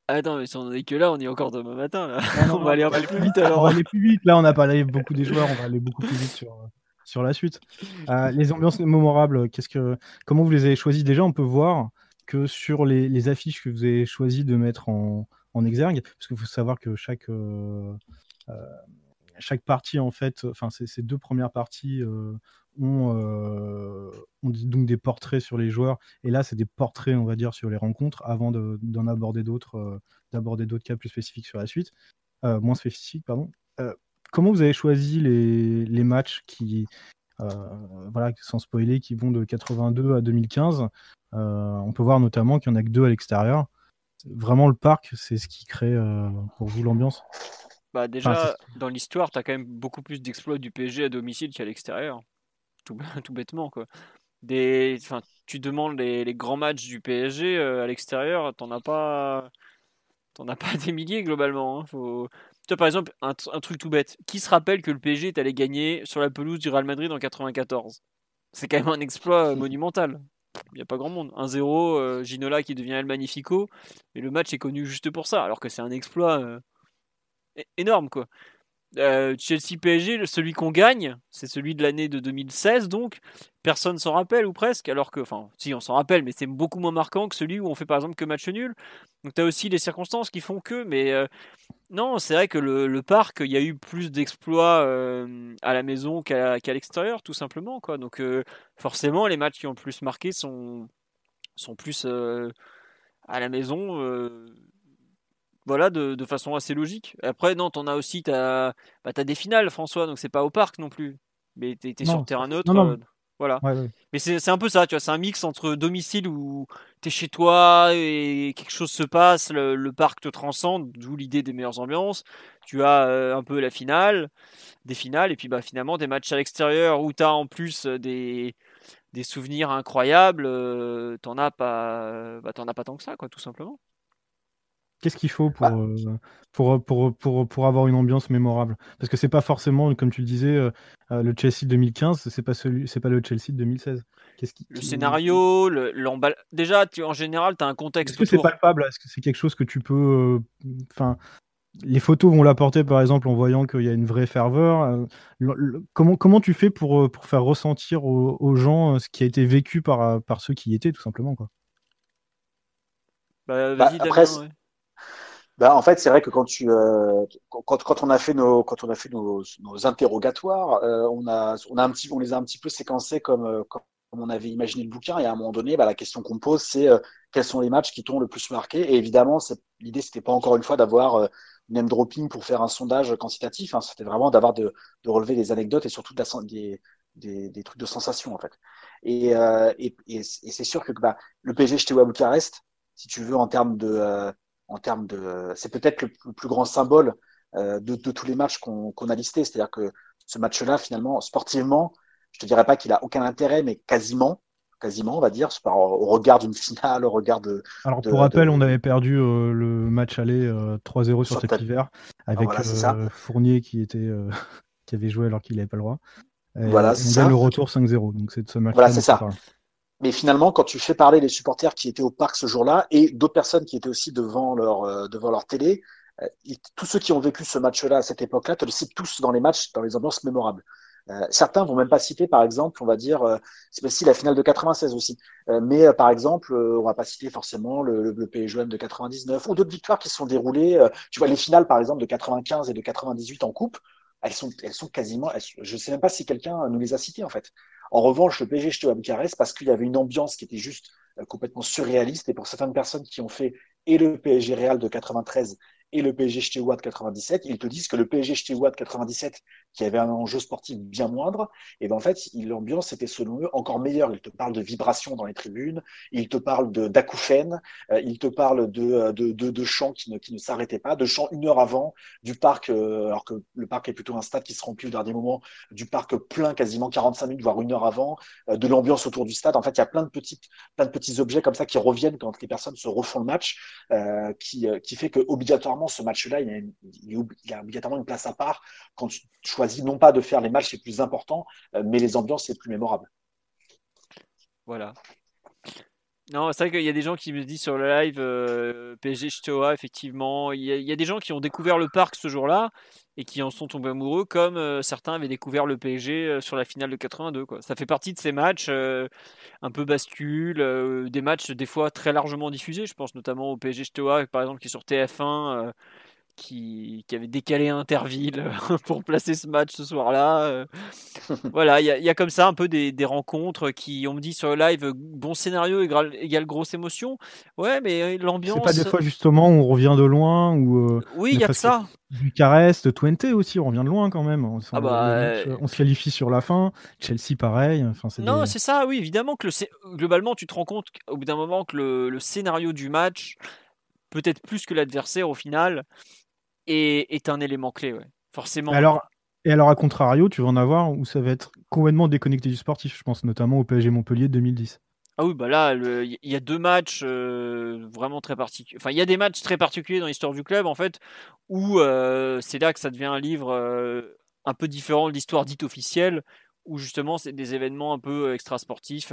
Attends, mais si on est que là, on est encore demain matin. Là. on va aller un peu plus vite alors. On va aller plus vite. Là, on a parlé beaucoup des joueurs, on va aller beaucoup plus vite sur, sur la suite. Euh, les ambiances mémorables, qu'est-ce que, comment vous les avez choisies? Déjà, on peut voir que sur les, les affiches que vous avez choisi de mettre en, en exergue, parce qu'il faut savoir que chaque. Euh, euh, chaque partie, en fait, enfin, ces, deux premières parties euh, ont, euh, donc des portraits sur les joueurs. Et là, c'est des portraits, on va dire, sur les rencontres avant d'en aborder d'autres, euh, d'aborder d'autres cas plus spécifiques sur la suite, moins spécifiques, pardon. comment vous avez choisi les, les matchs qui, voilà, sans spoiler, qui vont de 82 à 2015 On peut voir notamment qu'il n'y en a que deux à l'extérieur. Vraiment, le parc, c'est ce qui crée pour vous l'ambiance? Bah déjà, dans l'histoire, tu as quand même beaucoup plus d'exploits du PSG à domicile qu'à l'extérieur. Tout, tout, bêtement, quoi. Des, enfin, tu demandes les, les grands matchs du PSG euh, à l'extérieur, t'en as pas, t'en as pas des milliers globalement. Hein. Faut... Tu par exemple, un, un, truc tout bête. Qui se rappelle que le PSG est allé gagner sur la pelouse du Real Madrid en 94 C'est quand même un exploit euh, monumental. Il n'y a pas grand monde. 1-0, euh, Ginola qui devient El Magnifico, et le match est connu juste pour ça, alors que c'est un exploit énorme quoi. Euh, Chelsea PSG, celui qu'on gagne, c'est celui de l'année de 2016 donc personne s'en rappelle ou presque alors que enfin si on s'en rappelle mais c'est beaucoup moins marquant que celui où on fait par exemple que match nul. Donc tu as aussi les circonstances qui font que mais euh, non, c'est vrai que le, parc, il y a eu plus d'exploits euh, à la maison qu'à l'extérieur tout simplement quoi. Donc forcément les matchs qui ont plus marqué sont sont plus à la maison voilà, de, façon assez logique. Après, non, t'en as aussi, t'as bah, as des finales, François, donc c'est pas au parc non plus. Mais t'es es sur terrain neutre. Euh, voilà. Mais c'est un peu ça, tu vois, c'est un mix entre domicile où t'es chez toi et quelque chose se passe, le, parc te transcende, d'où l'idée des meilleures ambiances. Tu as euh, un peu la finale, des finales, et puis bah, finalement des matchs à l'extérieur où t'as en plus euh, des, des souvenirs incroyables, t'en as pas, bah, as pas tant que ça, quoi, tout simplement. Qu'est-ce qu'il faut pour, bah. euh, pour, pour, pour, pour, avoir une ambiance mémorable? Parce que c'est pas forcément, comme tu le disais, euh, euh, le Chelsea 2015, c'est pas celui, c'est pas le Chelsea de 2016. Qu'est-ce qui, le scénario, l'emballage. Déjà, tu, en général, tu as un contexte. Est-ce que c'est palpable? Est-ce que c'est quelque chose que tu peux. Enfin, les photos vont l'apporter, par exemple, en voyant qu'il y a une vraie ferveur. comment, comment tu fais pour, pour faire ressentir aux, gens ce qui a été vécu par, par ceux qui y étaient, tout simplement quoi? Bah, bah, après, bah, en fait, c'est vrai que quand tu euh, quand, quand on a fait nos quand on a fait nos, nos interrogatoires, euh, on a on a un petit on les a un petit peu séquencés comme euh, comme on avait imaginé le bouquin. Et à un moment donné, bah, la question qu'on pose c'est quels sont les matchs qui t'ont le plus marqué? Et évidemment l'idée c'était pas encore une fois d'avoir une name dropping pour faire un sondage quantitatif, hein, c'était vraiment d'avoir de, de relever des anecdotes et surtout des, des, des trucs de sensation en fait. Et, et, et, c'est sûr que bah, le PSG jeté à Bucarest, si tu veux en termes de en termes de. C'est peut-être le, plus grand symbole euh, de, tous les matchs qu'on a listés. C'est-à-dire que ce match-là, finalement, sportivement, je te dirais pas qu'il a aucun intérêt, mais quasiment, quasiment, on va dire, au regard d'une finale, au regard de. Alors pour rappel, on avait perdu le match aller 3-0 sur, cet hiver avec Fournier qui était qui avait joué alors qu'il n'avait pas le droit. voilà, c'est le retour 5-0. Donc c'est ce match. Voilà, c'est ça. Mais finalement, quand tu fais parler les supporters qui étaient au parc ce jour-là et d'autres personnes qui étaient aussi devant leur, euh, devant leur télé, euh, tous ceux qui ont vécu ce match-là à cette époque-là te le citent tous dans les matchs, dans les ambiances mémorables. Euh, certains vont même pas citer, par exemple, on va dire, c'est aussi la finale de 96 aussi. mais par exemple, on va pas citer forcément le, le PSGM de 99 ou d'autres victoires qui se sont déroulées. tu vois, les finales, par exemple, de 95 et de 98 en coupe, elles sont, elles sont quasiment. je ne sais même pas si quelqu'un nous les a citées en fait. En revanche, le PSG à Bucarest parce qu'il y avait une ambiance qui était juste euh, complètement surréaliste et pour certaines personnes qui ont fait et le PSG Real de 93 et le PSG Steaua de 97, ils te disent que le PSG Steaua de 97, qui avait un enjeu sportif bien moindre, et ben en fait, l'ambiance était selon eux encore meilleure. Ils te parlent de vibrations dans les tribunes, ils te parlent d'acouphènes, euh, ils te parlent de, euh, de, de, de chants qui ne, qui ne s'arrêtaient pas, de chants une heure avant, du parc, euh, alors que le parc est plutôt un stade qui se remplit au dernier moment, du parc plein quasiment 45 minutes, voire une heure avant, de l'ambiance autour du stade. En fait, il y a plein de, petites, plein de petits objets comme ça qui reviennent quand les personnes se refont le match, qui, qui fait que obligatoirement ce match-là, il, y a obligatoirement une place à part quand tu choisis non pas de faire les matchs les plus importants, euh, mais les ambiances les plus mémorables. Voilà. Non, c'est vrai qu'il y a des gens qui me disent sur le live euh, PSG Stoa, effectivement. Il y, a, des gens qui ont découvert le parc ce jour-là et qui en sont tombés amoureux, comme euh, certains avaient découvert le PSG sur la finale de 82. Quoi. Ça fait partie de ces matchs un peu bascule, des matchs des fois très largement diffusés. Je pense notamment au PSG Stoa, par exemple, qui est sur TF1 qui, avait décalé Interville pour placer ce match ce soir-là. Euh. voilà, il y, a comme ça un peu des, rencontres qui, on me dit sur le live, bon scénario égale, grosse émotion. Ouais, mais euh, l'ambiance. C'est pas des fois justement où on revient de loin ou. Euh, oui, il y a que ça. Bucarest, Twente aussi, on revient de loin quand même. On, ah bah, on se qualifie sur la fin. Chelsea, pareil. Enfin, non, c'est ça, oui, évidemment que le, globalement, tu te rends compte au bout d'un moment que le, le scénario du match, peut-être plus que l'adversaire au final, est, un élément clé, ouais. forcément. Alors, et alors, à contrario, tu vas en avoir où ça va être complètement déconnecté du sportif. Je pense notamment au PSG Montpellier 2010. Ah oui, bah là, il y a deux matchs euh, vraiment très particuliers. Enfin, il y a des matchs très particuliers dans l'histoire du club, en fait, où euh, c'est là que ça devient un livre euh, un peu différent de l'histoire dite officielle, où justement, c'est des événements un peu extrasportifs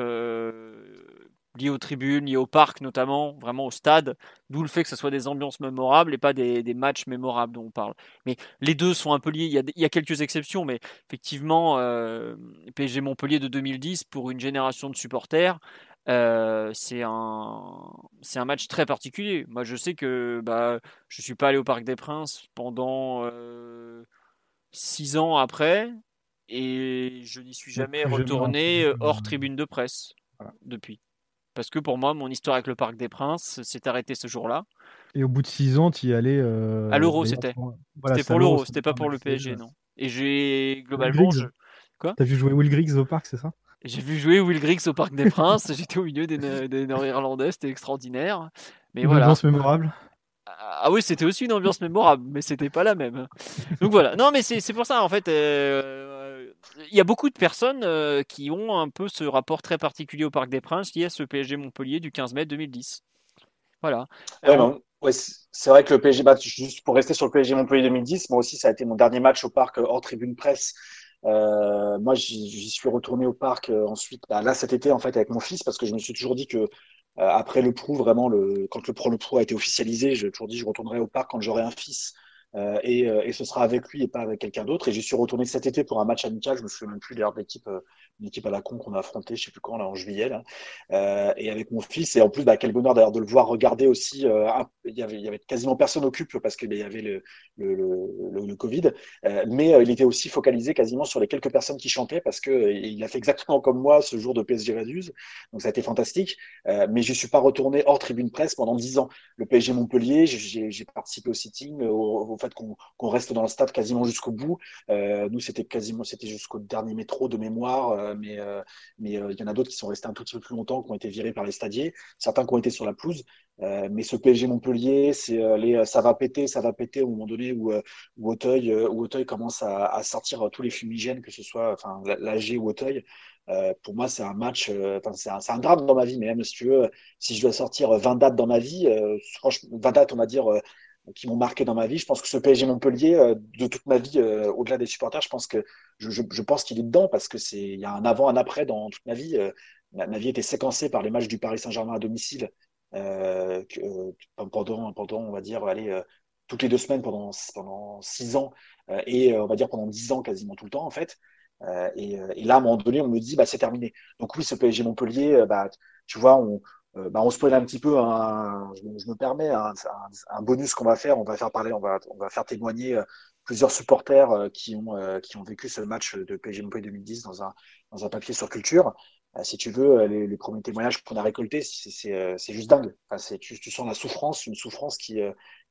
liés aux tribunes, liés au parc notamment, vraiment au stade, d'où le fait que ce soit des ambiances mémorables et pas des, matchs mémorables dont on parle. Mais les deux sont un peu liés, il y a, quelques exceptions, mais effectivement, euh, PSG Montpellier de 2010, pour une génération de supporters, euh, c'est un, un match très particulier. Moi, je sais que bah, je ne suis pas allé au Parc des Princes pendant euh, six ans après, et je n'y suis jamais retourné hors tribune de presse depuis. Parce que pour moi, mon histoire avec le Parc des Princes s'est arrêtée ce jour-là. Et au bout de six ans, tu y allais. Euh, à l'Euro, c'était. c'était pour l'Euro, c'était pas pour le PSG, non. Et j'ai globalement. Je... Quoi? T'as vu jouer Will Griggs au parc, c'est ça? J'ai vu jouer Will Griggs au Parc des Princes. J'étais au milieu des, des Nord-Irlandais, c'était extraordinaire. Mais une voilà. ambiance mémorable. Ah oui, c'était aussi une ambiance mémorable, mais c'était pas la même. Donc voilà. Non, mais c'est pour ça, en fait. Euh, il y a beaucoup de personnes euh, qui ont un peu ce rapport très particulier au Parc des Princes lié à ce PSG Montpellier du 15 mai 2010. Voilà. c'est vrai que le PSG, bah, juste pour rester sur le PSG Montpellier 2010, moi aussi, ça a été mon dernier match au parc hors tribune presse. Euh, moi, j'y suis retourné au parc euh, ensuite, bah, là cet été en fait avec mon fils, parce que je me suis toujours dit que après le Pro, vraiment, le, quand le Pro le Pro a été officialisé, j'ai toujours dit je retournerai au parc quand j'aurai un fils euh, et, euh, et, ce sera avec lui et pas avec quelqu'un d'autre. Et j'y suis retourné cet été pour un match amical. Je me souviens même plus d'ailleurs de l'équipe, euh, une équipe à la con qu'on a affronté, je sais plus quand, là en juillet, là. Et avec mon fils. Et en plus, bah, quel bonheur d'ailleurs de le voir regarder aussi. il y avait, quasiment personne au cube parce qu'il y avait le, le, le, Covid. mais il était aussi focalisé quasiment sur les quelques personnes qui chantaient parce que il a fait exactement comme moi ce jour de PSG Réduse. Donc ça a été fantastique. mais je suis pas retourné hors tribune presse pendant dix ans. Le PSG Montpellier, j'ai participé au sitting, au qu'on reste dans le stade quasiment jusqu'au bout. Euh, nous, c'était quasiment c'était jusqu'au dernier métro de mémoire, euh, mais mais il y en a d'autres qui sont restés un tout petit peu plus longtemps, qui ont été virés par les stadiers, certains qui ont été sur la pelouse. mais ce PSG Montpellier, ça va péter, ça va péter au moment donné où où Auteuil, commence à, sortir tous les fumigènes, que ce soit enfin l'AG ou Auteuil. Euh, pour moi, c'est un match, euh, c'est un, un, drame dans ma vie, mais même si tu veux, si je dois sortir 20 dates dans ma vie, euh, franchement, 20 dates, on va dire, qui m'ont marqué dans ma vie, je pense que ce PSG Montpellier, de toute ma vie, au-delà des supporters, je pense que je, pense qu'il est dedans parce que c'est, il y a un avant, un après dans toute ma vie. Ma, ma, vie était séquencée par les matchs du Paris Saint-Germain à domicile pendant, pendant, on va dire, allez, toutes les deux semaines pendant pendant six ans et on va dire pendant dix ans quasiment tout le temps en fait. Euh, et, euh, là, à un moment donné, on me dit, bah, c'est terminé. Donc oui, ce PSG Montpellier, euh, bah, tu vois, on, bah, on spoil un petit peu, un, je, je, me permets, un, un, un bonus qu'on va faire. On va faire parler, on va, on va faire témoigner plusieurs supporters qui ont, qui ont vécu ce match de Montpellier 2010 dans un, dans un papier sur culture. si tu veux, les, premiers témoignages qu'on a récoltés, c'est juste dingue. Enfin, tu, tu sens la souffrance, une souffrance qui,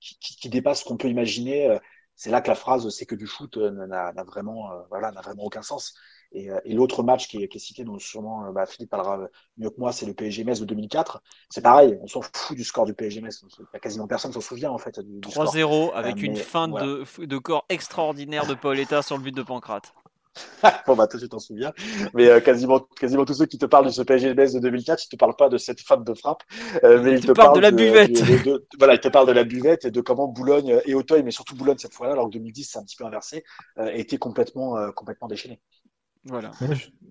qui, qui dépasse ce qu'on peut imaginer c'est là que la phrase c'est que du foot euh, n'a vraiment, euh, voilà, n'a vraiment aucun sens. Et, euh, et l'autre match qui est, qui est, cité, dont sûrement bah, Philippe parlera mieux que moi, c'est le PSG Metz de 2004. C'est pareil, on s'en fout du score du PSG Metz. Quasiment personne s'en souvient en fait. 3-0 avec une fin de, de corps extraordinaire de Paul Eta sur le but de Pancrate. bon, bah, toi, tu t'en souviens. Mais euh, quasiment, quasiment tous ceux qui te parlent de ce PSG de 2004, ils te parlent pas de cette femme de frappe. Euh, mais ils, te, parlent de la buvette. De, voilà, ils te parlent de la buvette et de comment Boulogne et Auteuil, mais surtout Boulogne cette fois-là, alors que 2010, c'est un petit peu inversé, euh, était complètement, euh, complètement déchaîné. Voilà.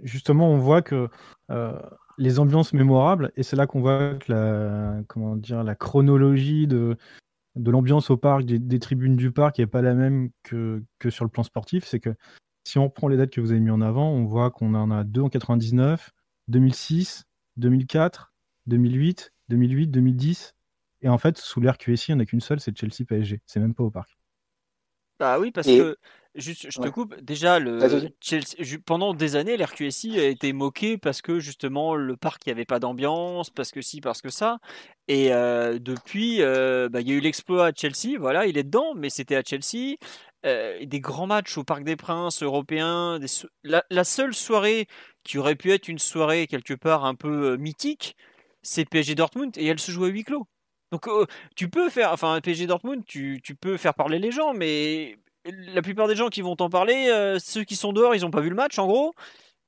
justement, on voit que euh, les ambiances mémorables, et c'est là qu'on voit que la, comment dire, la chronologie de, de l'ambiance au parc, des, des, tribunes du parc n'est pas la même que, que sur le plan sportif. C'est que si on reprend les dates que vous avez mis en avant, on voit qu'on en a deux en 99, 2006, 2004, 2008, 2008, 2010. Et en fait, sous l'ère QSI, il n'y en a qu'une seule, c'est Chelsea PSG. C'est même pas au parc. Bah oui, parce que Juste, je te coupe. Déjà, le Chelsea, pendant des années, l'RQSI a été moqué parce que justement le parc, il n'y avait pas d'ambiance, parce que si, parce que ça. Et euh, depuis, euh, bah, il y a eu l'exploit à Chelsea. Voilà, il est dedans, mais c'était à Chelsea. Euh, des grands matchs au Parc des Princes européens. Des la, la, seule soirée qui aurait pu être une soirée quelque part un peu mythique, c'est PSG Dortmund et elle se joue à huis clos. Donc tu peux faire, enfin PSG Dortmund, tu, tu, peux faire parler les gens, mais la plupart des gens qui vont t'en parler, euh, ceux qui sont dehors, ils n'ont pas vu le match en gros.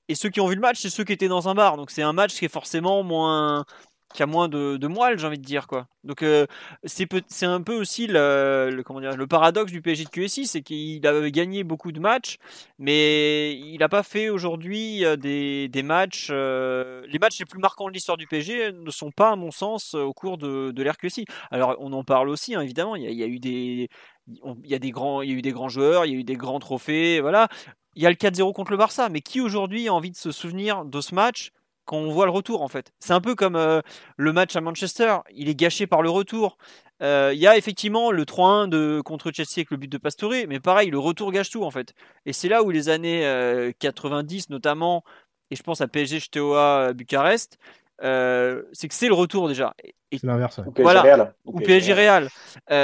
Et ceux qui ont vu le match, c'est ceux qui étaient dans un bar. Donc c'est un match qui est forcément moins, qui a moins de, moelle, j'ai envie de dire quoi. Donc euh, c'est un peu aussi le, comment dire, le paradoxe du PSG de QSI, c'est qu'il a gagné beaucoup de matchs, mais il n'a pas fait aujourd'hui euh, des, matchs. Les matchs les plus marquants de l'histoire du PSG ne sont pas, à mon sens, au cours de, de l'ère QSI. Alors on en parle aussi, hein, évidemment. Il y a eu des il y a des grands, il y a eu des grands joueurs, il y a eu des grands trophées, voilà. Il y a le 4-0 contre le Barça, mais qui aujourd'hui a envie de se souvenir de ce match quand on voit le retour en fait? C'est un peu comme euh, le match à Manchester, il est gâché par le retour. Euh, il y a effectivement le 3-1 de, contre Chelsea avec le but de Pastore, mais pareil, le retour gâche tout en fait. Et c'est là où les années 90 euh, notamment, et je pense à PSG Steaua Bucarest, c'est que c'est le retour déjà. C'est l'inverse. Ou PSG voilà. Real. Ou, PSG Real.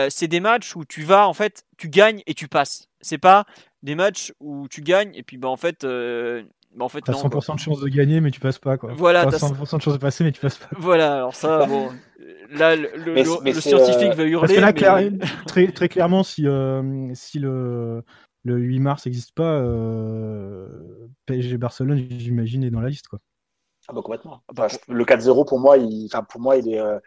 c'est des matchs où tu vas, en fait, tu gagnes et tu passes. C'est pas des matchs où tu gagnes et puis bah, en fait, bah en fait, t'as 100% de chance de gagner, mais tu passes pas. Quoi. Voilà, t'as 100% de chance de passer, mais tu passes pas. Voilà, alors ça, bon, là, le, mais, le, mais le scientifique euh... va hurler. Parce que là, mais... très, très clairement, si, euh, si le, le 8 mars n'existe pas, euh, PSG Barcelone, j'imagine, est dans la liste. Quoi. Ah bah complètement. Enfin, le 4-0, pour moi, il, enfin, pour moi, il est. Euh,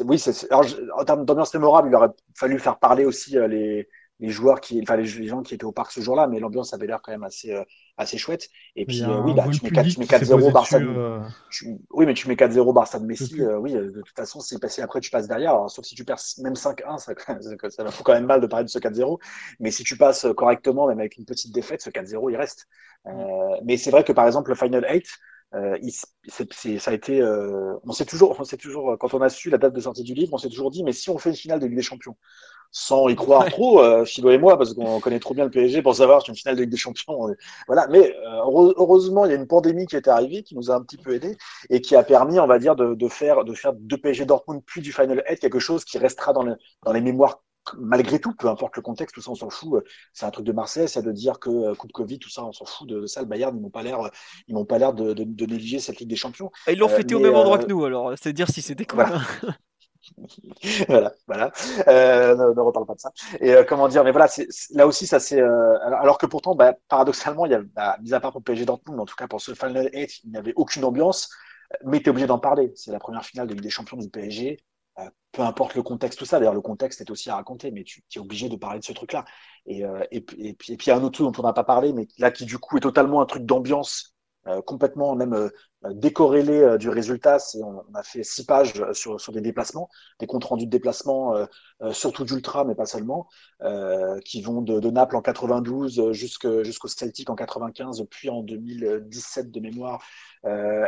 oui, c'est, en termes d'ambiance mémorable, il aurait fallu faire parler aussi euh, les, les joueurs qui, enfin les, gens qui étaient au parc ce jour-là, mais l'ambiance avait l'air quand même assez euh, assez chouette. Et puis oui, bah, tu mets 4-0 Barça. De... Tu... Oui, mais tu mets 4-0 Barça de Messi. Oui, de toute façon, si passé après tu passes derrière, alors, sauf si tu perds même 5-1, ça, ça, ça fout quand même mal de parler de ce 4-0. Mais si tu passes correctement, même avec une petite défaite, ce 4-0 il reste. Euh, mais c'est vrai que par exemple le Final 8 euh, il, ça a été, euh, on sait toujours, on sait toujours quand on a su la date de sortie du livre, on s'est toujours dit, mais si on fait une finale de Ligue des Champions, sans y croire ouais. trop, euh, Philo et moi, parce qu'on connaît trop bien le PSG pour savoir si une finale de Ligue des Champions, voilà. Mais euh, heureusement, il y a une pandémie qui est arrivée, qui nous a un petit peu aidé et qui a permis, on va dire, de, de faire, de faire de PSG Dortmund puis du Final 8 quelque chose qui restera dans, le, dans les mémoires malgré tout, peu importe le contexte, tout ça, on s'en fout. C'est un truc de Marseille, c'est de dire que coupe Covid, tout ça, on s'en fout de, ça. Le Bayern, ils n'ont pas l'air, ils n'ont pas l'air de, de, négliger cette Ligue des Champions. Et ils l'ont fêté au même endroit que nous, alors c'est dire si c'était cool. Voilà. voilà, voilà. Euh, ne, reparle pas de ça. Et euh, comment dire, mais voilà, là aussi, ça c'est. Euh, alors, que pourtant, bah, paradoxalement, il y a, bah, mis à part pour PSG Dortmund, en tout cas pour ce Final 8, il n'y avait aucune ambiance, mais tu es obligé d'en parler. C'est la première finale de Ligue des Champions du PSG. Peu importe le contexte, tout ça. D'ailleurs, le contexte est aussi à raconter, mais tu, es obligé de parler de ce truc-là. Et, et, puis, il y a un autre truc dont on n'a pas parlé, mais là qui du coup est totalement un truc d'ambiance euh, complètement même euh, décorrélé euh, du résultat. C'est, on, a fait six pages sur, des déplacements, des comptes rendus de déplacement, surtout d'ultra, mais pas seulement, qui vont de, de, Naples en 92 jusqu'au Celtic en 95, puis en 2017 de mémoire,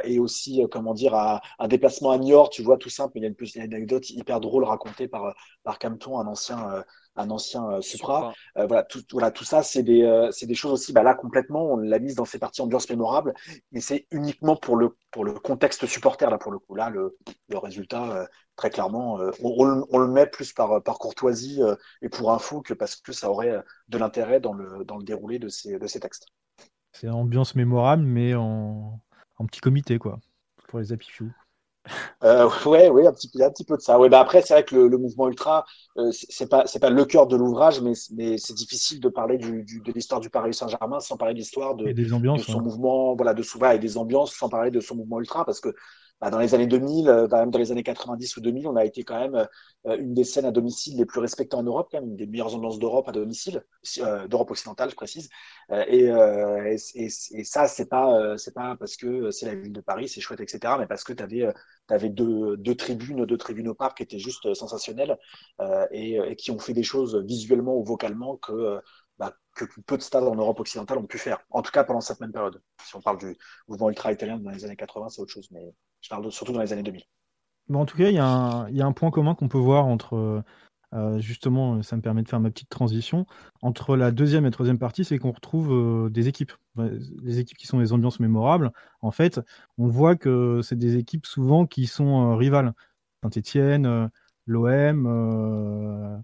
et aussi, comment dire, à, un déplacement à Niort, tu vois, tout simple, mais il y a une, une anecdote hyper drôle racontée par, par Campton, un ancien un ancien euh, Supra. Euh, voilà, tout, voilà, tout ça, c'est des, euh, c'est des choses aussi. Bah, là, complètement, on l'a mise dans ces parties ambiance mémorable, mais c'est uniquement pour le, pour le contexte supporter, là, pour le coup. Là, le, le résultat, très clairement, on, on, le met plus par, par courtoisie et pour info que parce que ça aurait de l'intérêt dans le, dans le déroulé de ces, de ces textes. C'est ambiance mémorable, mais en, en petit comité, quoi, pour les happy euh, ouais, ouais, un petit, un petit peu de ça. Ouais, bah après, c'est vrai que le, mouvement ultra, euh, c'est pas, c'est pas le cœur de l'ouvrage, mais, mais c'est difficile de parler du, du de l'histoire du Paris Saint-Germain sans parler de l'histoire de, de, son mouvement, voilà, de souvent et des ambiances, sans parler de son mouvement ultra, parce que bah, dans les années 2000, euh, même dans les années 90 ou 2000, on a été quand même euh, une des scènes à domicile les plus respectées en Europe, quand même, une des meilleures ambiances d'Europe à domicile, euh, d'Europe occidentale, je précise. Et, et, et, ça, c'est pas, c'est pas parce que c'est la ville de Paris, c'est chouette, etc., mais parce que tu avais, avais deux, deux tribunes, deux tribunes au parc qui étaient juste sensationnelles et, et, qui ont fait des choses visuellement ou vocalement que bah, que peu de stades en Europe occidentale ont pu faire. En tout cas, pendant cette même période. Si on parle du mouvement ultra-italien dans les années 80, c'est autre chose. Mais je parle surtout dans les années 2000. Bon, en tout cas, il y, a un point commun qu'on peut voir entre, euh, justement, ça me permet de faire ma petite transition, entre la deuxième et troisième partie, c'est qu'on retrouve euh, des équipes, des équipes qui sont des ambiances mémorables. En fait, on voit que c'est des équipes souvent qui sont euh, rivales. Saint-Etienne, l'OM,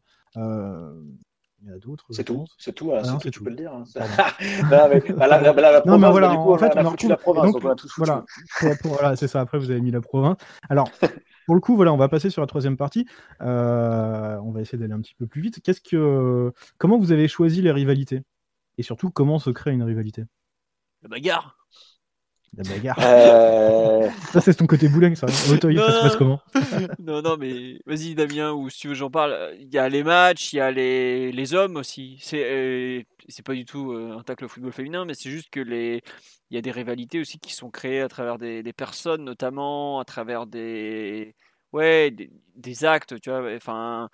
il y a d'autres. C'est tout, c'est tout, hein, ah tu peux le dire. Hein. non, mais voilà, en fait, on, a foutu la province, donc, on a tous Voilà, voilà c'est ça. Après, vous avez mis la province. Alors, pour le coup, voilà, on va passer sur la troisième partie. Euh, on va essayer d'aller un petit peu plus vite. Qu'est-ce que, comment vous avez choisi les rivalités? Et surtout, comment se crée une rivalité? La bagarre. La bagarre. Euh. ça, c'est ton côté bouling, ça. Ça se passe comment Non, non, mais vas-y, Damien, ou si tu veux, j'en parle. Il y a les matchs, il y a les, les hommes aussi. C'est euh, c'est pas du tout euh, un tacle au football féminin, mais c'est juste que les. Il y a des rivalités aussi qui sont créées à travers des, des personnes, notamment, à travers des. Ouais, des, des actes, tu vois. Enfin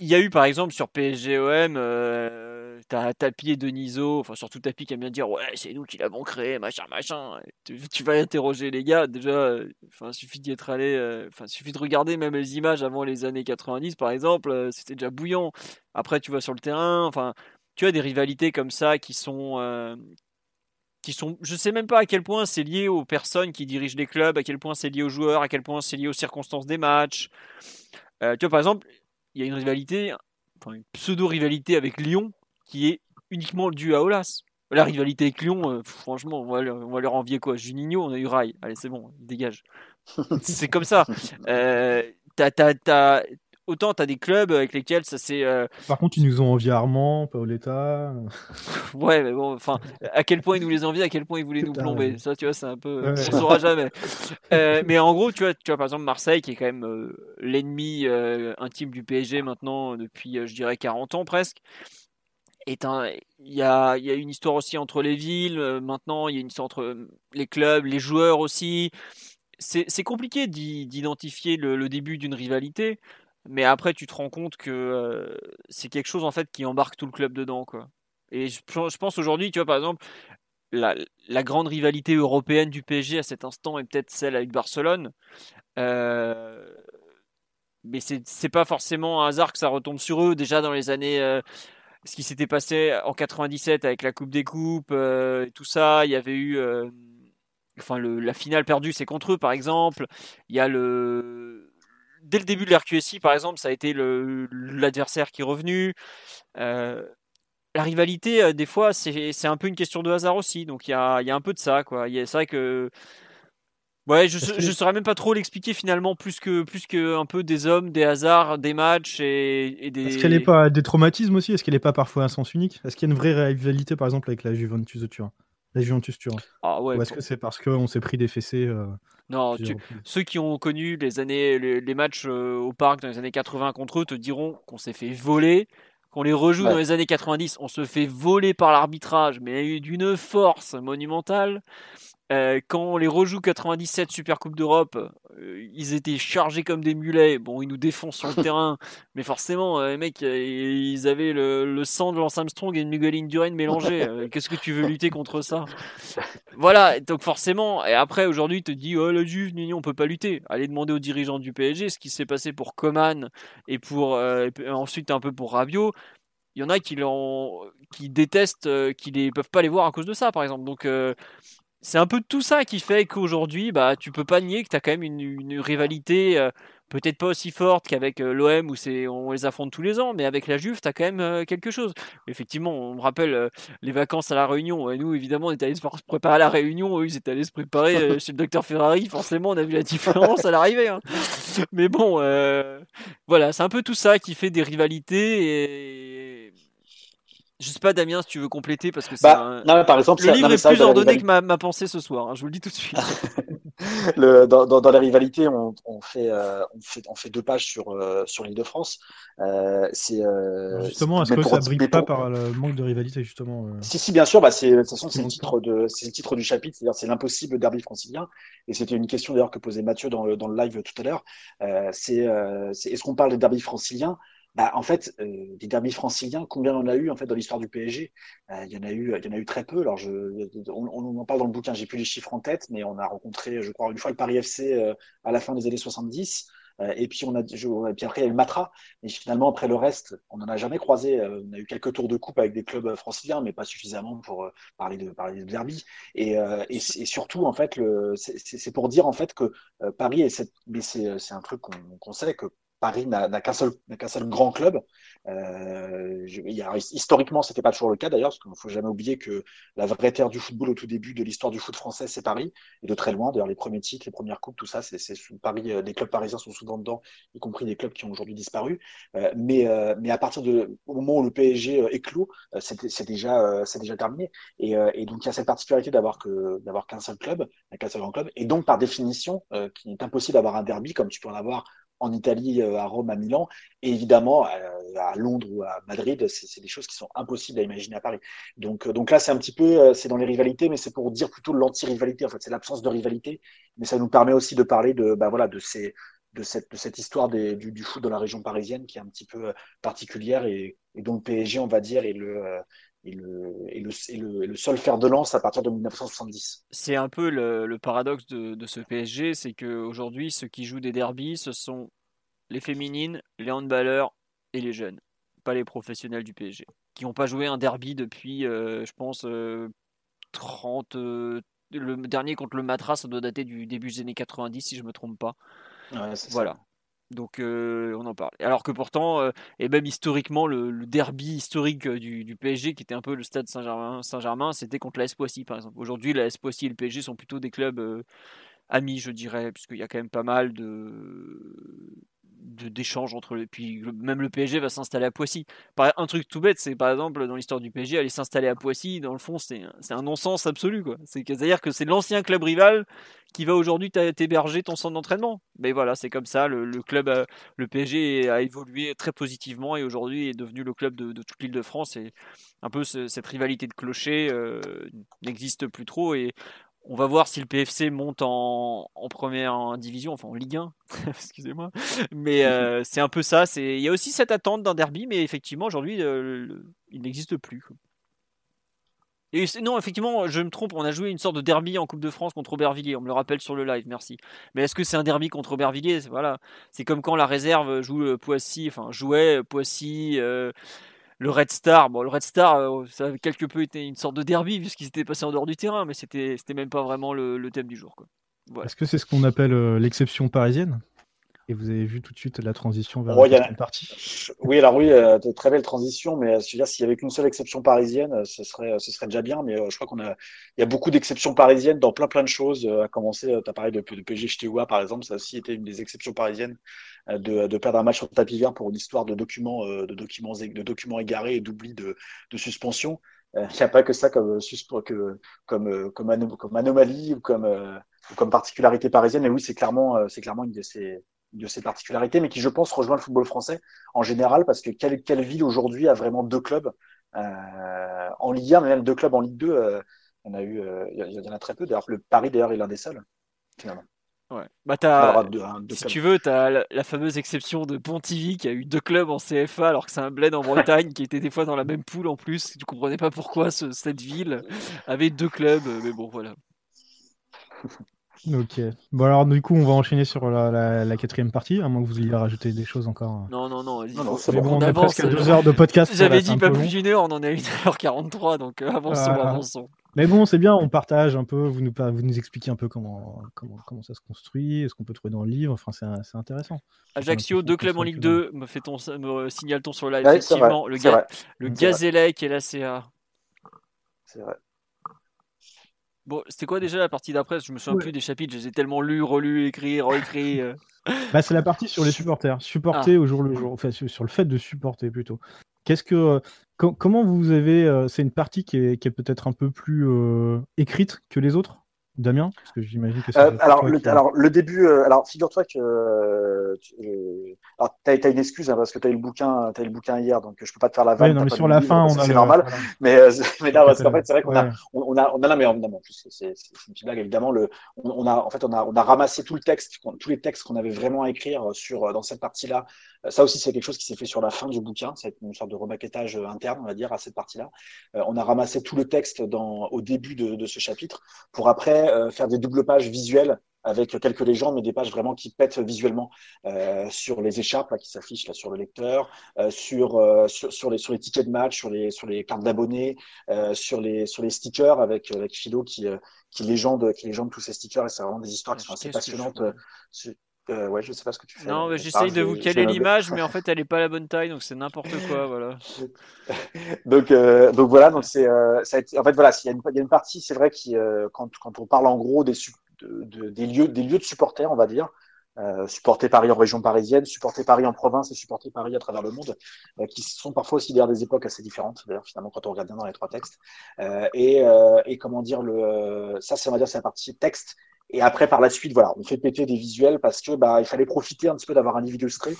il y a eu par exemple sur PSGOM, euh, t'as Tapi et Deniso, enfin surtout Tapi qui aime bien dire ouais c'est nous qui l'avons créé, machin machin. Tu, vas interroger les gars, déjà, enfin suffit d'y être allé, euh, enfin suffit de regarder même les images avant les années 90 par exemple, euh, c'était déjà bouillant. Après tu vas sur le terrain, enfin tu as des rivalités comme ça qui sont euh, qui sont, je sais même pas à quel point c'est lié aux personnes qui dirigent les clubs, à quel point c'est lié aux joueurs, à quel point c'est lié aux circonstances des matchs. tu vois, par exemple, il y a une rivalité, enfin une pseudo-rivalité avec Lyon qui est uniquement due à Olas. La rivalité avec Lyon, euh, franchement, on va, leur, envier quoi? Juninho, on a eu Rai. Allez, c'est bon, dégage. c'est comme ça. Euh, t'as, autant tu as des clubs avec lesquels ça c'est. Euh, Par contre, ils nous ont envié Armand, Paoletta. ouais, mais bon, enfin, à quel point ils nous les envient, à quel point ils voulaient nous plomber. Ça, tu vois, c'est un peu. On saura jamais. Euh, mais en gros, tu vois, tu vois, par exemple, Marseille, qui est quand même euh, l'ennemi intime du PSG maintenant depuis, je dirais, 40 ans presque. Il y a, y a une histoire aussi entre les villes. maintenant, il y a une histoire entre les clubs, les joueurs aussi. C'est compliqué d'identifier le, le, début d'une rivalité mais après tu te rends compte que euh, c'est quelque chose en fait qui embarque tout le club dedans quoi. Et je, pense aujourd'hui, tu vois par exemple, la, grande rivalité européenne du PSG à cet instant est peut-être celle avec Barcelone. Euh, mais c'est pas forcément un hasard que ça retombe sur eux. Déjà dans les années, euh, ce qui s'était passé en 97 avec la Coupe des Coupes, et tout ça, il y avait eu, enfin le, la finale perdue, c'est contre eux par exemple. Il y a le dès le début de l'RQSI, par exemple, ça a été l'adversaire qui est revenu. Euh, la rivalité, euh, des fois, c'est un peu une question de hasard aussi. Donc il y a, y a, un peu de ça. C'est vrai que. Ouais, je ne saurais même pas trop l'expliquer finalement, plus que, plus que un peu des hommes, des hasards, des matchs et, des. Est-ce qu'elle n'est pas des traumatismes aussi? Est-ce qu'elle n'est pas parfois un sens unique? Est-ce qu'il y a une vraie rivalité par exemple avec la Juventus de Turin? La Juventus Turin ah ouais, Ou est-ce que c'est parce qu'on s'est pris des fessées euh, Non, ceux qui ont connu les, années, les, matchs euh, au parc dans les années 80 contre eux te diront qu'on s'est fait voler qu'on les rejoue dans les années 90, on se fait voler par l'arbitrage, mais d'une force monumentale. Euh, quand on les rejoue 97 Super Coupe d'Europe, euh, ils étaient chargés comme des mulets. Bon, ils nous défoncent sur le terrain, mais forcément, euh, les mecs, ils avaient le, sang de Lance Armstrong et de Miguel Indurain mélangé. Qu'est-ce que tu veux lutter contre ça? Voilà, donc forcément, et après, aujourd'hui, tu te dis, oh la Juve, on peut pas lutter. Allez demander aux dirigeants du PSG ce qui s'est passé pour Coman et pour ensuite un peu pour Rabiot il y en a qui, qui détestent, qui ne peuvent pas les voir à cause de ça, par exemple. Donc, c'est un peu tout ça qui fait qu'aujourd'hui, bah, tu peux pas nier que tu as quand même une, rivalité, euh, peut-être pas aussi forte qu'avec euh, l'OM où c'est, on les affronte tous les ans, mais avec la Juve, tu as quand même euh, quelque chose. Effectivement, on me rappelle les vacances à la Réunion. Nous, évidemment, on était allés se préparer à la Réunion. Eux, ils étaient allés se préparer chez le docteur Ferrari. Forcément, on a vu la différence à l'arrivée. Hein. Mais bon, voilà, c'est un peu tout ça qui fait des rivalités je sais pas, Damien, si tu veux compléter, parce que c'est bah, non, par exemple, le livre est plus ordonné que ma, ma, pensée ce soir. Hein, je vous le dis tout de suite. le, dans, dans, dans, la rivalité, on, on, fait, euh, on, fait, on fait deux pages sur, euh, sur l'Île-de-France. Euh, c'est euh, justement, est-ce que ça ne brille pas par le manque de rivalité justement Si, si, bien sûr. Bah, c'est, de toute façon, c'est le titre de, c'est le titre du chapitre, c'est-à-dire c'est l'impossible derby francilien. Et c'était une question d'ailleurs que posait Mathieu dans le, dans le live tout à l'heure. c'est, c'est est-ce qu'on parle de derby francilien bah, en fait, euh, des derbies franciliens, combien on a eu en fait dans l'histoire du PSG euh, Il y en a eu, il y en a eu très peu. Alors, je, on, on, en parle dans le bouquin. J'ai plus les chiffres en tête, mais on a rencontré, je crois, une fois le Paris FC euh, à la fin des années 70. Euh, et puis on a, je, et puis après il y a eu Matra. Et finalement après le reste, on n'en a jamais croisé. on a eu quelques tours de coupe avec des clubs franciliens, mais pas suffisamment pour parler de parler de derby. Et, et, et, surtout en fait, c'est pour dire en fait que Paris est cette, mais c'est un truc qu'on sait que Paris n'a qu'un seul, seul, grand club. Euh, il y a, historiquement, c'était pas toujours le cas d'ailleurs, parce qu'il ne faut jamais oublier que la vraie terre du football au tout début de l'histoire du foot français, c'est Paris, et de très loin. D'ailleurs, les premiers titres, les premières coupes, tout ça, c'est sous Paris. Euh, des clubs parisiens sont souvent dedans, y compris des clubs qui ont aujourd'hui disparu. Euh, mais, euh, mais à partir de moment où le PSG éclot, c'est déjà, c'est déjà terminé. Et, et, donc il y a cette particularité d'avoir qu'un seul club, qu'un seul grand club, et donc par définition, qu'il est impossible d'avoir un derby comme tu peux en avoir en Italie, euh, à Rome, à Milan, et évidemment euh, à Londres ou à Madrid, c'est des choses qui sont impossibles à imaginer à Paris. Donc, euh, donc là, c'est un petit peu, c'est dans les rivalités, mais c'est pour dire plutôt l'anti-rivalité. En fait, c'est l'absence de rivalité, mais ça nous permet aussi de parler de, bah voilà, de ces, de cette, de cette histoire du, du, foot dans la région parisienne qui est un petit peu particulière et, et dont PSG, on va dire, est le, et le, et, le, le, seul fer de lance à partir de 1970. C'est un peu le, paradoxe de, de, ce PSG, c'est qu'aujourd'hui, ceux qui jouent des derbies, ce sont les féminines, les handballeurs et les jeunes, pas les professionnels du PSG, qui n'ont pas joué un derby depuis, euh, je pense, 30. Euh, euh, le dernier contre le Matra, ça doit dater du début des années 90, si je ne me trompe pas. Ouais, voilà. Ça. Donc on en parle. Alors que pourtant, et même historiquement, le, derby historique du, PSG, qui était un peu le stade Saint-Germain, c'était contre la Poissy par exemple. Aujourd'hui, la Poissy et le PSG sont plutôt des clubs amis, je dirais, puisqu'il y a quand même pas mal de d'échanges entre puis même le PSG va s'installer à Poissy. Un truc tout bête, c'est par exemple dans l'histoire du PSG, aller s'installer à Poissy, dans le fond, c'est un non-sens absolu quoi. C'est-à-dire que c'est l'ancien club rival qui va aujourd'hui t'héberger ton centre d'entraînement. Mais voilà, c'est comme ça. Le, club, le PSG a évolué très positivement et aujourd'hui est devenu le club de, toute l'île de France. Et un peu cette rivalité de clocher euh, n'existe plus trop. Et on va voir si le PFC monte en, première division, enfin en Ligue 1, excusez-moi. Mais euh, c'est un peu ça. Il y a aussi cette attente d'un derby, mais effectivement, aujourd'hui, il n'existe plus. Et non, effectivement, je me trompe, on a joué une sorte de derby en Coupe de France contre Aubervilliers, on me le rappelle sur le live, merci. Mais est-ce que c'est un derby contre Aubervilliers? Voilà, c'est comme quand la réserve joue Poissy, enfin jouait Poissy, euh, le Red Star, bon, le Red Star, euh, ça a quelque peu été une sorte de derby vu ce qui s'était passé en dehors du terrain, mais c'était, c'était même pas vraiment le, thème du jour. Est-ce que c'est ce qu'on appelle euh, l'exception parisienne? Et vous avez vu tout de suite la transition vers la deuxième partie? Oui, alors oui, euh, très belle transition, mais dire, s'il y avait qu'une seule exception parisienne, euh, ce serait, ce serait déjà bien. Mais je crois qu'on a, il y a beaucoup d'exceptions parisiennes dans plein plein de choses. à commencer, tu as parlé de, de PG Ch'teoua, par exemple, ça a aussi été une des exceptions parisiennes de, de perdre un match sur le tapis vert pour une histoire de documents, de documents, de documents égarés et d'oubli de, de suspension. Il n'y a pas que ça comme, que, comme, comme, comme anomalie ou comme, comme particularité parisienne. Mais oui, c'est clairement, c'est clairement une de ces de ses particularités, mais qui, je pense, rejoint le football français en général, parce que quelle, quelle ville aujourd'hui a vraiment deux clubs euh, en Ligue 1, mais même deux clubs en Ligue 2 euh, il y en a eu, euh, il y en a très peu. D'ailleurs, le Paris d'ailleurs est l'un des seuls, finalement. Ouais. Bah as, si tu veux, tu as la, fameuse exception de Pontivy qui a eu deux clubs en CFA alors que c'est un bled en Bretagne qui était des fois dans la même poule en plus. Tu comprenais pas pourquoi cette ville avait deux clubs, mais bon voilà. Ok. Bon alors du coup on va enchaîner sur la, quatrième partie, à moins que vous ayez rajouter des choses encore. Non non non. non, non c'est bon. On, a presque deux heures de podcast. J'avais dit pas plus d'une heure, on en est à 1h43, donc euh, avançons, avançons. Mais bon, c'est bien, on partage un peu, vous nous, vous nous expliquez un peu comment, comment, comment ça se construit, ce qu'on peut trouver dans le livre, enfin c'est intéressant. Ajaccio, deux clubs en Ligue 2, me, fait ton, me signale-t-on sur live, effectivement, le, ga le Gazélec et la CA. C'est vrai. Bon, c'était quoi déjà la partie d'après? Je me souviens plus des chapitres, je les ai tellement lus, relus, écrits, réécrits. Euh. bah, c'est la partie sur les supporters, supporter ah. au jour le jour, enfin sur le fait de supporter plutôt. Qu'est-ce que, euh, comment vous avez, euh, c'est une partie qui est, qui est peut-être un peu plus écrite que les autres? Damien Parce que j'imagine que euh, alors, le, alors, le début, euh, alors figure-toi que euh, tu as, une excuse hein, parce que tu as eu le bouquin, as eu le bouquin hier, donc je peux pas te faire la vanne. Oui, non, mais sur la fin, on a c'est normal. Mais, mais là, parce qu'en fait, c'est vrai qu'on a, on, a, on a, mais en plus, c'est une petite blague évidemment. Le, on, a, en fait, on a, on a ramassé tout le texte, tous les textes qu'on avait vraiment à écrire sur dans cette partie-là. Ça aussi, c'est quelque chose qui s'est fait sur la fin du bouquin. C'est une sorte de remaquettage interne, on va dire, à cette partie-là. on a ramassé tout le texte dans, au début de, de ce chapitre pour après euh, faire des doubles pages visuelles avec quelques légendes, mais des pages vraiment qui pètent visuellement euh, sur les écharpes là, qui s'affichent là sur le lecteur, euh, sur, sur, les sur les tickets de match, sur les sur les cartes d'abonnés, sur les sur les stickers avec avec Philo qui qui légende qui légende tous ces stickers et c'est vraiment des histoires qui sont assez passionnantes. Euh, ouais, je sais pas ce que tu fais. Non, mais j'essaye de vous caler l'image, mais en fait, elle est pas la bonne taille, donc c'est n'importe quoi, voilà. donc, euh, donc voilà, donc c'est, euh, ça a été, en fait, voilà, il y, y, a une partie, c'est vrai, qui, euh, quand, quand on parle en gros des, de, de, des lieux, des lieux de supporters, on va dire, supporter Paris en région parisienne, supporter Paris en province et supporter Paris à travers le monde, qui sont parfois aussi d'ailleurs des époques assez différentes, d'ailleurs finalement quand on regarde bien dans les trois textes. Et, et, comment dire, le, ça c'est on va dire c'est la partie texte et après, par la suite, voilà, on fait péter des visuels parce que bah, il fallait profiter un petit peu d'avoir un livre illustré.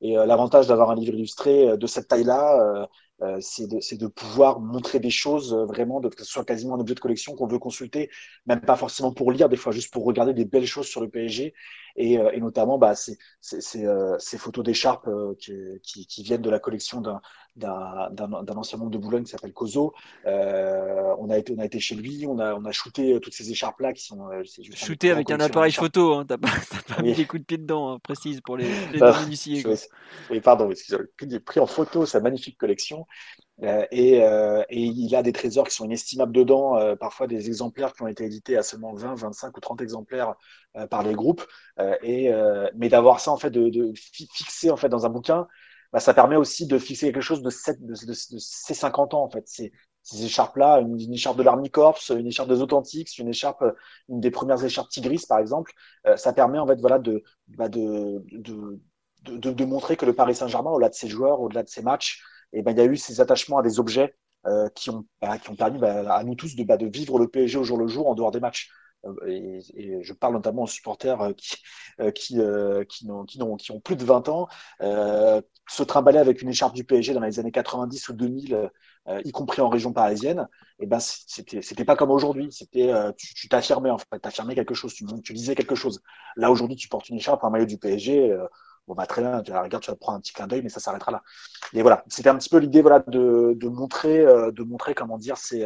Et euh, l'avantage d'avoir un livre illustré euh, de cette taille-là, euh, euh c'est de, de, pouvoir montrer des choses vraiment, de, que ce soit quasiment un objet de collection qu'on veut consulter, même pas forcément pour lire, des fois juste pour regarder des belles choses sur le PSG. Et, et notamment bah, ces, ces, ces, photos d'écharpes qui, qui, qui, viennent de la collection d'un d'un ancien membre de Boulogne qui s'appelle Cozo. Euh, on, a été, on a été chez lui, on a, on a shooté euh, toutes ces écharpes-là qui sont. Euh, shooté avec un appareil photo, hein, t'as pas, pas mis des coups de pied dedans, hein, précise pour les, les non, initiés. Oui, pardon, j'ai pris en photo sa magnifique collection. Euh, et, euh, et, il a des trésors qui sont inestimables dedans, euh, parfois des exemplaires qui ont été édités à seulement 20, 25 ou 30 exemplaires par les groupes. et, mais d'avoir ça en fait, de, de, en fait dans un bouquin, bah, ça permet aussi de fixer quelque chose de, ces 50 ans, en fait. Ces, ces écharpes-là, une, écharpe de l'Army Corps, une écharpe des Authentiques, une écharpe, une des premières écharpes Tigris, par exemple, ça permet, en fait, voilà, bah, de, de, de, de, montrer que le Paris Saint-Germain, au-delà de ses joueurs, au-delà de ses matchs, et ben, il y a eu ces attachements à des objets euh, qui, ont, bah, qui ont permis bah, à nous tous de, bah, de vivre le PSG au jour le jour en dehors des matchs. Euh, et, je parle notamment aux supporters euh, qui, euh, qui, qui, n'ont, qui, n'ont, qui ont plus de 20 ans, euh, se trimballer avec une écharpe du PSG dans les années 90 ou 2000, euh, y compris en région parisienne, et ben c'était, c'était pas comme aujourd'hui. C'était, tu, t'affirmais en fait, t'affirmais quelque chose, tu, tu, disais quelque chose. Là aujourd'hui, tu portes une écharpe, un maillot du PSG. Bon bah très bien, tu regardes, tu vas prendre un petit clin d'œil, mais ça s'arrêtera là. Et voilà, c'était un petit peu l'idée voilà de, de montrer, de montrer comment dire, c'est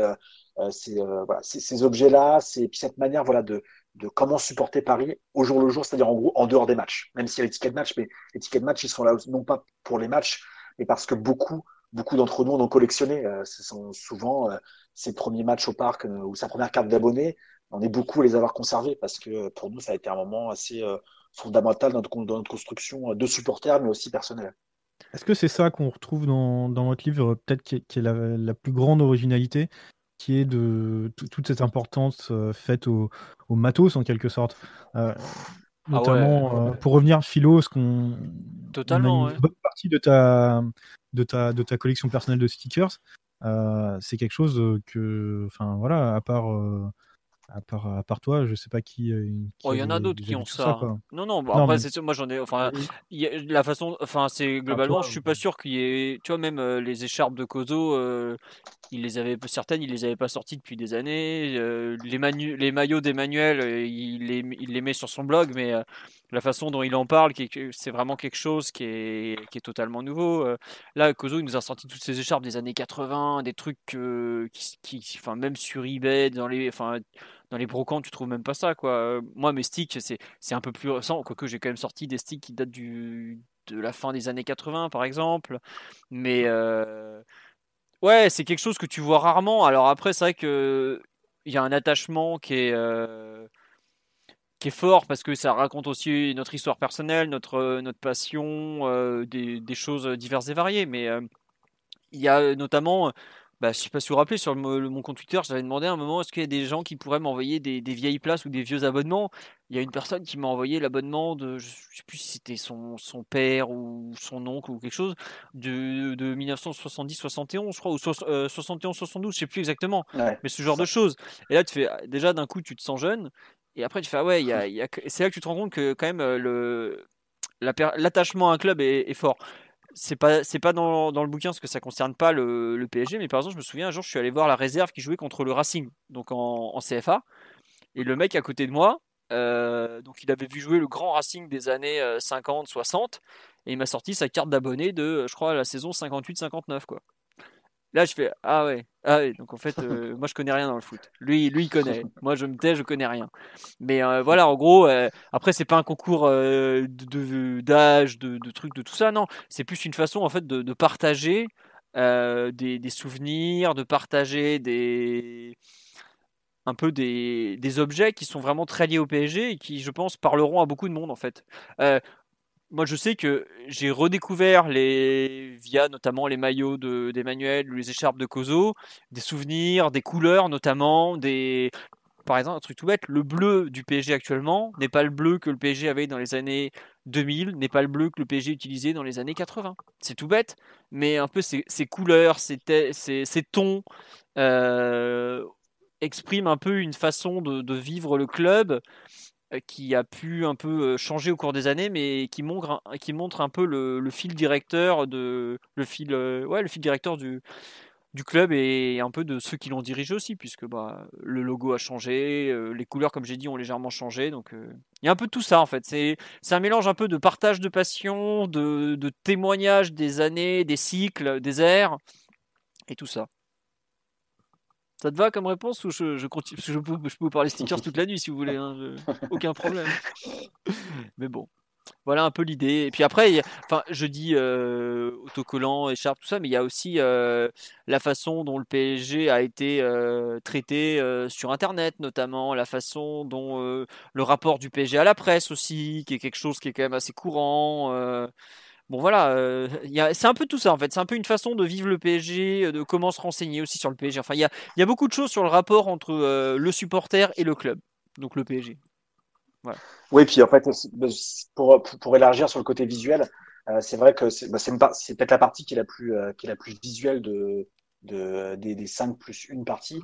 euh, c'est euh, voilà, ces objets-là, c'est cette manière voilà de, de comment supporter Paris au jour le jour, c'est-à-dire en gros en dehors des matchs. Même s'il y a les tickets de match, mais les tickets de match ils sont là non pas pour les matchs, mais parce que beaucoup beaucoup d'entre nous en ont collectionné. Euh, ce sont souvent ses premiers matchs au parc ou sa première carte d'abonné. On est beaucoup à les avoir conservés parce que pour nous ça a été un moment assez fondamentales dans notre, dans notre construction de supporters, mais aussi personnelle. Est-ce que c'est ça qu'on retrouve dans, dans, votre livre, peut-être qui, est, la, plus grande originalité, qui est de toute cette importance faite au, au, matos en quelque sorte ah Notamment, pour revenir philo, ce qu'on. Totalement. une bonne partie de ta, de, ta, de ta collection personnelle de stickers, c'est quelque chose que. Enfin, voilà, à part à part, à part toi, je sais pas qui. Euh, oh, il y en a d'autres qui ont ça. Hein. non, non, après, c'est moi j'en ai. Enfin, la façon. Enfin, c'est globalement, je suis pas sûr qu'il y ait. Tu vois, même euh, les écharpes de Kozo, euh, il les avait certaines, il les avait pas sorties depuis des années. les, les maillots d'Emmanuel, il les, il les met sur son blog, mais la façon dont il en parle, c'est vraiment quelque chose qui est, qui est totalement nouveau. Là, Kozo, il nous a sorti toutes ces écharpes des années 80, des trucs qui, qui, enfin, même sur eBay, dans les, enfin, dans les brocantes, tu trouves même pas ça, quoi. Moi, mes sticks, c'est, un peu plus récent, quoique j'ai quand même sorti des sticks qui datent du, de la fin des années 80, par exemple. Mais euh, ouais, c'est quelque chose que tu vois rarement. Alors après, c'est vrai que il y a un attachement qui est euh, qui est fort parce que ça raconte aussi notre histoire personnelle, notre notre passion, euh, des, des, choses diverses et variées. Mais il y a notamment bah, je sais pas si vous vous rappelez, sur mon compte Twitter, j'avais demandé à un moment est-ce qu'il y a des gens qui pourraient m'envoyer des, vieilles places ou des vieux abonnements? Il y a une personne qui m'a envoyé l'abonnement de, je sais plus si c'était son, son père ou son oncle ou quelque chose, de, de 1970-71, je crois, ou 71-72, euh, je sais plus exactement. mais ce genre de choses. Et là, tu fais, déjà d'un coup, tu te sens jeune. Et après, tu fais, ah ouais, y a, y a... c'est là que tu te rends compte que quand même, euh, le, l'attachement à un club est, est fort c'est pas c'est pas dans, le bouquin parce que ça concerne pas le, PSG, mais par exemple, je me souviens un jour, je suis allé voir la réserve qui jouait contre le Racing, donc en, en CFA, et le mec à côté de moi, euh, donc il avait vu jouer le grand Racing des années 50, euh, 60, et il m'a sorti sa carte d'abonné de, je crois, la saison 58-59 quoi. Là, je fais ah ouais, ah ouais. Donc en fait, euh, moi je connais rien dans le foot. Lui, lui il connaît. Moi je me tais, je connais rien. Mais euh, voilà, en gros, euh, après c'est pas un concours de d'âge, de, de, trucs, de tout ça. Non, c'est plus une façon en fait de, de partager des, des, souvenirs, de partager des un peu des, des, objets qui sont vraiment très liés au PSG et qui, je pense, parleront à beaucoup de monde en fait moi, je sais que j'ai redécouvert les via notamment les maillots d'Emmanuel ou les écharpes de Kozo, des souvenirs, des couleurs notamment, des par exemple un truc tout bête, le bleu du PSG actuellement n'est pas le bleu que le PSG avait dans les années 2000, n'est pas le bleu que le PSG utilisait dans les années 80. C'est tout bête, mais un peu ces, couleurs, ces, tons euh, expriment un peu une façon de, vivre le club qui a pu un peu euh, changer au cours des années, mais qui montre, un peu le, fil directeur de le fil, euh, ouais, le fil directeur du, du club et un peu de ceux qui l'ont dirigé aussi, puisque bah, le logo a changé, les couleurs, comme j'ai dit, ont légèrement changé. Donc il y a un peu de tout ça en fait. C'est un mélange un peu de partage de passion, de, de témoignage des années, des cycles, des ères et tout ça. Ça te va comme réponse ou je, continue je peux, je peux vous parler stickers toute la nuit si vous voulez, hein, aucun problème. Mais bon, voilà un peu l'idée. Et puis après, enfin, je dis euh, autocollant, écharpe, tout ça, mais il y a aussi euh, la façon dont le PSG a été euh, traité euh, sur Internet, notamment la façon dont le rapport du PSG à la presse aussi, qui est quelque chose qui est quand même assez courant. Bon voilà, euh, c'est un peu tout ça en fait. C'est un peu une façon de vivre le PSG, euh, de comment se renseigner aussi sur le PSG. Enfin, il y a, beaucoup de choses sur le rapport entre euh, le supporter et le club, donc le PSG. Voilà. Oui, puis en fait, pour, pour élargir sur le côté visuel, c'est vrai que c'est bah, peut-être la partie qui est la plus, qui est la plus visuelle de, de, des, des 5 plus une partie.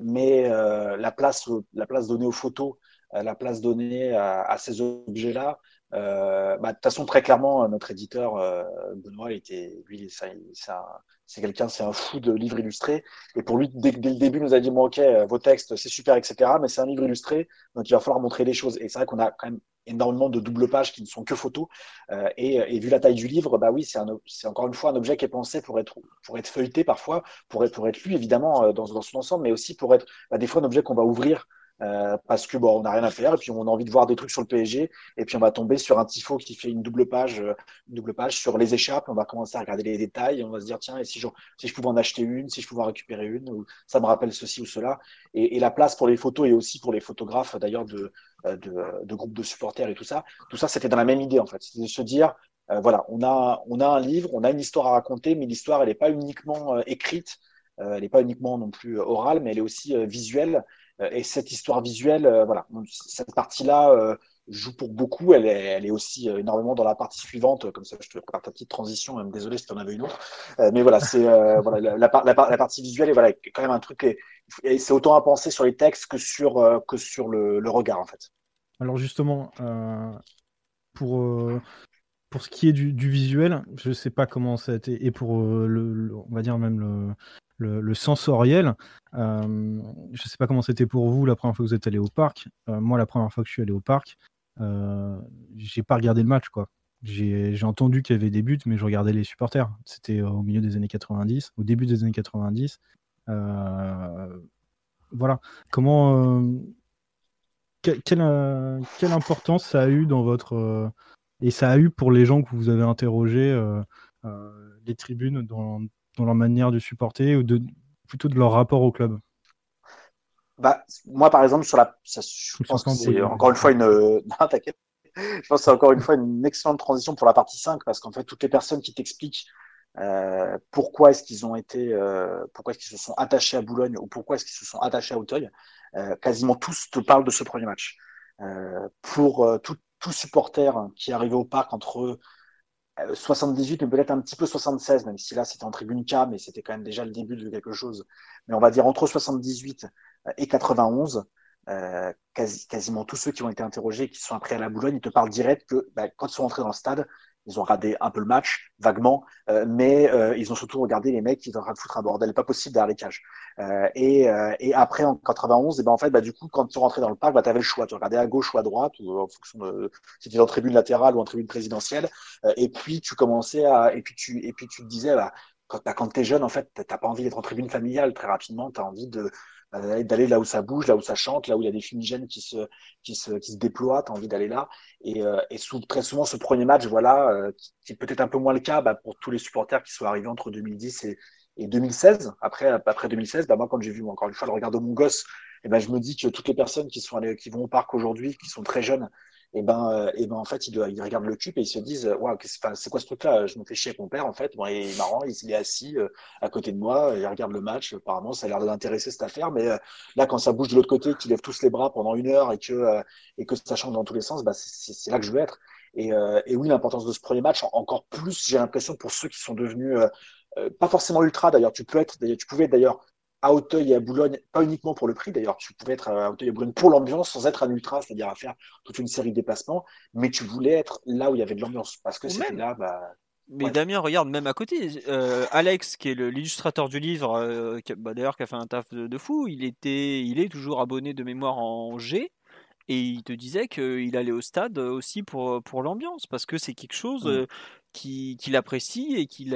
mais la, place, la place donnée aux photos, la place donnée à ces objets-là, euh, bah, de toute façon, très clairement, notre éditeur, euh, Benoît, était, lui, c'est quelqu'un, c'est un fou de livres illustrés. Et pour lui, dès, le début, il nous a dit, bon, ok, euh, vos textes, c'est super, etc. Mais c'est un livre illustré, donc il va falloir montrer les choses. Et c'est vrai qu'on a quand même énormément de double pages qui ne sont que photos. Euh, et, et, vu la taille du livre, bah oui, c'est encore une fois un objet qui est pensé pour être, pour être feuilleté parfois, pour être, pour être lu évidemment dans, dans son ensemble, mais aussi pour être bah, des fois un objet qu'on va ouvrir euh, parce que bon, on n'a rien à faire et puis on a envie de voir des trucs sur le PSG et puis on va tomber sur un tifo qui fait une double page, euh, une double page sur les échappes. On va commencer à regarder les détails on va se dire tiens et si je, si je pouvais en acheter une, si je pouvais en récupérer une, ou ça me rappelle ceci ou cela. Et, et la place pour les photos et aussi pour les photographes d'ailleurs de, euh, de, de groupes de supporters et tout ça. Tout ça c'était dans la même idée en fait, c'était de se dire voilà, on a, on a un livre, on a une histoire à raconter, mais l'histoire, elle n'est pas uniquement écrite, elle n'est pas uniquement non plus orale, mais elle est aussi visuelle. Euh, et cette histoire visuelle, euh, voilà, cette partie-là euh, joue pour beaucoup. Elle est, elle est aussi énormément dans la partie suivante. Comme ça, je te prépare ta petite transition. Même désolé si tu en avais une autre. mais voilà, c'est voilà, la, la, la, partie visuelle est voilà, quand même un truc. Et, c'est autant à penser sur les textes que sur, que sur le, le regard, en fait. Alors, justement, pour. Pour ce qui est du, visuel, je ne sais pas comment ça a été, et pour le, on va dire même le, sensoriel. Euh, je ne sais pas comment c'était pour vous la première fois que vous êtes allé au parc. Euh, moi, la première fois que je suis allé au parc, euh, j'ai pas regardé le match, quoi. J'ai entendu qu'il y avait des buts, mais je regardais les supporters. C'était au milieu des années 90, au début des années 90. voilà. Comment. quelle, quelle, importance ça a eu dans votre. Et ça a eu pour les gens que vous avez interrogés, les tribunes dans, dans leur manière de supporter ou de, plutôt de leur rapport au club? Bah, Moi, par exemple, sur la, je pense que c'est encore une fois une. Non, t'inquiète. Je pense que c'est encore une fois une excellente transition pour la partie 5 parce qu'en fait, toutes les personnes qui t'expliquent euh, pourquoi est-ce qu'ils ont été, euh, pourquoi est-ce qu'ils se sont attachés à Boulogne ou pourquoi est-ce qu'ils se sont attachés à Auteuil, euh, quasiment tous te parlent de ce premier match. Euh, pour euh, tout, tout supporter qui arrivait au parc entre 78, mais peut-être un petit peu 76, même si là c'était en tribune K, mais c'était quand même déjà le début de quelque chose. Mais on va dire entre 78 et 91, euh, quasi, quasiment tous ceux qui ont été interrogés, qui sont après à la Boulogne, ils te parlent direct que bah, quand ils sont entrés dans le stade, ils ont regardé un peu le match, vaguement, euh, mais euh, ils ont surtout regardé les mecs qui étaient en train de foutre un bordel pas possible derrière les cages. Euh, et, euh, et, après, en 91, et ben en fait, bah, du coup, quand tu rentrais dans le parc, bah, tu avais le choix. Tu regardais à gauche ou à droite, ou en fonction de si tu étais en tribune latérale ou en tribune présidentielle. et puis, tu commençais à. Et puis, tu, et puis, tu te disais, bah, quand, bah, quand tu es jeune, en fait, tu pas envie d'être en tribune familiale très rapidement. Tu envie de, d'aller là où ça bouge, là où ça chante, là où il y a des fumigènes qui se, qui se, qui se déploient, tu as envie d'aller là. Et, euh, et sous, très souvent, ce premier match, voilà, euh, qui, est peut-être un peu moins le cas bah, pour tous les supporters qui sont arrivés entre 2010 et, et 2016. Après, après 2016, bah, moi, quand j'ai vu encore une fois le regard de mon gosse, et eh ben, je me dis que toutes les personnes qui, sont allées, qui vont au parc aujourd'hui, qui sont très jeunes, et ben, euh, et ben en fait, ils, ils regardent le cube et ils se disent, waouh, c'est quoi ce truc-là? Je me fais chier avec mon père, en fait. Bon, il est marrant, il, est assis euh, à côté de moi, il regarde le match. Apparemment, ça a l'air de l'intéresser cette affaire, mais euh, là, quand ça bouge de l'autre côté, qu'ils lèvent tous les bras pendant une heure et que et que ça change dans tous les sens, bah, c'est là que je veux être. Et, et oui, l'importance de ce premier match, encore plus, j'ai l'impression pour ceux qui sont devenus pas forcément ultra d'ailleurs. Tu peux être, tu pouvais d'ailleurs à Auteuil et à Boulogne, pas uniquement pour le prix d'ailleurs, tu pouvais être à Auteuil et à Boulogne pour l'ambiance sans être un ultra, c'est-à-dire à faire toute une série de déplacements, mais tu voulais être là où il y avait de l'ambiance parce que c'était là. Bah, mais Damien, regarde, même à côté, euh, Alex, qui est l'illustrateur du livre, euh, bah, d'ailleurs qui a fait un taf de, fou, il, était, il est toujours abonné de mémoire en G. Et il te disait qu'il allait au stade aussi pour, pour l'ambiance, parce que c'est quelque chose, mmh qu'il apprécie et, qu'il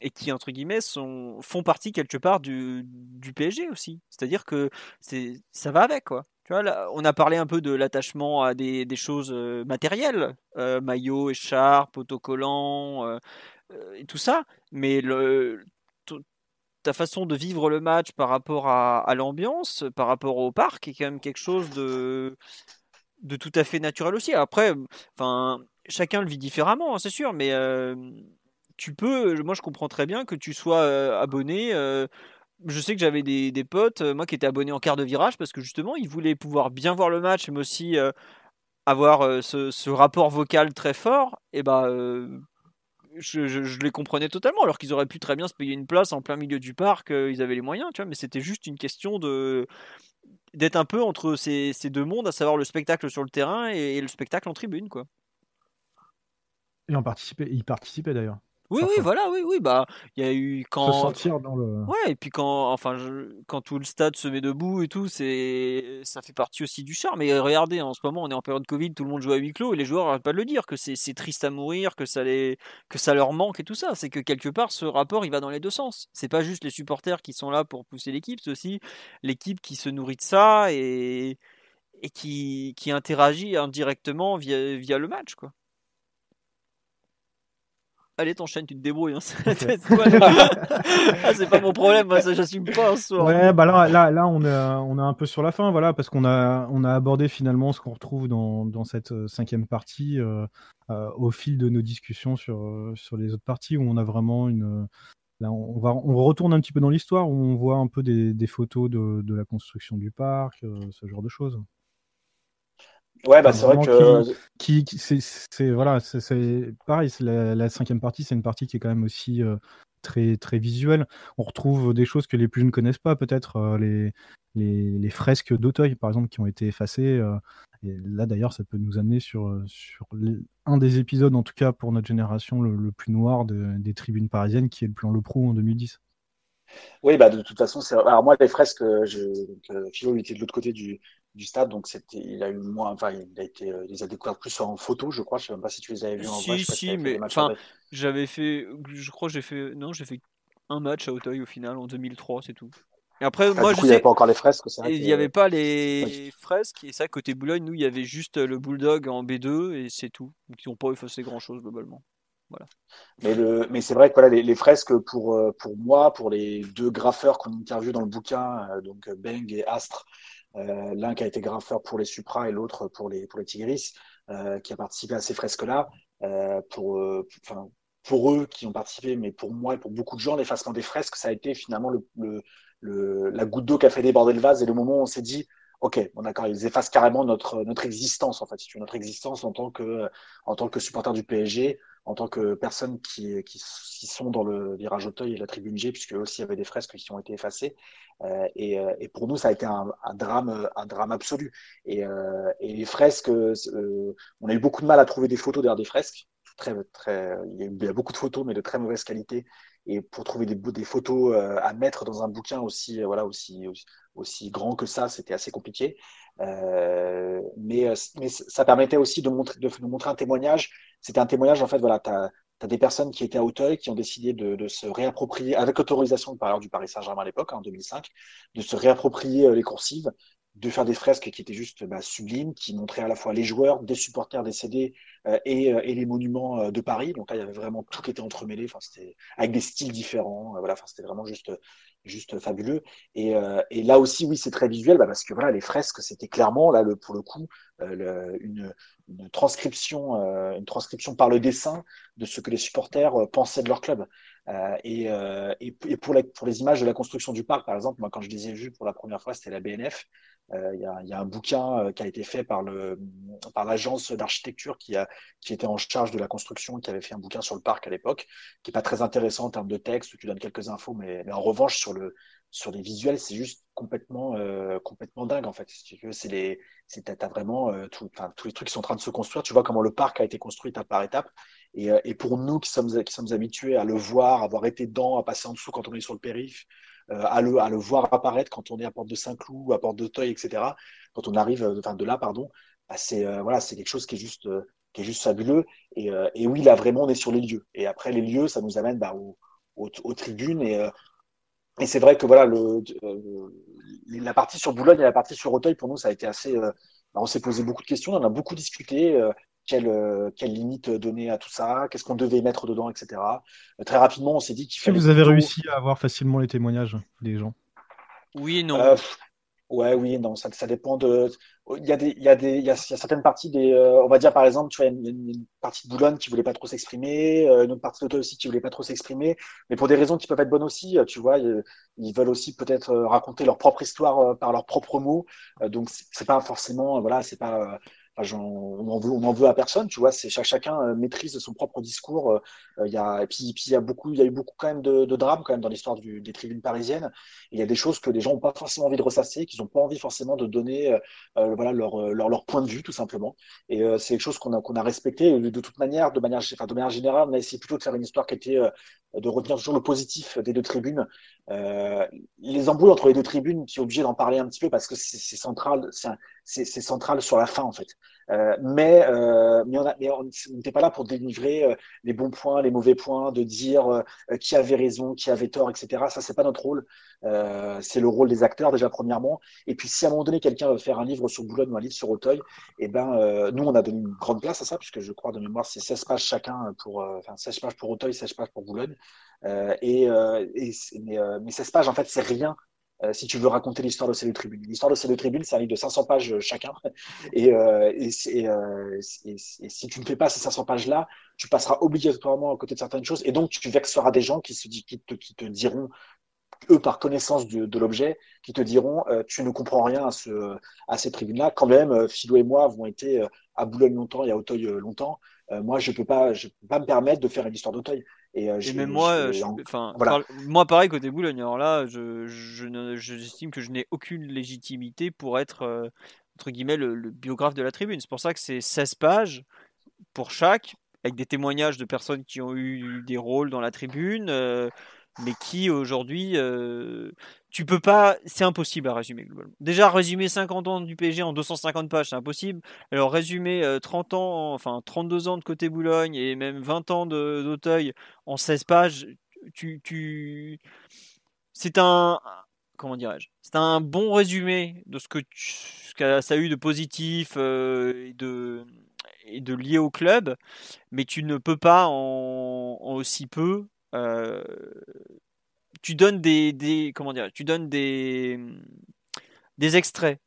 et qui, entre guillemets, sont, font partie quelque part du, du PSG aussi. C'est-à-dire que ça va avec, quoi. Tu vois, là, on a parlé un peu de l'attachement à des, des, choses matérielles, euh, maillot, écharpe, autocollant, euh, et tout ça, mais le, ta façon de vivre le match par rapport à, l'ambiance, par rapport au parc, est quand même quelque chose de, tout à fait naturel aussi. Après, chacun le vit différemment, hein, c'est sûr, mais tu peux, moi je comprends très bien que tu sois abonné. je sais que j'avais des, potes, moi qui étaient abonnés en quart de virage, parce que justement, ils voulaient pouvoir bien voir le match, mais aussi avoir ce, ce, rapport vocal très fort. Et bah, je, les comprenais totalement, alors qu'ils auraient pu très bien se payer une place en plein milieu du parc, ils avaient les moyens, tu vois, mais c'était juste une question de d'être un peu entre ces, deux mondes, à savoir le spectacle sur le terrain et, et le spectacle en tribune, quoi. Il en participait, il participait d'ailleurs. Oui, oui, voilà, oui, oui, bah, il y a eu quand. Se sentir dans le. Ouais, et puis quand, enfin, quand tout le stade se met debout et tout, c'est, ça fait partie aussi du charme. Et regardez, en ce moment, on est en période Covid, tout le monde joue à huis clos et les joueurs n'arrêtent pas de le dire que c'est, triste à mourir, que ça les, que ça leur manque et tout ça. C'est que quelque part, ce rapport, il va dans les deux sens. C'est pas juste les supporters qui sont là pour pousser l'équipe, c'est aussi l'équipe qui se nourrit de ça et, et qui, qui interagit indirectement via, via le match, quoi allez t'enchaînes, tu te débrouilles. Hein. Ah, c'est pas mon problème, moi ça j'assume pas. Ouais, bah là, là, là on, est, on est un peu sur la fin, voilà, parce qu'on a, on a abordé finalement ce qu'on retrouve dans, dans, cette euh, cinquième partie euh, euh, au fil de nos discussions sur, sur les autres parties où on a vraiment une. Là, on, va, on retourne un petit peu dans l'histoire où on voit un peu des, des photos de, de, la construction du parc, ce genre de choses. Ouais, bah c'est vrai que. Qui, c'est voilà, c'est pareil. La, la, cinquième partie, c'est une partie qui est quand même aussi euh, très très visuelle. On retrouve des choses que les plus jeunes ne connaissent pas, peut-être euh, les, les, les, fresques d'Auteuil, par exemple, qui ont été effacées. Euh, et là, d'ailleurs, ça peut nous amener sur, sur un des épisodes, en tout cas pour notre génération, le, plus noir des tribunes parisiennes, qui est le plan Le Pro en 2010. Oui, bah de toute façon. Alors moi, les fresques, je... Philo était de l'autre côté du, du stade, donc c'était, il a eu moins, enfin, il a été, euh, les a découverts plus en photo, je crois. Je sais même pas si tu les avais vus en si, vrai. Si, si, mais enfin, j'avais fait, je crois, j'ai fait, non, j'ai fait un match à Auteuil au final en 2003, c'est tout. Et après, ah, moi, je coup, sais, il n'y avait pas encore les fresques. Il n'y avait pas les fresques, et ça, côté Boulogne, nous, il y avait juste le Bulldog en B2, et c'est tout. Donc, ils n'ont pas effacé grand chose globalement. Voilà. Mais, le, mais c'est vrai que voilà, les, les, fresques, pour, euh, pour moi, pour les deux graffeurs qu'on interviewe dans le bouquin, euh, donc Beng et Astre, euh, l'un qui a été graffeur pour les Supra et l'autre pour les, pour les Tigris, euh, qui a participé à ces fresques-là. Euh, pour, enfin, pour eux qui ont participé, mais pour moi et pour beaucoup de gens, l'effacement des fresques, ça a été finalement le, le, le la goutte d'eau qui a fait déborder le vase et le moment où on s'est dit, ok, bon d'accord, ils effacent carrément notre notre existence en fait, notre existence en tant que en tant que supporter du PSG, en tant que personnes qui, sont dans le virage Auteuil et la tribune G, puisque aussi il y avait des fresques qui ont été effacées. Euh, et, euh, et, pour nous, ça a été un, drame, absolu. Et, euh, les fresques, on a eu beaucoup de mal à trouver des photos derrière des fresques. Très, très, il y a beaucoup de photos, mais de très mauvaise qualité. Et pour trouver des, photos à mettre dans un bouquin aussi, voilà, aussi, grand que ça, c'était assez compliqué. Mais, ça permettait aussi de, montrer, de montrer un témoignage c'était un témoignage, en fait, voilà, tu as, des personnes qui étaient à Auteuil, qui ont décidé de, se réapproprier, avec autorisation par ailleurs du Paris Saint-Germain à l'époque, hein, en 2005, de se réapproprier euh, les coursives, de faire des fresques qui étaient juste bah, sublimes, qui montraient à la fois les joueurs, des supporters décédés euh, et, euh, et, les monuments euh, de Paris. Donc là, il y avait vraiment tout qui était entremêlé, enfin, c'était avec des styles différents. voilà, enfin, c'était vraiment juste juste fabuleux. Et, euh, et, là aussi, oui, c'est très visuel, bah parce que voilà, les fresques, c'était clairement là, le, pour le coup, euh, une, une, transcription, euh, une transcription par le dessin de ce que les supporters pensaient de leur club. Et, et, et, pour, les, images de la construction du parc, par exemple, moi, quand je les ai vues pour la première fois, c'était la BNF. Il y a, un bouquin qui a été fait par l'agence d'architecture qui était en charge de la construction, qui avait fait un bouquin sur le parc à l'époque, qui est pas très intéressant en termes de texte où tu donnes quelques infos, mais, en revanche sur le sur les visuels, c'est juste complètement euh, complètement dingue en fait. Tu t'as vraiment euh, tous les trucs qui sont en train de se construire. Tu vois comment le parc a été construit étape par étape. Et, euh, et pour nous qui sommes habitués à le voir, avoir été dedans, à passer en dessous quand on est sur le périph, euh, à le voir apparaître quand on est à Porte de Saint-Cloud, à Porte d'Auteuil, etc. Quand on arrive, enfin de là, pardon, bah, c'est quelque chose qui est juste fabuleux. Et, oui, là vraiment, on est sur les lieux. Et après les lieux, ça nous amène bah, aux, tribunes et c'est vrai que euh, la partie sur Boulogne et la partie sur Auteuil, pour nous, ça a été assez. Euh, bah, on s'est posé beaucoup de questions, on a beaucoup discuté. Euh, quelle, quelle limite donner à tout ça Qu'est-ce qu'on devait mettre dedans, etc. très rapidement, on s'est dit qu'il fallait. vous avez réussi à avoir facilement les témoignages des gens? Oui et non. Ouais, oui, non, ça, ça dépend de. Il y a des, il y a des, il y a, certaines parties des. Euh, on va dire par exemple, tu vois, une, une, partie de Boulogne qui voulait pas trop s'exprimer, euh, une autre partie de aussi qui voulait pas trop s'exprimer, mais pour des raisons qui peuvent être bonnes aussi. Euh, tu vois, ils, veulent aussi peut-être raconter leur propre histoire par leurs propres mots. donc c'est pas forcément, voilà, c'est pas on, en veut, veut à personne, tu vois. C'est chacun maîtrise son propre discours. Il y a, et puis, il y a beaucoup, il y a eu beaucoup quand même de, drames quand même dans l'histoire des tribunes parisiennes. il y a des choses que les gens n'ont pas forcément envie de ressasser, qu'ils n'ont pas envie forcément de donner, voilà, leur, point de vue tout simplement. Et c'est quelque chose qu'on a qu'on respecté de toute manière, de manière, de manière générale, on a essayé plutôt de faire une histoire qui était de retenir toujours le positif des deux tribunes. Euh, les embrouilles entre les deux tribunes, tu es obligé d'en parler un petit peu parce que c'est central, c'est central sur la fin en fait. Euh, mais, euh, mais on n'était pas là pour délivrer euh, les bons points, les mauvais points, de dire qui avait raison, qui avait tort, etc. Ça, c'est pas notre rôle. c'est le rôle des acteurs déjà premièrement. Et puis, si à un moment donné quelqu'un veut faire un livre sur Boulogne ou un livre sur Auteuil, eh ben, nous, on a donné une grande place à ça, puisque je crois de mémoire, c'est 16 pages chacun pour, enfin, 16 pages pour Auteuil, 16 pages pour Boulogne. et, et mais, mais 16 pages, en fait, c'est rien euh, si tu veux raconter l'histoire de ces deux tribunes. L'histoire de ces deux tribunes, c'est un livre de 500 pages euh, chacun. Et, euh, et, si tu ne fais pas ces 500 pages-là, tu passeras obligatoirement à côté de certaines choses. Et donc, tu vexeras des gens qui, se, te, qui te diront eux par connaissance de, l'objet, qui te diront tu ne comprends rien à, ce, à ces tribunes-là. Quand même, Philo et moi avons été à Boulogne longtemps et à Auteuil longtemps. moi, je peux pas, peux pas me permettre de faire une histoire d'Auteuil. Et, euh, même moi, euh, enfin, moi pareil côté Boulogne. Alors là, je, j'estime que je n'ai aucune légitimité pour être euh, entre guillemets le, biographe de la tribune. C'est pour ça que c'est 16 pages pour chaque, avec des témoignages de personnes qui ont eu des rôles dans la tribune, mais qui aujourd'hui tu peux pas, c'est impossible à résumer globalement. Déjà, résumer 50 ans du PSG en 250 pages, c'est impossible. Alors, résumer 30 euh, ans, enfin 32 ans de côté Boulogne et même 20 ans d'Auteuil en 16 pages, tu, tu... c'est un, comment dirais-je, c'est un bon résumé de ce que, ça a eu de positif euh, et de lié au club, mais tu ne peux pas en, en aussi peu euh, tu donnes des, des comment dire, tu donnes des des extraits,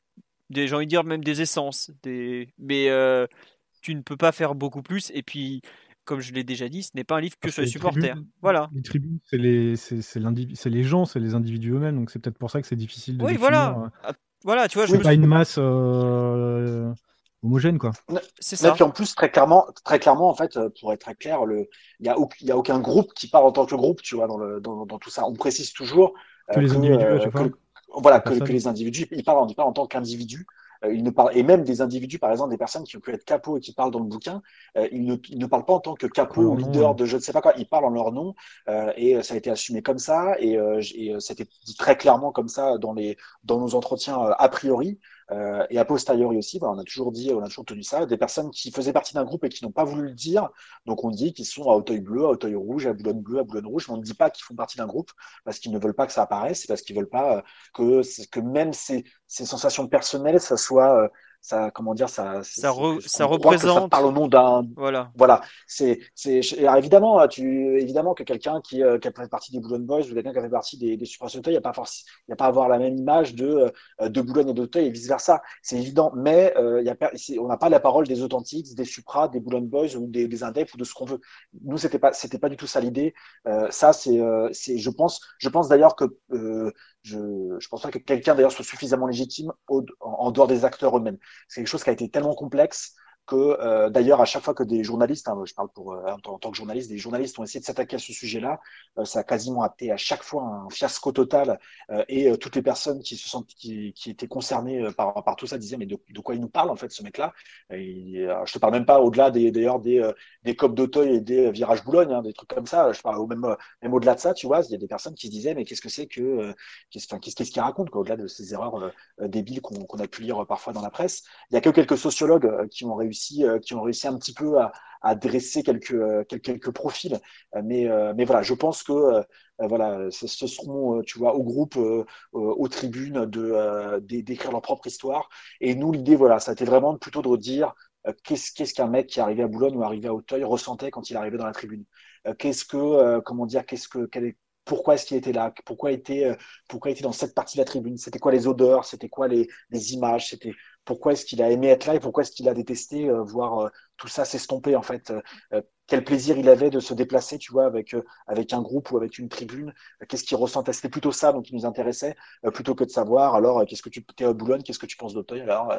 des j'ai envie de dire même des essences, des mais euh, tu ne peux pas faire beaucoup plus. Et puis, comme je l'ai déjà dit, ce n'est pas un livre que sur les supporters. voilà. Les tribunes, c'est les, c'est, les gens, c'est les individus eux-mêmes, donc c'est peut-être pour ça que c'est difficile de. Oui, voilà. Euh. Ah, voilà, tu vois, je pas une masse. Euh, homogène quoi. C'est ça. Et puis en plus très clairement, très clairement en fait, pour être très clair, le, il y a, y a aucun groupe qui parle en tant que groupe, tu vois, dans le, dans, dans tout ça. On précise toujours que les individus, euh, voilà, que, que, les individus, ils parlent, ils parlent en tant qu'individus. Euh, ils ne parlent, et même des individus, par exemple, des personnes qui ont pu être capots et qui parlent dans le bouquin, euh, ils, ne, ils, ne, parlent pas en tant que capot ou leader de je ne sais pas quoi, ils parlent en leur nom, euh, et ça a été assumé comme ça, et, et c'était dit très clairement comme ça dans, les, dans nos entretiens a priori. Euh, et a posteriori aussi, on a toujours dit, on a toujours tenu ça, des personnes qui faisaient partie d'un groupe et qui n'ont pas voulu le dire. Donc on dit qu'ils sont à Auteuil bleu, à Auteuil rouge, à Boulogne bleu, à Boulogne rouge, mais on ne dit pas qu'ils font partie d'un groupe parce qu'ils ne veulent pas que ça apparaisse, c'est parce qu'ils veulent pas euh, que, que même ces, ces sensations personnelles, ça soit euh, ça comment dire ça ça, ça représente ça parle au nom d'un. Voilà. Voilà. C'est c'est évidemment tu évidemment que quelqu'un qui, euh, qui a fait partie des Boulogne Boys ou quelqu'un qui a fait partie des, des Supra il n'y a pas forcément il y a pas à avoir la même image de euh, de Boulogne et d'Auteuil et vice versa c'est évident mais euh, il y a on n'a pas la parole des authentiques des Supra des Boulogne Boys ou des, des Indep ou de ce qu'on veut. Nous c'était pas c'était pas du tout ça l'idée. Euh, ça c'est euh, c'est je pense je pense d'ailleurs que je je pense pas que quelqu'un d'ailleurs soit suffisamment légitime en dehors des acteurs eux-mêmes. C'est quelque chose qui a été tellement complexe que euh, d'ailleurs à chaque fois que des journalistes, hein, je parle pour euh, en, tant que journaliste, des journalistes ont essayé de s'attaquer à ce sujet-là, euh, ça a quasiment été à chaque fois un fiasco total et toutes les personnes qui se sont qui, étaient concernées par, par tout ça disaient mais de, quoi il nous parle en fait ce mec-là? Je te parle même pas au-delà des d'ailleurs des des copes d'Auteuil et des virages Boulogne, hein, des trucs comme ça. Je parle même même au-delà de ça, tu vois, il y a des personnes qui se disaient mais qu'est-ce que c'est que qu'est-ce qu'est-ce qu'il raconte au-delà de ces erreurs débiles qu'on qu'on a pu lire parfois dans la presse? Il y a que quelques sociologues qui ont réussi euh, qui ont réussi un petit peu à, dresser quelques, euh, quelques, profils. Euh, mais, mais voilà, je pense que voilà, ce, seront, tu vois, au groupe, aux tribunes, de d'écrire leur propre histoire. Et nous, l'idée, voilà, ça a été vraiment plutôt de dire qu'est-ce qu'un mec qui arrivé à Boulogne ou arrivé à Auteuil ressentait quand il arrivait dans la tribune. qu'est-ce que, comment dire, qu'est-ce que, pourquoi est-ce qu'il était là? Pourquoi était, pourquoi était dans cette partie de la tribune? C'était quoi les odeurs? C'était quoi les, les images? C'était pourquoi est-ce qu'il a aimé être là et pourquoi est-ce qu'il a détesté, euh, voire, euh, tout ça s'estomper en fait quel plaisir il avait de se déplacer, tu vois, avec, euh, avec un groupe ou avec une tribune. Euh, qu'est-ce qu'il ressentait? C'était plutôt ça donc qui nous intéressait, euh, plutôt que de savoir, alors, qu'est-ce que tu es à Boulogne, qu'est-ce que tu penses d'Auteuil, alors,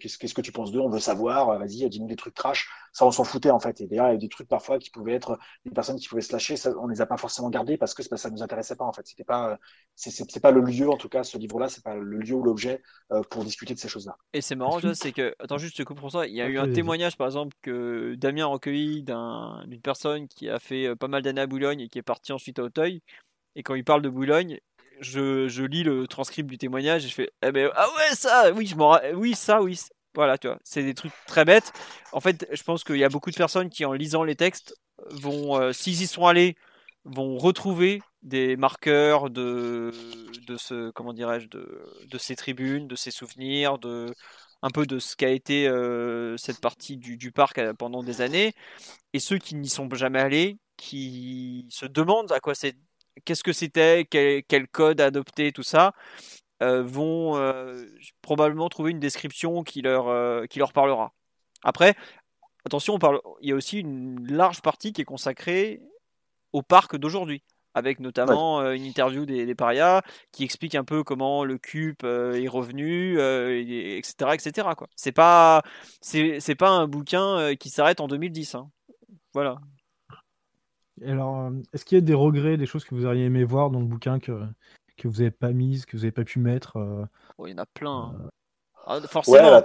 qu'est-ce, qu'est-ce que tu penses d'eux? On veut savoir, vas-y, dis-nous des trucs trash. Ça, on s'en foutait, en fait. Et d'ailleurs, il y a des trucs parfois qui pouvaient être des personnes qui pouvaient se lâcher, ça, on les a pas forcément gardés parce que ça nous intéressait pas, en fait. C'était pas, c'est, c'est, pas le lieu, en tout cas, ce livre-là, c'est pas le lieu ou l'objet pour discuter de ces choses-là. Et c'est marrant, c'est que, attends, juste, je te coupe pour ça. Il y a eu un témoignage, par exemple, que Damien a recueilli d'un d'une personne qui a fait euh, pas mal d'années à Boulogne et qui est partie ensuite à Auteuil. Et quand il parle de Boulogne, je, je lis le transcript du témoignage et je fais eh ben, Ah ouais, ça, oui, je m'en oui, ça, oui. Voilà, tu vois, c'est des trucs très bêtes. En fait, je pense qu'il y a beaucoup de personnes qui, en lisant les textes, vont, euh, s'ils y sont allés, vont retrouver des marqueurs de, de ce, comment de, de ces tribunes, de ces souvenirs, de, un peu de ce qu'a été euh, cette partie du, parc euh, pendant des années. Et ceux qui n'y sont jamais allés, qui se demandent à quoi c'est, qu'est-ce que c'était, quel, code adopter, tout ça, euh, vont probablement trouver une description qui leur, qui leur parlera. Après, attention, on parle, il y a aussi une large partie qui est consacrée au parc d'aujourd'hui avec notamment euh, une interview des, des, parias qui explique un peu comment le CUP euh, est revenu, etc., euh, etc. Quoi. C'est pas, c'est, pas un bouquin qui s'arrête en 2010. Hein. Voilà. alors, est-ce qu'il y a des regrets, des choses que vous auriez aimé voir dans le bouquin que, que vous n'avez pas mises, que vous n'avez pas pu mettre oh, Il y en a plein. Ah, forcément,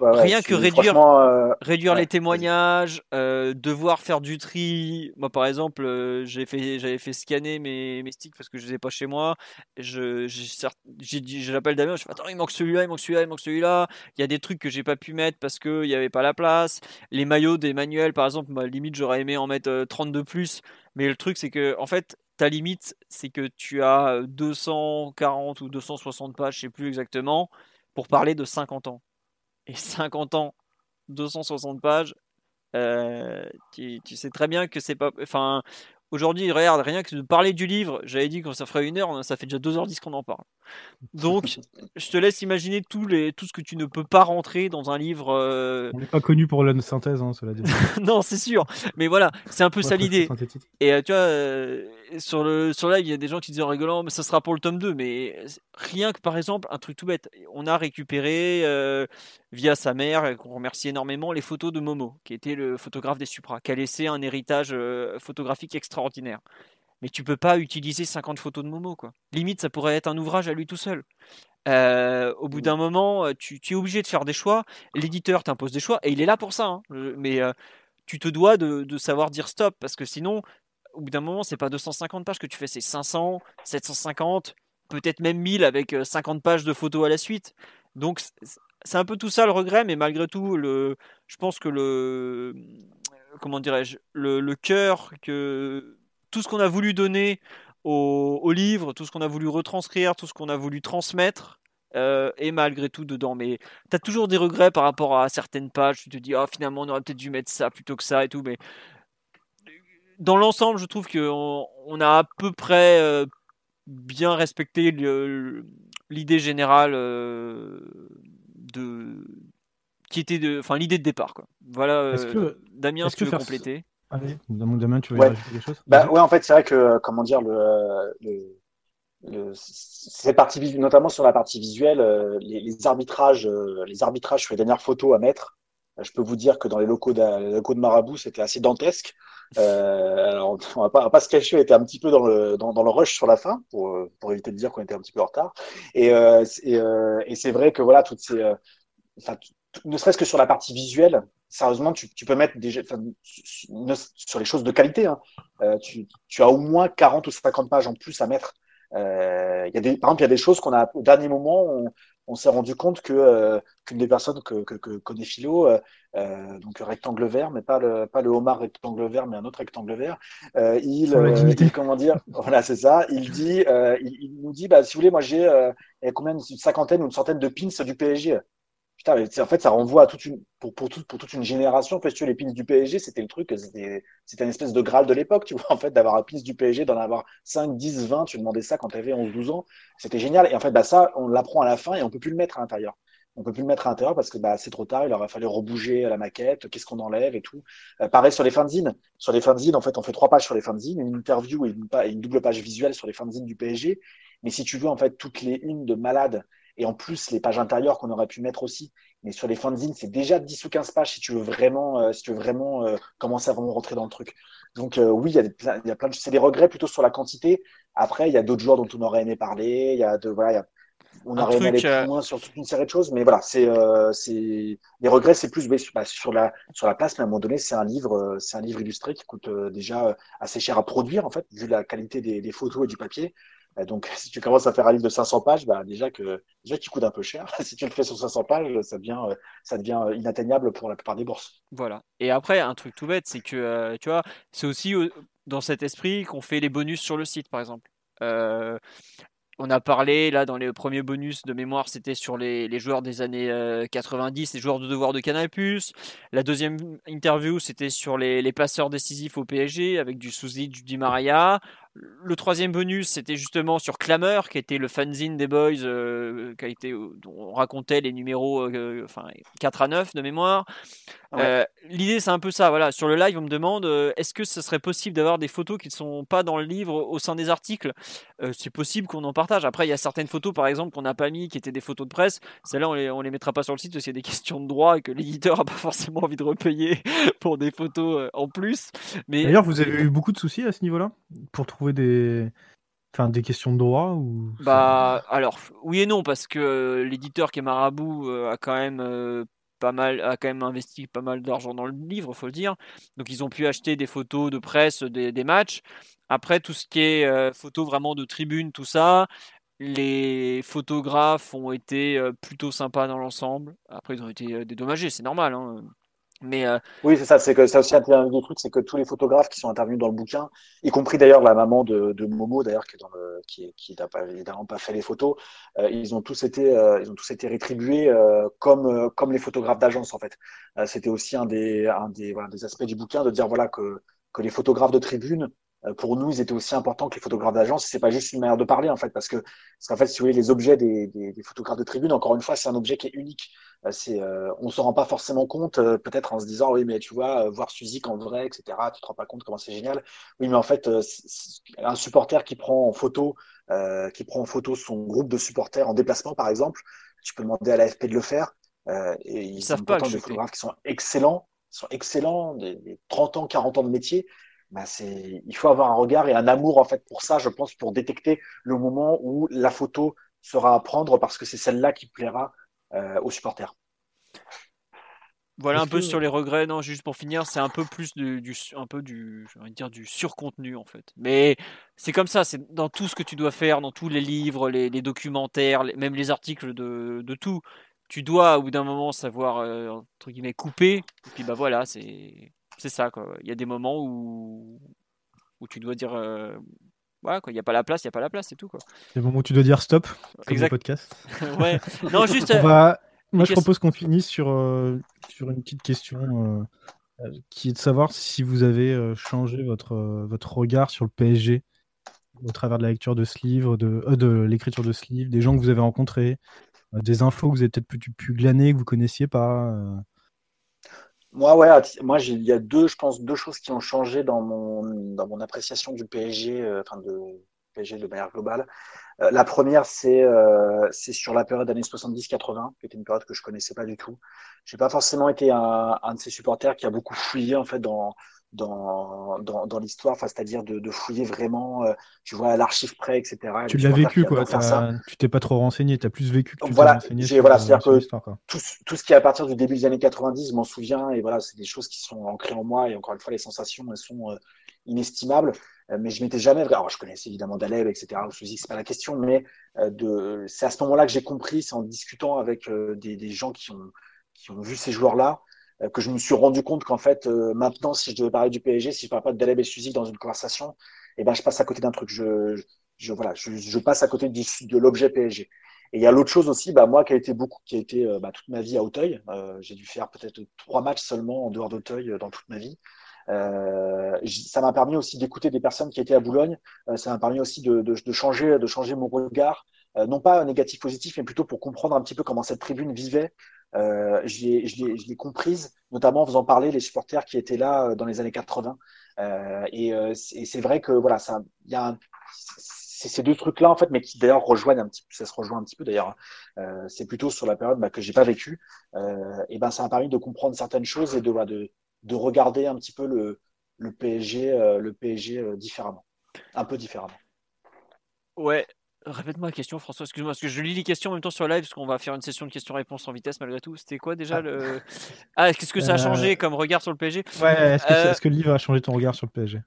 rien que réduire, euh, réduire les témoignages, euh, devoir faire du tri. Moi, par exemple, euh, j'ai fait, j'avais fait scanner mes, mes sticks parce que je les ai pas chez moi. Je, j'appelle Damien, je fais attends, il manque celui-là, il manque celui-là, il manque celui-là. Il y a des trucs que j'ai pas pu mettre parce que il y avait pas la place. Les maillots des manuels, par exemple, ma limite, j'aurais aimé en mettre 32 plus. Mais le truc, c'est que, en fait, ta limite, c'est que tu as 240 ou 260 pages, je sais plus exactement parler de 50 ans. Et 50 ans, 260 pages, euh, tu, sais très bien que c'est pas. Enfin, Aujourd'hui, regarde, rien que de parler du livre, j'avais dit que ça ferait une heure, ça fait déjà 2h10 qu'on en parle. Donc, je te laisse imaginer tout, les, tout ce que tu ne peux pas rentrer dans un livre. Euh, On n'est pas connu pour la synthèse, hein, cela dit. non, c'est sûr. Mais voilà, c'est un peu ça l'idée. Et euh, tu vois, euh, sur le sur live, il y a des gens qui disent en rigolant, mais ça sera pour le tome 2. Mais rien que par exemple, un truc tout bête, on a récupéré via sa mère, qu'on remercie énormément, les photos de Momo, qui était le photographe des Supra, qui a laissé un héritage photographique extra extraordinaire. Mais tu peux pas utiliser 50 photos de Momo, quoi. Limite, ça pourrait être un ouvrage à lui tout seul. Euh, au bout d'un moment, euh, tu, es obligé de faire des choix. L'éditeur t'impose des choix et il est là pour ça. Hein. Mais euh, tu te dois de, savoir dire stop parce que sinon, au bout d'un moment, c'est pas 250 pages que tu fais, c'est 500, 750, peut-être même 1000 avec 50 pages de photos à la suite. Donc, c'est un peu tout ça le regret, mais malgré tout, le, je pense que le, comment dirais-je, le, le cœur que tout ce qu'on a voulu donner au, livre, tout ce qu'on a voulu retranscrire, tout ce qu'on a voulu transmettre, euh, est malgré tout dedans. Mais tu as toujours des regrets par rapport à certaines pages. Tu te dis, ah, finalement, on aurait peut-être dû mettre ça plutôt que ça et tout. Mais dans l'ensemble, je trouve qu'on on a à peu près euh, bien respecté l'idée générale euh, de, qui était de, enfin l'idée de départ quoi. Voilà. Euh, que, Damien, tu veux compléter? Allez, Damien, tu veux ouais. quelque chose? Bah ouais, en fait, c'est vrai que euh, comment dire le, le, le cette partie notamment sur la partie visuelle, euh, les, les, arbitrages, les arbitrages sur les dernières photos à mettre. Je peux vous dire que dans les locaux de, les locaux de Marabout, c'était assez dantesque. Euh, alors, on va pas, va pas se cacher, on était un petit peu dans le, dans, dans, le rush sur la fin pour, pour éviter de dire qu'on était un petit peu en retard. Et, euh, et, et c'est vrai que voilà, toutes ces, enfin, ne serait-ce que sur la partie visuelle, sérieusement, tu, tu peux mettre des, sur les choses de qualité. Hein, euh, tu, tu, as au moins 40 ou 50 pages en plus à mettre. Euh, y a des, par exemple, il y a des choses qu'on a au dernier moment, on, on s'est rendu compte que euh, qu'une des personnes que, que, que connaît Philo, euh, euh, donc rectangle vert, mais pas le pas le homard rectangle vert, mais un autre rectangle vert, euh, il, il, comment dire, voilà, c'est ça. Il dit, il, il, nous dit, bah si vous voulez, moi j'ai combien une cinquantaine ou une centaine de pins du PSG. Putain, en fait, ça renvoie à toute une, pour, pour, pour toute une génération. En fait, tu les pins du PSG, c'était le truc, c'était, une espèce de graal de l'époque, tu vois, en fait, d'avoir un pins du PSG, d'en avoir 5, 10, 20, tu demandais ça quand tu avais 11, 12 ans. C'était génial. Et en fait, bah, ça, on l'apprend à la fin et on peut plus le mettre à l'intérieur. on peut plus le mettre à l'intérieur parce que bah, c'est trop tard, il aurait fallu rebouger la maquette, qu'est-ce qu'on enlève et tout. Euh, pareil sur les fanzines. Sur les fanzines, en fait, on fait trois pages sur les fanzines, une interview et une, une double page visuelle sur les fanzines du PSG. Mais si tu veux, en fait, toutes les unes de malades et en plus les pages intérieures qu'on aurait pu mettre aussi. Mais sur les fanzines, c'est déjà 10 ou 15 pages si tu veux vraiment, euh, si tu veux vraiment euh, commencer à vraiment rentrer dans le truc. Donc oui, il y a, il y a plein de, c'est des regrets plutôt sur la quantité. Après, il y a d'autres joueurs dont on aurait aimé parler. Il y a de, voilà, il y a on aurait aimé aller plus euh, loin sur toute une série de choses, mais voilà, c'est euh, les regrets, c'est plus bah, sur la sur la place, mais à un moment donné, c'est un livre, euh, c'est un livre illustré qui coûte déjà assez cher à produire en fait, vu la qualité des, photos et du papier. Donc, si tu commences à faire un livre de 500 pages, bah, déjà que déjà qui coûte un peu cher. si tu le fais sur 500 pages, ça devient ça devient inatteignable pour la plupart des bourses. Voilà. Et après, un truc tout bête, c'est que tu vois, c'est aussi dans cet esprit qu'on fait les bonus sur le site, par exemple. Euh, on a parlé, là, dans les premiers bonus de mémoire, c'était sur les, joueurs des années 90, euh, les joueurs de devoir de Canal+. La deuxième interview, c'était sur les, passeurs décisifs au PSG, avec du Souzi, du Di Maria. Le troisième bonus, c'était justement sur Clameur, qui était le fanzine des Boys, euh, qui a été, dont on racontait les numéros euh, enfin, 4 à 9 de mémoire. Euh, l'idée, c'est un peu ça. Voilà. Sur le live, on me demande est-ce que ce serait possible d'avoir des photos qui ne sont pas dans le livre au sein des articles? C'est possible qu'on en partage. Après, il y a certaines photos, par exemple, qu'on n'a pas mis, qui étaient des photos de presse. Celles-là, on les, les mettra pas sur le site parce qu'il y a des questions de droit et que l'éditeur n'a pas forcément envie de repayer pour des photos en plus. Mais... D'ailleurs, vous avez eu beaucoup de soucis à ce niveau-là? Pour trouver des, enfin, des questions de droit ou Bah, alors oui et non parce que l'éditeur qui est Marabout euh, a quand même euh, pas mal, a quand même investi pas mal d'argent dans le livre, faut le dire. Donc ils ont pu acheter des photos de presse des, des matchs. Après tout ce qui est euh, photos vraiment de tribune, tout ça, les photographes ont été plutôt sympas dans l'ensemble. Après ils ont été dédommagés, c'est normal. Hein. Euh, Oui, c'est ça. C'est que ça aussi un des trucs, c'est que tous les photographes qui sont intervenus dans le bouquin, y compris d'ailleurs la maman de, de Momo, d'ailleurs qui est dans le, qui, qui n'a pas évidemment pas fait les photos, euh, ils ont tous été, euh, ils ont tous été rétribués comme comme les photographes d'agence en fait. C'était aussi un des un des, voilà, des aspects du bouquin de dire voilà que que les photographes de tribune pour nous, ils étaient aussi importants que les photographes d'agence. C'est pas juste une manière de parler en fait, parce que parce qu'en fait, si vous voulez, les objets des, des, des photographes de tribune, encore une fois, c'est un objet qui est unique. Euh, c'est, euh, on s'en rend pas forcément compte, euh, peut-être en se disant oui, mais tu vois, voir Suzy en vrai, etc. Tu te rends pas compte comment c'est génial. Oui, mais en fait, un supporter qui prend en photo, qui prend en photo son groupe de supporters en déplacement, par exemple, tu peux demander à l'AFP de le faire. et ils, savent pas des photographes qui sont excellents, sont excellents, des, 30 ans, 40 ans de métier. Bah c'est, il faut avoir un regard et un amour en fait pour ça, je pense, pour détecter le moment où la photo sera à prendre parce que c'est celle-là qui plaira euh, aux supporters. Voilà un peu sur les regrets. Non, juste pour finir, c'est un peu plus du, un peu du, dire du surcontenu en fait. Mais c'est comme ça, c'est dans tout ce que tu dois faire, dans tous les livres, les, documentaires, même les articles de, de, tout. Tu dois au bout d'un moment savoir euh, entre guillemets couper. Et puis bah voilà, c'est c'est ça quoi. Il y a des moments où où tu dois dire euh, voilà, quoi. Il n'y a pas la place, il n'y a pas la place, c'est tout. Quoi. C'est le moment où tu dois dire stop, comme le podcast. ouais. Non, juste. Euh, moi, je propose qu'on finisse sur, euh, sur une petite question euh, qui est de savoir si vous avez changé votre, votre regard sur le PSG au travers de la lecture de ce livre, de, de l'écriture de ce livre, des gens que vous avez rencontrés, des infos que vous avez peut-être pu, pu, glaner, que vous connaissiez pas. Moi, ouais, moi, il y a deux, je pense, deux choses qui ont changé dans mon, dans mon appréciation du PSG, euh, enfin de PSG de manière globale. Euh, la première, c'est euh, c'est sur la période années 70-80, qui était une période que je connaissais pas du tout. J'ai pas forcément été un, un de ces supporters qui a beaucoup fouillé en fait dans dans, dans, dans l'histoire, enfin, c'est-à-dire de, de, fouiller vraiment, euh, tu vois, à l'archive près, etc. Tu l'as vécu, quoi. Tu t'es pas trop renseigné, tu as plus vécu que tu voilà, voilà, c'est-à-dire que tout, tout, ce qui est à partir du début des années 90, je m'en souviens, et voilà, c'est des choses qui sont ancrées en moi, et encore une fois, les sensations, elles sont euh, inestimables. Euh, mais je m'étais jamais, alors je connaissais évidemment Daleb, etc. Je me c'est pas la question, mais de, c'est à ce moment-là que j'ai compris, c'est en discutant avec des, des gens qui ont, qui ont vu ces joueurs-là, euh, que je me suis rendu compte qu'en fait, euh, maintenant, si je devais parler du PSG, si je parle pas de Daleb et Suzy dans une conversation, eh ben, je passe à côté d'un truc. Je, je, voilà, je, je passe à côté de l'objet PSG. Et il y a l'autre chose aussi, bah, moi qui a été beaucoup, qui a été euh, bah, toute ma vie à Auteuil, j'ai dû faire peut-être trois matchs seulement en dehors d'Auteuil dans toute ma vie. Euh, ça m'a permis aussi d'écouter des personnes qui étaient à Boulogne. ça m'a permis aussi de, de, de, changer, de changer mon regard non pas négatif positif, mais plutôt pour comprendre un petit peu comment cette tribune vivait. Je l'ai comprise, notamment en faisant parler les supporters qui étaient là dans les années 80. et, et c'est vrai que voilà, ça, il y a un, ces deux trucs-là en fait, mais qui d'ailleurs rejoignent un petit ça se rejoint un petit peu d'ailleurs. Euh, c'est plutôt sur la période bah, que j'ai pas vécue. Euh, et ben ça m'a permis de comprendre certaines choses et de, de, de regarder un petit peu le, le PSG, euh, le PSG euh, différemment, un peu différemment. Ouais. Répète-moi la question, François. Excuse-moi, parce que je lis les questions en même temps sur live, parce qu'on va faire une session de questions-réponses en vitesse malgré tout. C'était quoi déjà le. Ah, qu'est-ce que ça a changé comme regard sur le PSG Ouais, est-ce que, est -ce que le livre a changé ton regard sur le PSG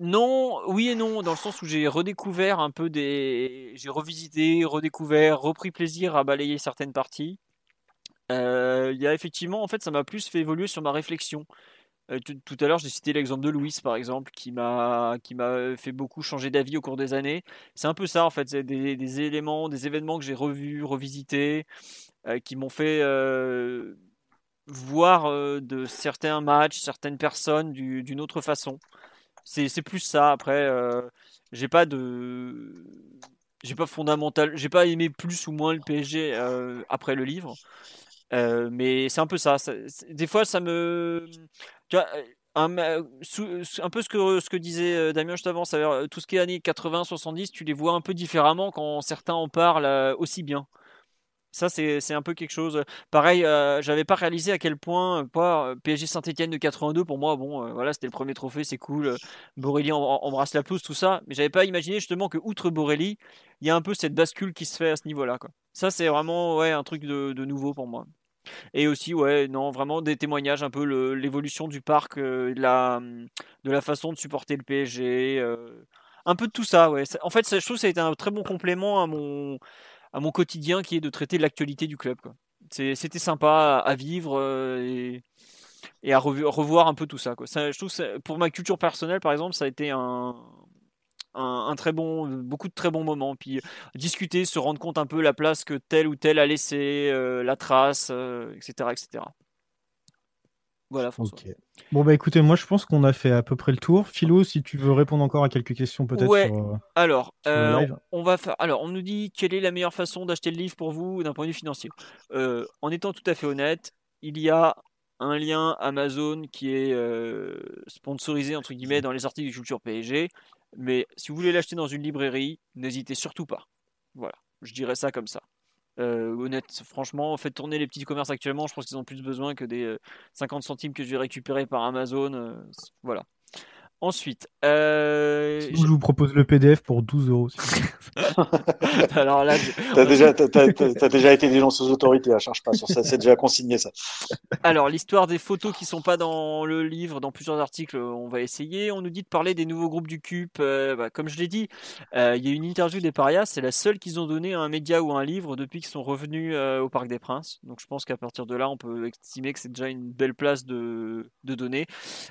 non, oui et non, dans le sens où j'ai redécouvert un peu des. J'ai revisité, redécouvert, repris plaisir à balayer certaines parties. Euh, il y a effectivement, en fait, ça m'a plus fait évoluer sur ma réflexion. Euh, tout, à l'heure, j'ai cité l'exemple de Louis, par exemple, qui m'a qui m'a fait beaucoup changer d'avis au cours des années. C'est un peu ça, en fait, c'est des, éléments, des événements que j'ai revus, revisités, euh, qui m'ont fait voir de certains matchs, certaines personnes d'une autre façon. C'est plus ça. Après, euh, j'ai pas de. J'ai pas fondamental. J'ai pas aimé plus ou moins le PSG euh, après le livre. Euh, mais c'est un peu ça. Des fois, ça me. Tu vois, un, un, peu ce que, ce que disait Damien juste avant, tout ce qui est années 80-70, tu les vois un peu différemment quand certains en parlent aussi bien. Ça, c'est un peu quelque chose. Pareil, euh, j'avais pas réalisé à quel point quoi, PSG Saint-Etienne de 82, pour moi, bon, euh, voilà, c'était le premier trophée, c'est cool. Borelli embrasse la pelouse, tout ça. Mais j'avais pas imaginé justement que, outre Borelli, il y a un peu cette bascule qui se fait à ce niveau-là. Ça, c'est vraiment ouais, un truc de, nouveau pour moi. Et aussi, ouais, non, vraiment des témoignages, un peu l'évolution du parc, euh, de, la, de la façon de supporter le PSG. un peu de tout ça, ouais. En fait, je trouve que ça a été un très bon complément à mon à mon quotidien qui est de traiter l'actualité du club. C'était sympa à, vivre euh, et, à revoir un peu tout ça, quoi. je trouve pour ma culture personnelle, par exemple, ça a été un, un, très bon, beaucoup de très bons moments. Puis discuter, se rendre compte un peu la place que tel ou tel a laissé, euh, la trace, etc., euh, etc. Voilà, François. Bon, bah écoutez, moi je pense qu'on a fait à peu près le tour. Philo, si tu veux répondre encore à quelques questions, peut-être. Ouais. Euh, alors, euh, on va faire. Alors, on nous dit quelle est la meilleure façon d'acheter le livre pour vous d'un point de vue financier? Euh, en étant tout à fait honnête, il y a un lien Amazon qui est sponsorisé entre guillemets dans les articles de Culture PSG. Mais si vous voulez l'acheter dans une librairie, n'hésitez surtout pas. Voilà, je dirais ça comme ça. Euh, honnête, franchement, faites tourner les petits commerces actuellement. Je pense qu'ils ont plus besoin que des 50 euh, centimes que je vais récupérer par Amazon. Euh, voilà. Ensuite, euh... je vous propose le PDF pour 12 euros. Alors là, t'as déjà, as, déjà été dénoncé aux autorités, à charge pas sur ça, c'est déjà consigné ça. Alors l'histoire des photos qui sont pas dans le livre, dans plusieurs articles, on va essayer. On nous dit de parler des nouveaux groupes du CUP. Euh, bah, comme je l'ai dit, euh, il y a une interview des parias, c'est la seule qu'ils ont donnée à un média ou à un livre depuis qu'ils sont revenus euh, au Parc des Princes. Donc je pense qu'à partir de là, on peut estimer que c'est déjà une belle place de, de données.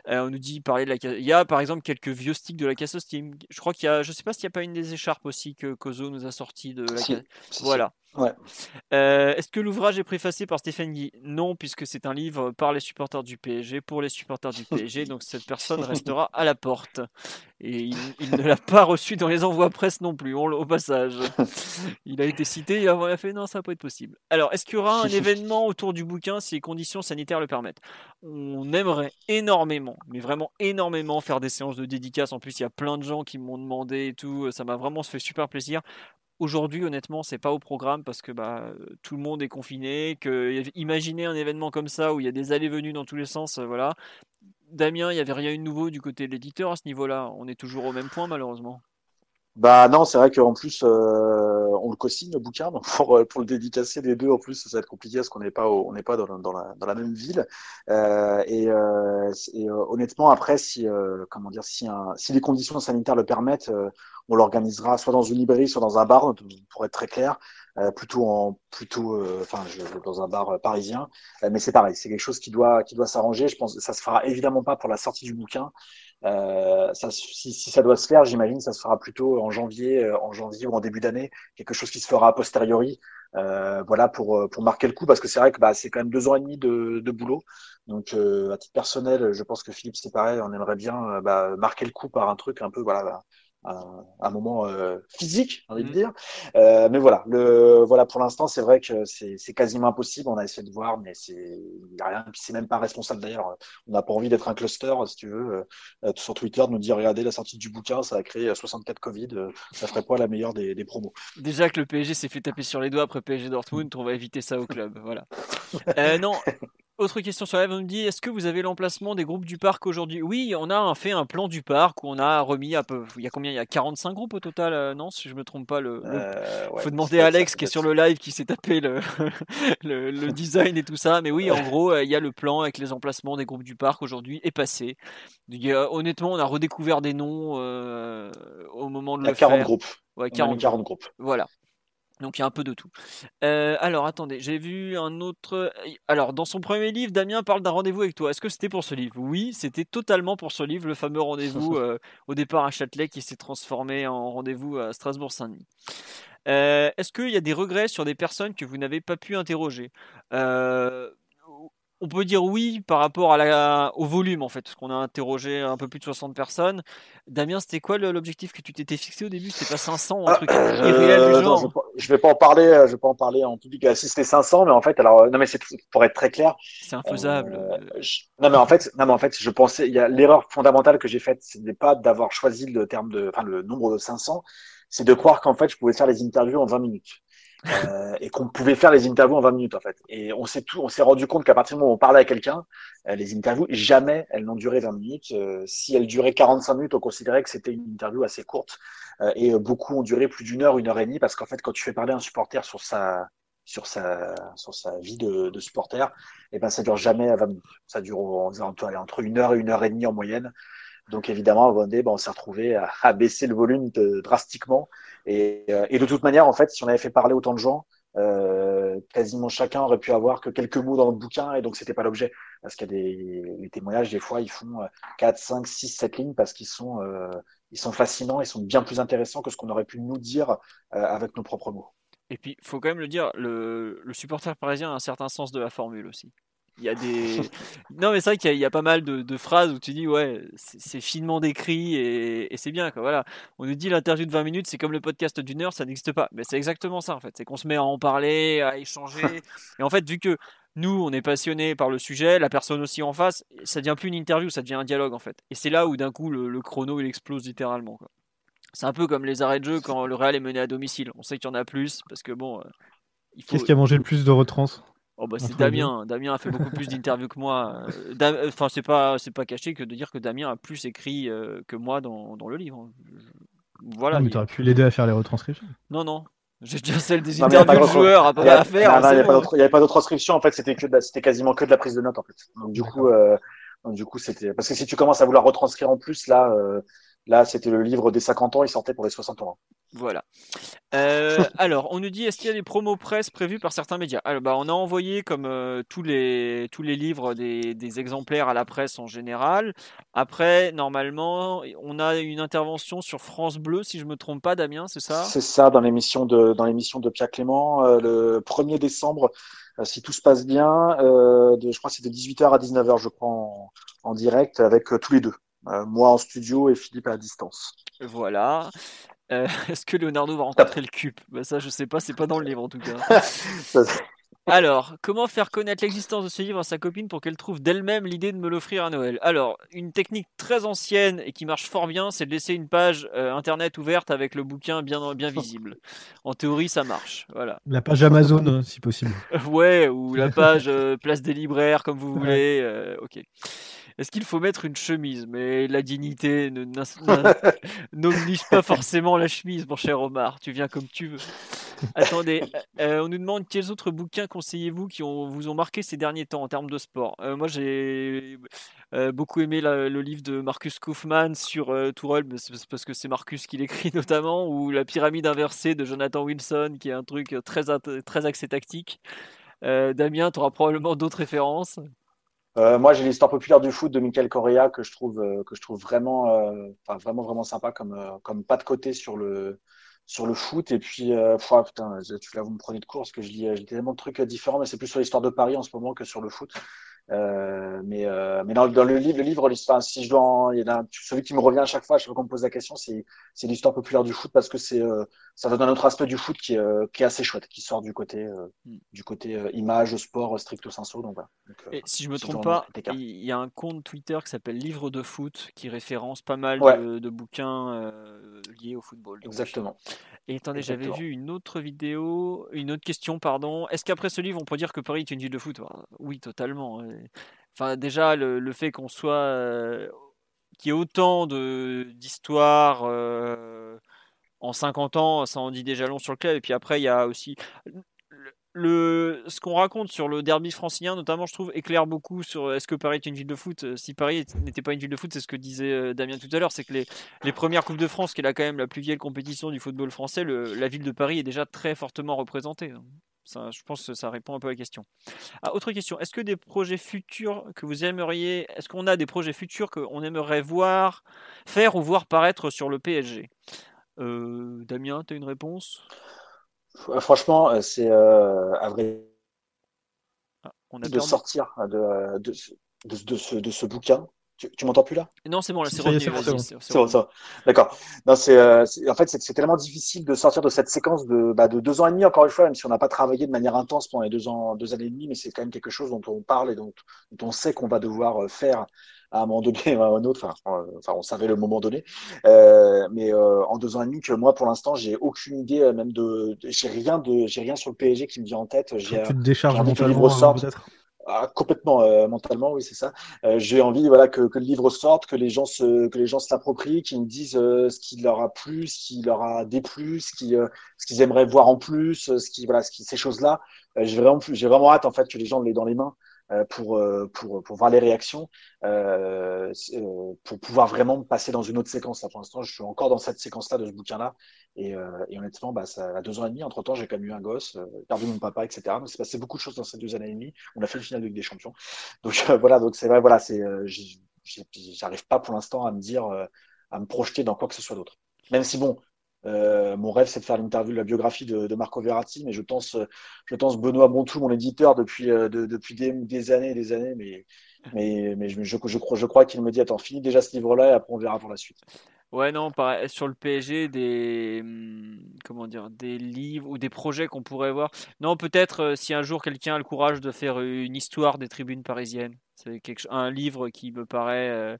on nous dit parler de la, il y a par exemple quelques vieux sticks de la caisse Steam. Je crois qu'il y a, je sais pas s'il n'y a pas une des écharpes aussi que Kozo nous a sorti de la caisse. Voilà. Ouais. Euh, est-ce que l'ouvrage est préfacé par Stéphane Guy? Non, puisque c'est un livre par les supporters du PSG, pour les supporters du PSG, donc cette personne restera à la porte. Et il, ne l'a pas reçu dans les envois presse non plus, au passage. Il a été cité, il a fait non, ça va pas être possible. Alors, est-ce qu'il y aura un événement autour du bouquin si les conditions sanitaires le permettent? On aimerait énormément, mais vraiment énormément, faire des séances de dédicaces. En plus, il y a plein de gens qui m'ont demandé et tout. Ça m'a vraiment fait super plaisir. Aujourd'hui, honnêtement, c'est pas au programme parce que bah, tout le monde est confiné. Que imaginez un événement comme ça où il y a des allées-venues dans tous les sens, euh, voilà. Damien, il n'y avait rien de nouveau du côté de l'éditeur à ce niveau-là. On est toujours au même point, malheureusement. Bah non, c'est vrai qu'en plus, euh, on le co-signe le bouquin, donc pour, le dédicacer les deux, en plus, ça va être compliqué parce qu'on n'est pas, on n'est pas dans, la, même ville. Euh, et, euh, euh, honnêtement, après, si, comment dire, si les conditions sanitaires le permettent, on l'organisera soit dans une librairie, soit dans un bar, pour être très clair, euh, plutôt en plutôt, euh, enfin, dans un bar parisien. Euh, mais c'est pareil, c'est quelque chose qui doit qui doit s'arranger. Je pense que ça se fera évidemment pas pour la sortie du bouquin. Si, ça doit se faire, j'imagine, ça se fera plutôt en janvier, en janvier ou en début d'année. Quelque chose qui se fera a posteriori. voilà pour pour marquer le coup parce que c'est vrai que bah, c'est quand même deux ans et demi de, de boulot. Donc à titre personnel, je pense que Philippe c'est pareil, on aimerait bien bah, marquer le coup par un truc un peu voilà un, moment euh, physique, j'ai envie de mm. dire. Euh, mais voilà, le, voilà pour l'instant, c'est vrai que c'est quasiment impossible. On a essayé de voir, mais c'est rien. C'est même pas responsable d'ailleurs. On n'a pas envie d'être un cluster, si tu veux, euh, sur Twitter, de nous dire regardez la sortie du bouquin, ça a créé 64 Covid. ça ferait pas la meilleure des, des promos. Déjà que le PSG s'est fait taper sur les doigts après PSG Dortmund, on va éviter ça au club. Voilà. non, autre question sur live, on nous dit est-ce que vous avez l'emplacement des groupes du parc aujourd'hui? Oui, on a fait un plan du parc où on a remis à peu. Il y a combien? Il y a 45 groupes au total, euh, non Si je me trompe pas, le. Euh, faut demander à Alex qui est sur le live qui s'est tapé le... le, design et tout ça. Mais oui, en gros, euh, il y a le plan avec les emplacements des groupes du parc aujourd'hui est passé. honnêtement, on a redécouvert des noms au moment de il y a 40 groupes. Ouais, 40, 40 groupes. Voilà. Donc il y a un peu de tout. Euh, alors attendez, j'ai vu un autre. Alors dans son premier livre, Damien parle d'un rendez-vous avec toi. Est-ce que c'était pour ce livre? Oui, c'était totalement pour ce livre, le fameux rendez-vous euh, au départ à Châtelet qui s'est transformé en rendez-vous à Strasbourg-Saint-Denis. Euh, est-ce qu'il y a des regrets sur des personnes que vous n'avez pas pu interroger? On peut dire oui par rapport à la, au volume en fait, parce qu'on a interrogé un peu plus de 60 personnes. Damien, c'était quoi l'objectif que tu t'étais fixé au début? C'était pas 500 un ah, truc euh, irréel du genre? je, vais pas en parler, euh, je vais pas en parler en public. Euh, si c'était 500, mais en fait, alors non mais c'est pour être très clair. C'est infaisable. non mais en fait, non mais en fait, je pensais, il y a l'erreur fondamentale que j'ai faite, ce n'est pas d'avoir choisi le terme de, enfin le nombre de 500, c'est de croire qu'en fait, je pouvais faire les interviews en 20 minutes. Euh, et qu'on pouvait faire les interviews en 20 minutes en fait. Et on s'est tout, on s'est rendu compte qu'à partir du moment où on parlait à quelqu'un, euh, les interviews jamais elles n'ont duré 20 minutes. Euh, si elles duraient 45 minutes, on considérait que c'était une interview assez courte. et beaucoup ont duré plus d'une heure, une heure et demie, parce qu'en fait, quand tu fais parler un supporter sur sa sur sa sur sa vie de, de supporter, et eh ben ça dure jamais à 20 minutes. Ça dure entre, entre une heure et une heure et demie en moyenne. Donc évidemment, à Vendée, ben, on s'est retrouvé à, baisser le volume drastiquement. Et, euh, et, de toute manière, en fait, si on avait fait parler autant de gens, euh, quasiment chacun aurait pu avoir que quelques mots dans le bouquin, et donc c'était pas l'objet. Parce qu'il y a des témoignages, des fois, ils font 4, 5, 6, 7 lignes parce qu'ils sont, euh, sont fascinants, ils sont bien plus intéressants que ce qu'on aurait pu nous dire avec nos propres mots. Et puis, faut quand même le dire, le supporter parisien a un certain sens de la formule aussi. Il y a des. non, mais c'est vrai qu'il y, a pas mal de, phrases où tu dis, ouais, c'est finement décrit et, c'est bien. Quoi. Voilà. On nous dit l'interview de 20 minutes, c'est comme le podcast d'une heure, ça n'existe pas. Mais c'est exactement ça, en fait. C'est qu'on se met à en parler, à échanger. et en fait, vu que nous, on est passionné par le sujet, la personne aussi en face, ça devient plus une interview, ça devient un dialogue, en fait. Et c'est là où d'un coup, le, chrono, il explose littéralement. C'est un peu comme les arrêts de jeu quand le Real est mené à domicile. On sait qu'il y en a plus parce que bon. Euh, Qu'est-ce qui a mangé le plus de retrans? Oh bah c'est Damien. Damien a fait beaucoup plus d'interviews que moi. Euh, enfin c'est pas c'est pas caché que de dire que Damien a plus écrit euh, que moi dans, dans, le livre. Voilà. mais tu aurais pu l'aider à faire les retranscriptions. Non non. J'ai déjà celle des interviews de joueurs à, à faire. Il n'y avait pas d'autres transcriptions. En fait, c'était que c'était quasiment que de la prise de notes en fait. Donc du coup, euh, donc, du coup, c'était parce que si tu commences à vouloir retranscrire en plus là, Là, c'était le livre des 50 ans, il sortait pour les 60 ans. Voilà. Euh, alors, on nous dit, est-ce qu'il y a des promos presse prévus par certains médias? Alors, bah, On a envoyé, comme euh, tous, les, tous les livres, des, des, exemplaires à la presse en général. Après, normalement, on a une intervention sur France Bleu, si je ne me trompe pas, Damien, c'est ça? C'est ça, dans l'émission de, dans l'émission de Pierre Clément, euh, le 1er décembre, si tout se passe bien, de, je crois que c'est de 18h à 19h, je crois, en, en direct, avec tous les deux. Euh, moi en studio et Philippe à distance. Voilà. Euh, est-ce que Leonardo va rencontrer le cube? Bah, Ça, je sais pas, c'est pas dans le livre en tout cas. Alors, comment faire connaître l'existence de ce livre à sa copine pour qu'elle trouve d'elle-même l'idée de me l'offrir à Noël? Alors, une technique très ancienne et qui marche fort bien, c'est de laisser une page euh, internet ouverte avec le bouquin bien, bien visible. En théorie, ça marche. Voilà. La page Amazon, si possible. ouais, ou la page Place des libraires, comme vous voulez. ok. Est-ce qu'il faut mettre une chemise? Mais la dignité n'oblige pas forcément la chemise, mon cher Omar. Tu viens comme tu veux. Attendez, euh, on nous demande quels autres bouquins conseillez-vous qui ont, vous ont marqué ces derniers temps en termes de sport? Euh, Moi, j'ai euh, beaucoup aimé le livre de Marcus Kaufmann sur Tourelle, parce que c'est Marcus qui l'écrit notamment, ou La pyramide inversée de Jonathan Wilson, qui est un truc très, très axé tactique. Damien, tu auras probablement d'autres références. Euh, moi, j'ai l'histoire populaire du foot de Michael Correa que je trouve euh, que je trouve vraiment, euh, enfin vraiment vraiment sympa comme comme pas de côté sur le sur le foot. Et puis, putain, tu là vous me prenez de course que je lis, tellement de trucs différents, mais c'est plus sur l'histoire de Paris en ce moment que sur le foot. Euh, mais euh, mais dans, dans, le livre, le livre, enfin, si je dois, il y a celui qui me revient à chaque fois, à chaque fois qu'on me pose la question, c'est c'est l'histoire populaire du foot parce que c'est euh, ça donne un autre aspect du foot qui est qui est assez chouette, qui sort du côté mm. du côté image, sport, stricto sensu. Donc, voilà. donc Et si je me trompe pas, il y a un compte Twitter qui s'appelle Livre de foot qui référence pas mal de, de, bouquins liés au football. Exactement. Et attendez, j'avais vu une autre vidéo, une autre question, pardon. Est-ce qu'après ce livre, on peut dire que Paris est une ville de foot? Bah, Oui, totalement. Enfin, déjà, le, fait qu'on soit. Euh, qu'il y ait autant d'histoires euh, en 50 ans, ça en dit déjà long sur le club. Et puis après, il y a aussi ce qu'on raconte sur le derby francilien, notamment, je trouve, éclaire beaucoup sur est-ce que Paris est une ville de foot? Euh, si Paris n'était pas une ville de foot, c'est ce que disait euh, Damien tout à l'heure, c'est que les, les, premières Coupes de France, qui est là quand même la plus vieille compétition du football français, la ville de Paris est déjà très fortement représentée. Ça, je pense que ça répond un peu à la question. Ah, autre question, est-ce que des projets futurs que vous aimeriez, est-ce qu'on a des projets futurs qu'on aimerait voir, faire ou voir paraître sur le PSG euh, Damien, tu as une réponse? Franchement, euh, c'est euh, à vrai ah, de sortir de, de, de, ce, de ce bouquin. Tu, tu m'entends plus là? Non, c'est bon, là, c'est revenu. C'est bon, ça. D'accord. Non, c'est euh, en fait, c'est tellement difficile de sortir de cette séquence de, bah, de deux ans et demi, encore une fois, même si on n'a pas travaillé de manière intense pendant les deux ans, deux années et demie, mais c'est quand même quelque chose dont on parle et dont, dont on sait qu'on va devoir faire à un moment donné ou à un autre. Enfin, euh, enfin on savait le moment donné. Euh, mais euh, en deux ans et demi, que moi, pour l'instant, j'ai aucune idée, euh, même de, j'ai rien de, j'ai rien sur le PSG qui me vient en tête. J'ai tu te décharges mentalement, hein, peut-être. Ah, complètement euh, mentalement, oui, c'est ça. Euh, j'ai envie, voilà, que, que, le livre sorte, que les gens se, que les gens se l'approprient, qu'ils me disent euh, ce qui leur a plu, ce qui leur a déplu, ce qui, ce qu'ils aimeraient voir en plus, ce qui, voilà, ce qui, ces choses-là. j'ai vraiment, j'ai vraiment hâte en fait que les gens l'aient dans les mains. Euh, pour, euh, pour, pour voir les réactions, euh, pour pouvoir vraiment passer dans une autre séquence. Là, pour l'instant, je suis encore dans cette séquence-là de ce bouquin-là. Et, et, honnêtement, bah, ça a deux ans et demi. Entre temps, j'ai quand même eu un gosse, perdu mon papa, etc. Donc, c'est passé beaucoup de choses dans ces deux années et demie. On a fait le final de Ligue des Champions. Donc, voilà. Donc, c'est vrai, voilà, c'est, j'arrive pas pour l'instant à me dire, à me projeter dans quoi que ce soit d'autre. Même si bon, euh, mon rêve, c'est de faire l'interview, la biographie de, Marco Verratti, mais je pense, je pense Benoît Montou, mon éditeur, depuis, euh, depuis des, années et des années, mais, mais, mais je, je, crois, je crois qu'il me dit attends, finis déjà ce livre-là et après on verra pour la suite. Ouais, non, sur le PSG, des, hum, comment dire, des livres ou des projets qu'on pourrait voir. Non, peut-être euh, si un jour quelqu'un a le courage de faire une histoire des tribunes parisiennes. C'est un livre qui me paraît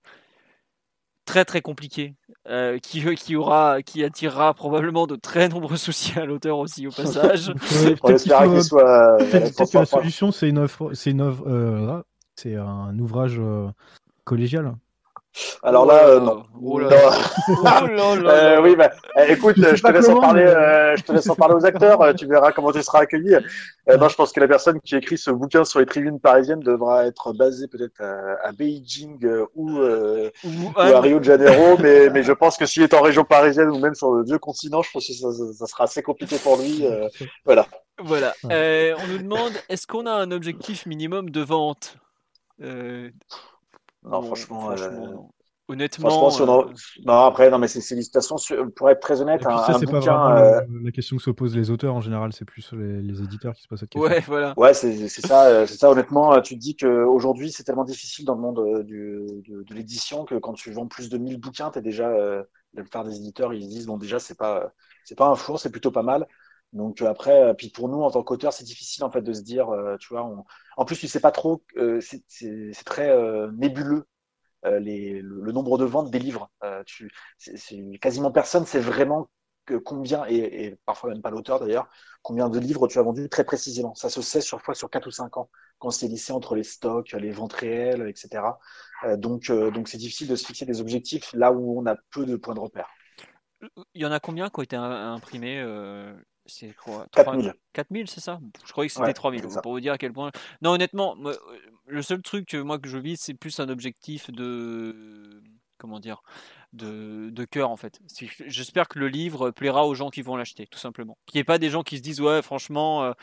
très très compliqué, euh, qui, qui, aura, qui attirera probablement de très nombreux soucis à l'auteur aussi au passage. Peut-être qu'il soit. Peut-être que la solution c'est une c'est une euh, c'est un ouvrage euh, collégial. Alors là, euh, non. Oh là euh, oui, bah, écoute, je te, laisse en parler, euh, je te laisse en parler aux acteurs. tu verras comment tu seras accueilli. non, je pense que la personne qui écrit ce bouquin sur les tribunes parisiennes devra être basée peut-être à, Beijing ou, à Rio de Janeiro. mais, mais je pense que s'il est en région parisienne ou même sur le vieux continent, je pense que ça, ça sera assez compliqué pour lui. voilà. Voilà. on nous demande est-ce qu'on a un objectif minimum de vente? Non, franchement, euh, honnêtement. euh... non, après, non, mais c'est une situation, pour être très honnête, un, ça, bouquin, pas euh... la question que se posent les auteurs en général, c'est plus les, les, éditeurs qui se posent cette question. Ouais, voilà. Ouais, c'est ça, euh, c'est ça, honnêtement, tu te dis qu'aujourd'hui, c'est tellement difficile dans le monde du, de, de l'édition que quand tu vends plus de 1000 bouquins, tu es déjà, la plupart des éditeurs, ils disent, bon, déjà, c'est pas, c'est pas un four, c'est plutôt pas mal. Donc après, puis pour nous en tant qu'auteur, c'est difficile en fait de se dire, tu vois, on... en plus tu sais pas trop, euh, c'est très euh, nébuleux euh, le, nombre de ventes des livres. Quasiment personne sait vraiment combien, et, parfois même pas l'auteur d'ailleurs, combien de livres tu as vendu très précisément. Ça se sait sur fois sur 4 ou 5 ans, quand c'est lissé entre les stocks, les ventes réelles, etc. Donc c'est difficile de se fixer des objectifs là où on a peu de points de repère. Il y en a combien qui ont été imprimés c'est quoi 4000. 4000, c'est ça? Je croyais que c'était 3000. Pour vous dire à quel point. Non, honnêtement, le seul truc que moi que je vis, c'est plus un objectif de. Comment dire de, de cœur en fait. J'espère que le livre plaira aux gens qui vont l'acheter, tout simplement. Qu'il n'y ait pas des gens qui se disent ouais, franchement, euh,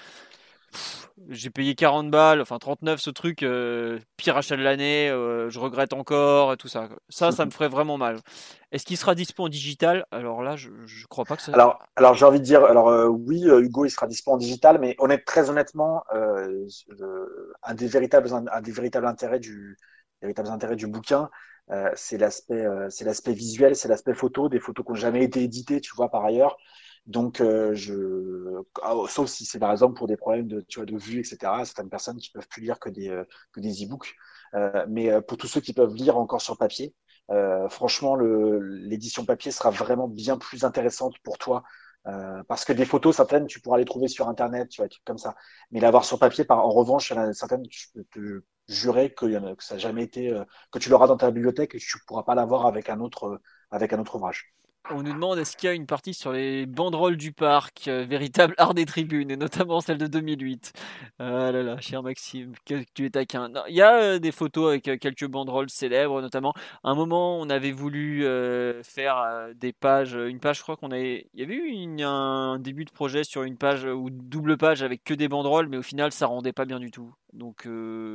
j'ai payé 40 balles, enfin 39 ce truc, euh, pire achat de l'année, euh, je regrette encore et tout ça. Ça, ça me ferait vraiment mal. Est-ce qu'il sera dispo en digital? Alors là, je, je crois pas que ça. Alors, j'ai envie de dire, alors euh, oui, Hugo, il sera dispo en digital, mais honnête, très honnêtement, un des véritables, un des véritables intérêts du, véritables intérêts du bouquin, c'est l'aspect, c'est l'aspect visuel, c'est l'aspect photo, des photos qui n'ont jamais été éditées, tu vois, par ailleurs. Donc, euh, je, ah, sauf si c'est par exemple pour des problèmes de, tu vois, de vue, etc. Certaines personnes qui peuvent plus lire que des euh, que des e-books. Euh, mais euh, pour tous ceux qui peuvent lire encore sur papier, franchement, l'édition papier sera vraiment bien plus intéressante pour toi. parce que des photos, certaines, tu pourras les trouver sur Internet, tu vois, comme ça. Mais l'avoir sur papier, par, en revanche, a certaines, je peux te jurer que, a, ça n'a jamais été, que tu l'auras dans ta bibliothèque et que tu pourras pas l'avoir avec un avec un autre ouvrage. On nous demande est-ce qu'il y a une partie sur les banderoles du parc, euh, véritable art des tribunes, et notamment celle de 2008. Ah là là, cher Maxime, que tu es taquin. Il y a euh, des photos avec euh, quelques banderoles célèbres, notamment. À un moment, on avait voulu faire des pages, une page, je crois qu'on avait. Il y avait eu un début de projet sur une page ou double page avec que des banderoles, mais au final, ça rendait pas bien du tout. Donc,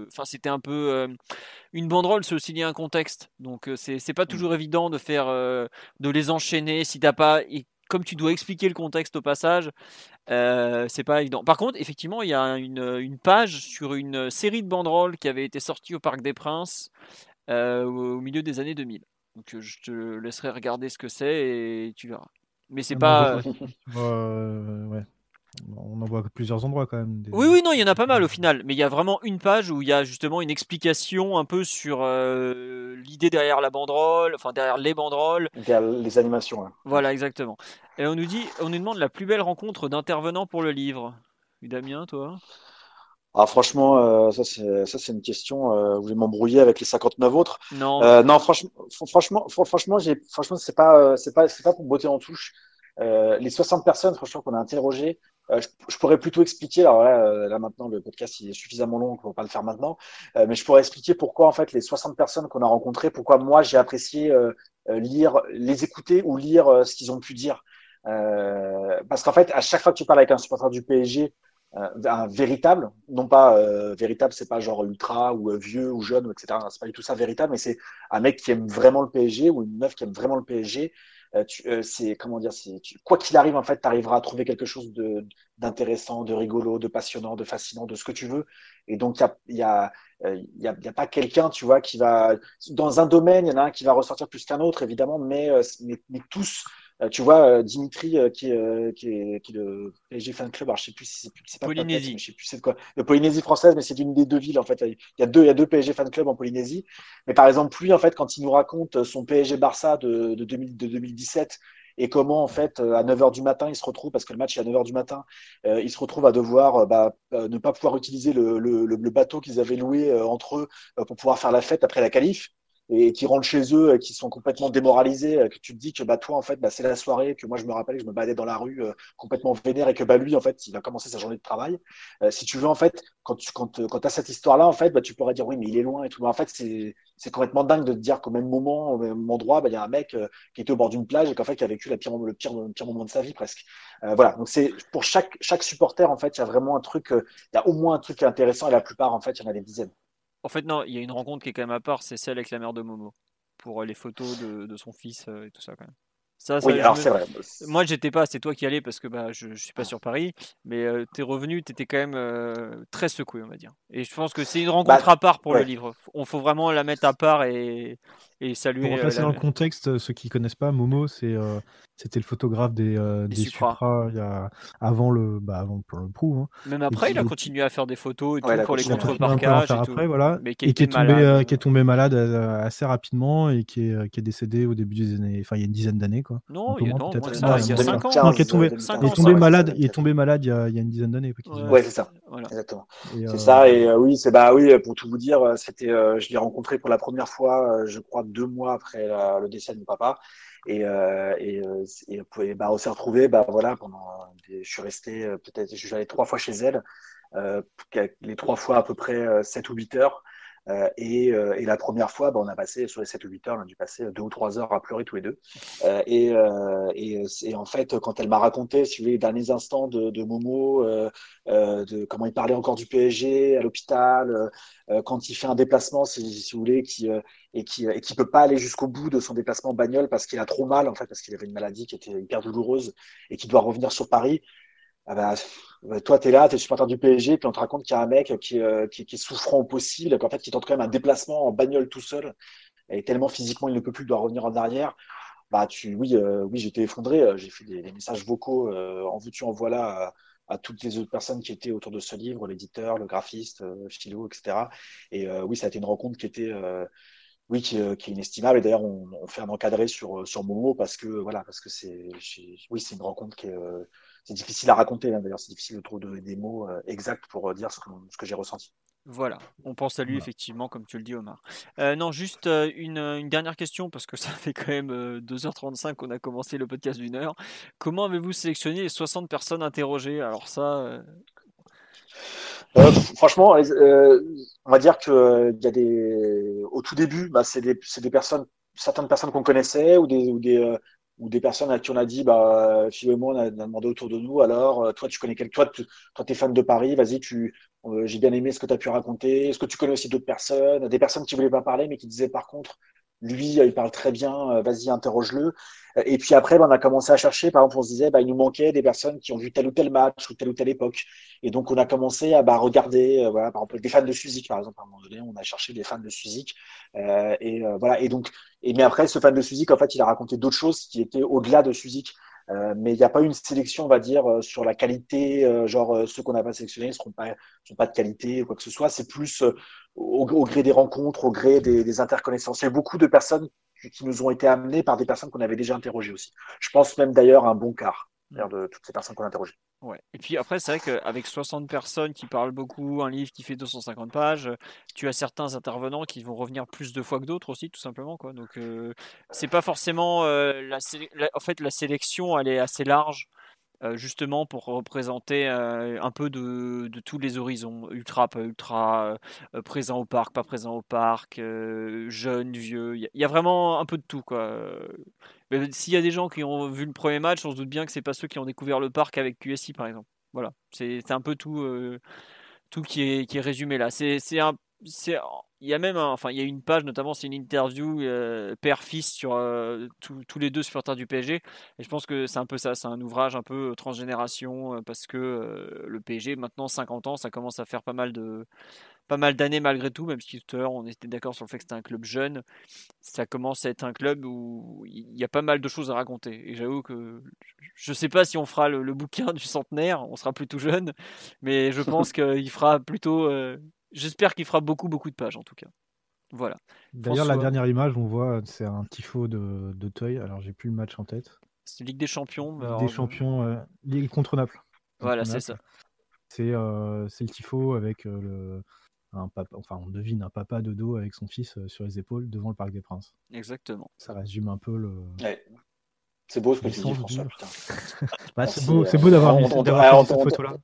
enfin, c'était un peu une banderole, c'est aussi lié à un contexte. Donc, c'est pas mmh. toujours évident de faire, de les enchaîner si t'as pas, comme tu dois expliquer le contexte au passage, c'est pas évident. Par contre, effectivement, il y a une, page sur une série de banderoles qui avait été sortie au Parc des Princes au milieu des années 2000. Donc, je te laisserai regarder ce que c'est et tu verras. Mais c'est pas. ouais. On en voit plusieurs endroits quand même. Oui, oui, non, il y en a pas mal au final. Mais il y a vraiment une page où il y a justement une explication un peu sur euh, l'idée derrière la banderole, enfin derrière les banderoles. Derrière les animations. Hein. Voilà, exactement. Et on nous dit, on nous demande la plus belle rencontre d'intervenants pour le livre. Damien, toi? Ah, franchement, euh, ça c'est ça c'est une question. Euh, vous voulez m'embrouiller avec les 59 autres? Non. non, franchement, franchement, franchement, franchement c'est pas c'est pas c'est pas pour botter en touche. les 60 personnes, franchement, qu'on a interrogées, euh, je, pourrais plutôt expliquer, alors là, euh, là, maintenant le podcast il est suffisamment long qu'on va pas le faire maintenant, euh, mais je pourrais expliquer pourquoi en fait les 60 personnes qu'on a rencontrées, pourquoi moi j'ai apprécié lire, les écouter ou lire ce qu'ils ont pu dire. parce qu'en fait, à chaque fois que tu parles avec un supporter du PSG, un véritable, non pas véritable, c'est pas genre ultra ou vieux ou jeune, etc. C'est pas du tout ça véritable, mais c'est un mec qui aime vraiment le PSG ou une meuf qui aime vraiment le PSG euh, euh, c'est comment dire, tu, quoi qu'il arrive, en fait, tu arriveras à trouver quelque chose de d'intéressant, de rigolo, de passionnant, de fascinant, de ce que tu veux. Et donc, il y a, y, a, y, a, y a pas quelqu'un, tu vois, qui va dans un domaine, il y en a un qui va ressortir plus qu'un autre, évidemment, mais, mais, mais tous euh, tu vois, euh, Dimitri, euh, qui, est, qui, est, qui est le PSG Fan Club, alors je sais plus si c'est pas Polynésie. je sais plus c'est quoi. Le Polynésie française, mais c'est une des deux villes, en fait. Il y a deux, il y a deux PSG Fan Club en Polynésie. Mais par exemple, lui, en fait, quand il nous raconte son PSG Barça de, de, 2000, de 2017 et comment en fait à 9h du matin il se retrouve parce que le match est à 9h du matin euh, il se retrouve à devoir bah, ne pas pouvoir utiliser le, le, le bateau qu'ils avaient loué entre eux pour pouvoir faire la fête après la qualif et qui rentrent chez eux, qui sont complètement démoralisés, que tu te dis que bah toi en fait bah, c'est la soirée, que moi je me rappelle je me baladais dans la rue euh, complètement vénère et que bah lui en fait il va commencer sa journée de travail. Euh, si tu veux en fait quand tu quand, quand as cette histoire là en fait bah tu pourrais dire oui mais il est loin et tout. Mais en fait c'est c'est complètement dingue de te dire qu'au même moment au même endroit bah il y a un mec euh, qui était au bord d'une plage et qu'en fait qui a vécu la pire le pire le pire moment de sa vie presque. voilà donc c'est pour chaque chaque supporter en fait il y a vraiment un truc il y a au moins un truc intéressant et la plupart en fait il y en a des dizaines. En fait, non, il y a une rencontre qui est quand même à part, c'est celle avec la mère de Momo. Pour euh, les photos de, de son fils euh, et tout ça, quand même. Ça, oui, alors c'est vrai. Moi, j'étais pas, c'est toi qui allais parce que bah, je, je suis pas sur Paris, mais euh, tes revenus, tu étais quand même très secoué, on va dire. Et je pense que c'est une rencontre bah, à part pour le livre. On faut vraiment la mettre à part et, et saluer. Pour replacer dans le contexte, ceux qui connaissent pas, Momo, c'est c'était le photographe des, euh, des, Supra. il y a, avant le bah avant pour le prou. Hein. Même après, il a continué à faire des photos et tout pour les contre-parcages. Après, voilà. Mais qui, et qui est, tombé, euh, qui est tombé malade euh, assez rapidement et qui est, qui est décédé au début des années, enfin il y a une dizaine d'années quoi. Non, il non, ça, il y a 5 ans. Non, qui est tombé, il est tombé malade, il est tombé malade il y a, il y a une dizaine d'années. Ouais, c'est ça. Exactement. C'est ça et oui, c'est bah oui, pour tout vous dire, c'était, je l'ai rencontré pour la première fois, je crois deux mois après le décès de mon papa. Et, euh, et, euh, et, bah, on s'est retrouvé, bah, voilà, pendant, je suis resté euh, peut-être, allé trois fois chez elle, euh, les trois fois à peu près 7 ou 8 heures. Euh, et, et, la première fois, bah, on a passé sur les 7 ou 8 heures, on a dû passer deux ou trois heures à pleurer tous les deux. et, et, et, en fait, quand elle m'a raconté, si les derniers instants de, de Momo, de comment il parlait encore du PSG à l'hôpital, quand il fait un déplacement, si, vous voulez, qui, et qui et qui peut pas aller jusqu'au bout de son déplacement en bagnole parce qu'il a trop mal, en fait, parce qu'il avait une maladie qui était hyper douloureuse et qui doit revenir sur Paris. Ah bah, toi, tu es là, tu es supporter du PSG, puis on te raconte qu'il y a un mec qui, euh, qui, est souffrant au possible, qu'en fait, qui tente quand même un déplacement en bagnole tout seul, et tellement physiquement il ne peut plus, il doit revenir en arrière. Bah, tu, oui, euh, oui j'étais effondré. Euh, j'ai fait des, messages vocaux en veux-tu, en voilà à, toutes les autres personnes qui étaient autour de ce livre, l'éditeur, le graphiste, Philo, etc. Et oui, ça a été une rencontre qui était oui, qui, est inestimable. Et d'ailleurs, on, on, fait un encadré sur, sur Momo parce que, voilà, parce que c'est, oui, c'est une rencontre qui est, c'est difficile à raconter. Hein, d'ailleurs, c'est difficile de trouver des mots euh, exacts pour euh, dire ce que, ce que j'ai ressenti. Voilà, on pense à lui effectivement, comme tu le dis, Omar. Euh, non, juste une, une, dernière question, parce que ça fait quand même 2h35 qu'on a commencé le podcast d'une heure. Comment avez-vous sélectionné les 60 personnes interrogées? Alors ça... franchement, on va dire que il y a des, au tout début, bah, c'est des, des, personnes, certaines personnes qu'on connaissait ou des, ou des, ou des personnes à qui on a dit, bah, Philo et moi, on a, demandé autour de nous, alors, euh, toi, tu connais quelqu'un, toi, tu es fan de Paris, vas-y, tu, euh, j'ai bien aimé ce que tu pu raconter. Est-ce que tu connais aussi d'autres personnes, des personnes qui voulaient pas parler, mais qui disaient, par contre, lui, euh, il parle très bien, vas-y, interroge-le. Et puis après, ben, on a commencé à chercher, par exemple, on se disait, bah, il nous manquait des personnes qui ont vu tel ou tel match ou telle ou telle époque. Et donc, on a commencé à bah, regarder, voilà, par exemple, des fans de Suzik, par exemple, à un moment donné, on a cherché des fans de Suzik. et voilà. Et donc, et mais après, ce fan de Suzik, en fait, il a raconté d'autres choses qui étaient au-delà de Suzik. Euh, mais il n'y a pas une sélection, on va dire, euh, sur la qualité, euh, genre ceux qu'on n'a pas sélectionnés ne seront pas, sont pas de qualité ou quoi que ce soit. C'est plus au, gré des rencontres, au gré des, des interconnaissances. Il y a beaucoup de personnes qui nous ont été amenées par des personnes qu'on avait déjà interrogées aussi. Je pense même d'ailleurs à un bon quart de toutes ces personnes qu'on a interrogées. Ouais. Et puis après, c'est vrai qu'avec 60 personnes qui parlent beaucoup, un livre qui fait 250 pages, tu as certains intervenants qui vont revenir plus de fois que d'autres aussi, tout simplement. Quoi. Donc, euh, c'est pas forcément euh, la, En fait, la sélection, elle est assez large. Euh, justement pour représenter euh, un peu de, de, tous les horizons, ultra, pas ultra, présent au parc, pas présent au parc, jeune, vieux, il y, a vraiment un peu de tout. S'il y a des gens qui ont vu le premier match, on se doute bien que c'est pas ceux qui ont découvert le parc avec QSI par exemple. Voilà, c'est un peu tout, tout qui, est, qui est résumé là. C'est un il y a même enfin il y a une page notamment c'est une interview euh, père fils sur euh, tous les deux supporters du PSG et je pense que c'est un peu ça c'est un ouvrage un peu transgénération euh, parce que le PSG maintenant 50 ans ça commence à faire pas mal de pas mal d'années malgré tout même si tout à l'heure on était d'accord sur le fait que c'était un club jeune ça commence à être un club où il y a pas mal de choses à raconter et j'avoue que je sais pas si on fera le, le, bouquin du centenaire on sera plutôt jeune mais je pense qu'il fera plutôt J'espère qu'il fera beaucoup, beaucoup de pages en tout cas. Voilà. D'ailleurs, la dernière image, on voit, c'est un tifo de, de Teuil. Alors, j'ai plus le match en tête. C'est Ligue des Champions. Ligue des Champions, euh, Ligue contre Naples. Voilà, c'est ça. C'est euh, le tifo avec euh, le, un papa, enfin, on devine un papa de dos avec son fils sur les épaules devant le Parc des Princes. Exactement. Ça résume un peu le. C'est beau ce que tu dis, François. bah, c'est beau, beau d'avoir cette photo-là.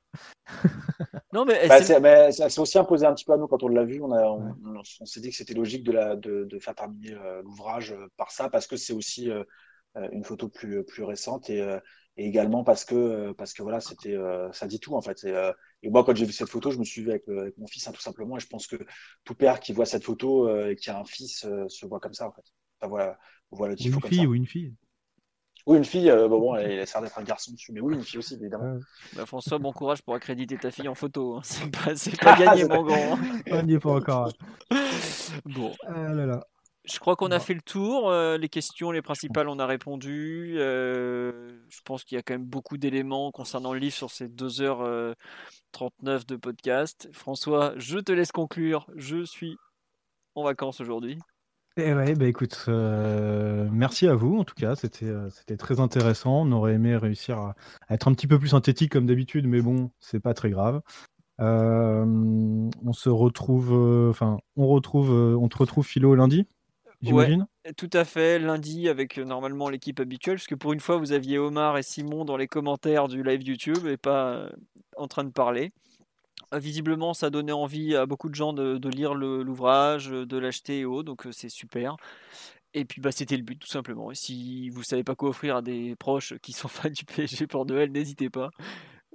non, mais bah, c'est aussi imposé un petit peu à nous quand on l'a vu. On, on, on, s'est dit que c'était logique de, la, de, de faire terminer euh, l'ouvrage euh, par ça parce que c'est aussi euh, une photo plus, plus récente et, et également parce que, parce que voilà, c'était, ça dit tout en fait. Et, et moi, quand j'ai vu cette photo, je me suis vu avec, avec mon fils hein, tout simplement. Et je pense que tout père qui voit cette photo et qui a un fils se voit comme ça en fait. Enfin, voilà, voilà le une fille ou une fille. Oui, une fille, euh, bon, elle, elle sert d'être un garçon dessus, mais oui, une fille aussi, évidemment. Bah, François, bon courage pour accréditer ta fille en photo. Hein. C'est pas, pas gagné, mon grand. On n'y est pas encore. bon. Ah là là. Je crois qu'on a fait le tour. Euh, les questions, les principales, on a répondu. Euh, je pense qu'il y a quand même beaucoup d'éléments concernant le livre sur ces 2h39 de podcast. François, je te laisse conclure. Je suis en vacances aujourd'hui. Eh ouais, bah écoute, euh, merci à vous en tout cas, c'était euh, c'était très intéressant. On aurait aimé réussir à, être un petit peu plus synthétique comme d'habitude, mais bon, c'est pas très grave. Euh, on se retrouve, enfin, on retrouve, on te retrouve Philo lundi, j'imagine. tout à fait, lundi avec normalement l'équipe habituelle, parce que pour une fois vous aviez Omar et Simon dans les commentaires du live YouTube et pas en train de parler. Euh, visiblement, ça donnait envie à beaucoup de gens de, de lire l'ouvrage, de l'acheter et autres, donc euh, c'est super. Et puis bah, c'était le but tout simplement. Et si vous savez pas quoi offrir à des proches qui sont fans du PSG pour Noël, n'hésitez pas.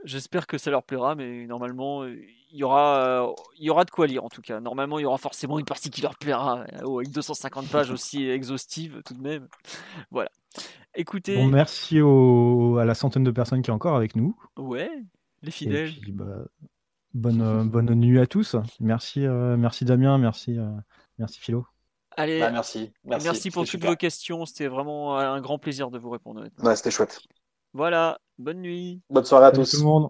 J'espère que ça leur plaira, mais normalement euh, il y aura, euh, il y aura de quoi lire en tout cas. Normalement il y aura forcément une partie qui leur plaira, euh, oh, avec 250 pages aussi exhaustives tout de même. Voilà. Écoutez, Bon, merci au- à la centaine de personnes qui est encore avec nous. ouais, les Et fidèles. puis, bah, bonne, euh, bonne nuit à tous. Merci, euh, merci Damien, merci, euh, merci Philo. Allez, Bah, merci. Merci, merci, pour toutes super. vos questions. C'était vraiment un grand plaisir de vous répondre. Ouais, c'était chouette. Voilà, bonne nuit. Bonne soirée à Salut tous. tout le monde.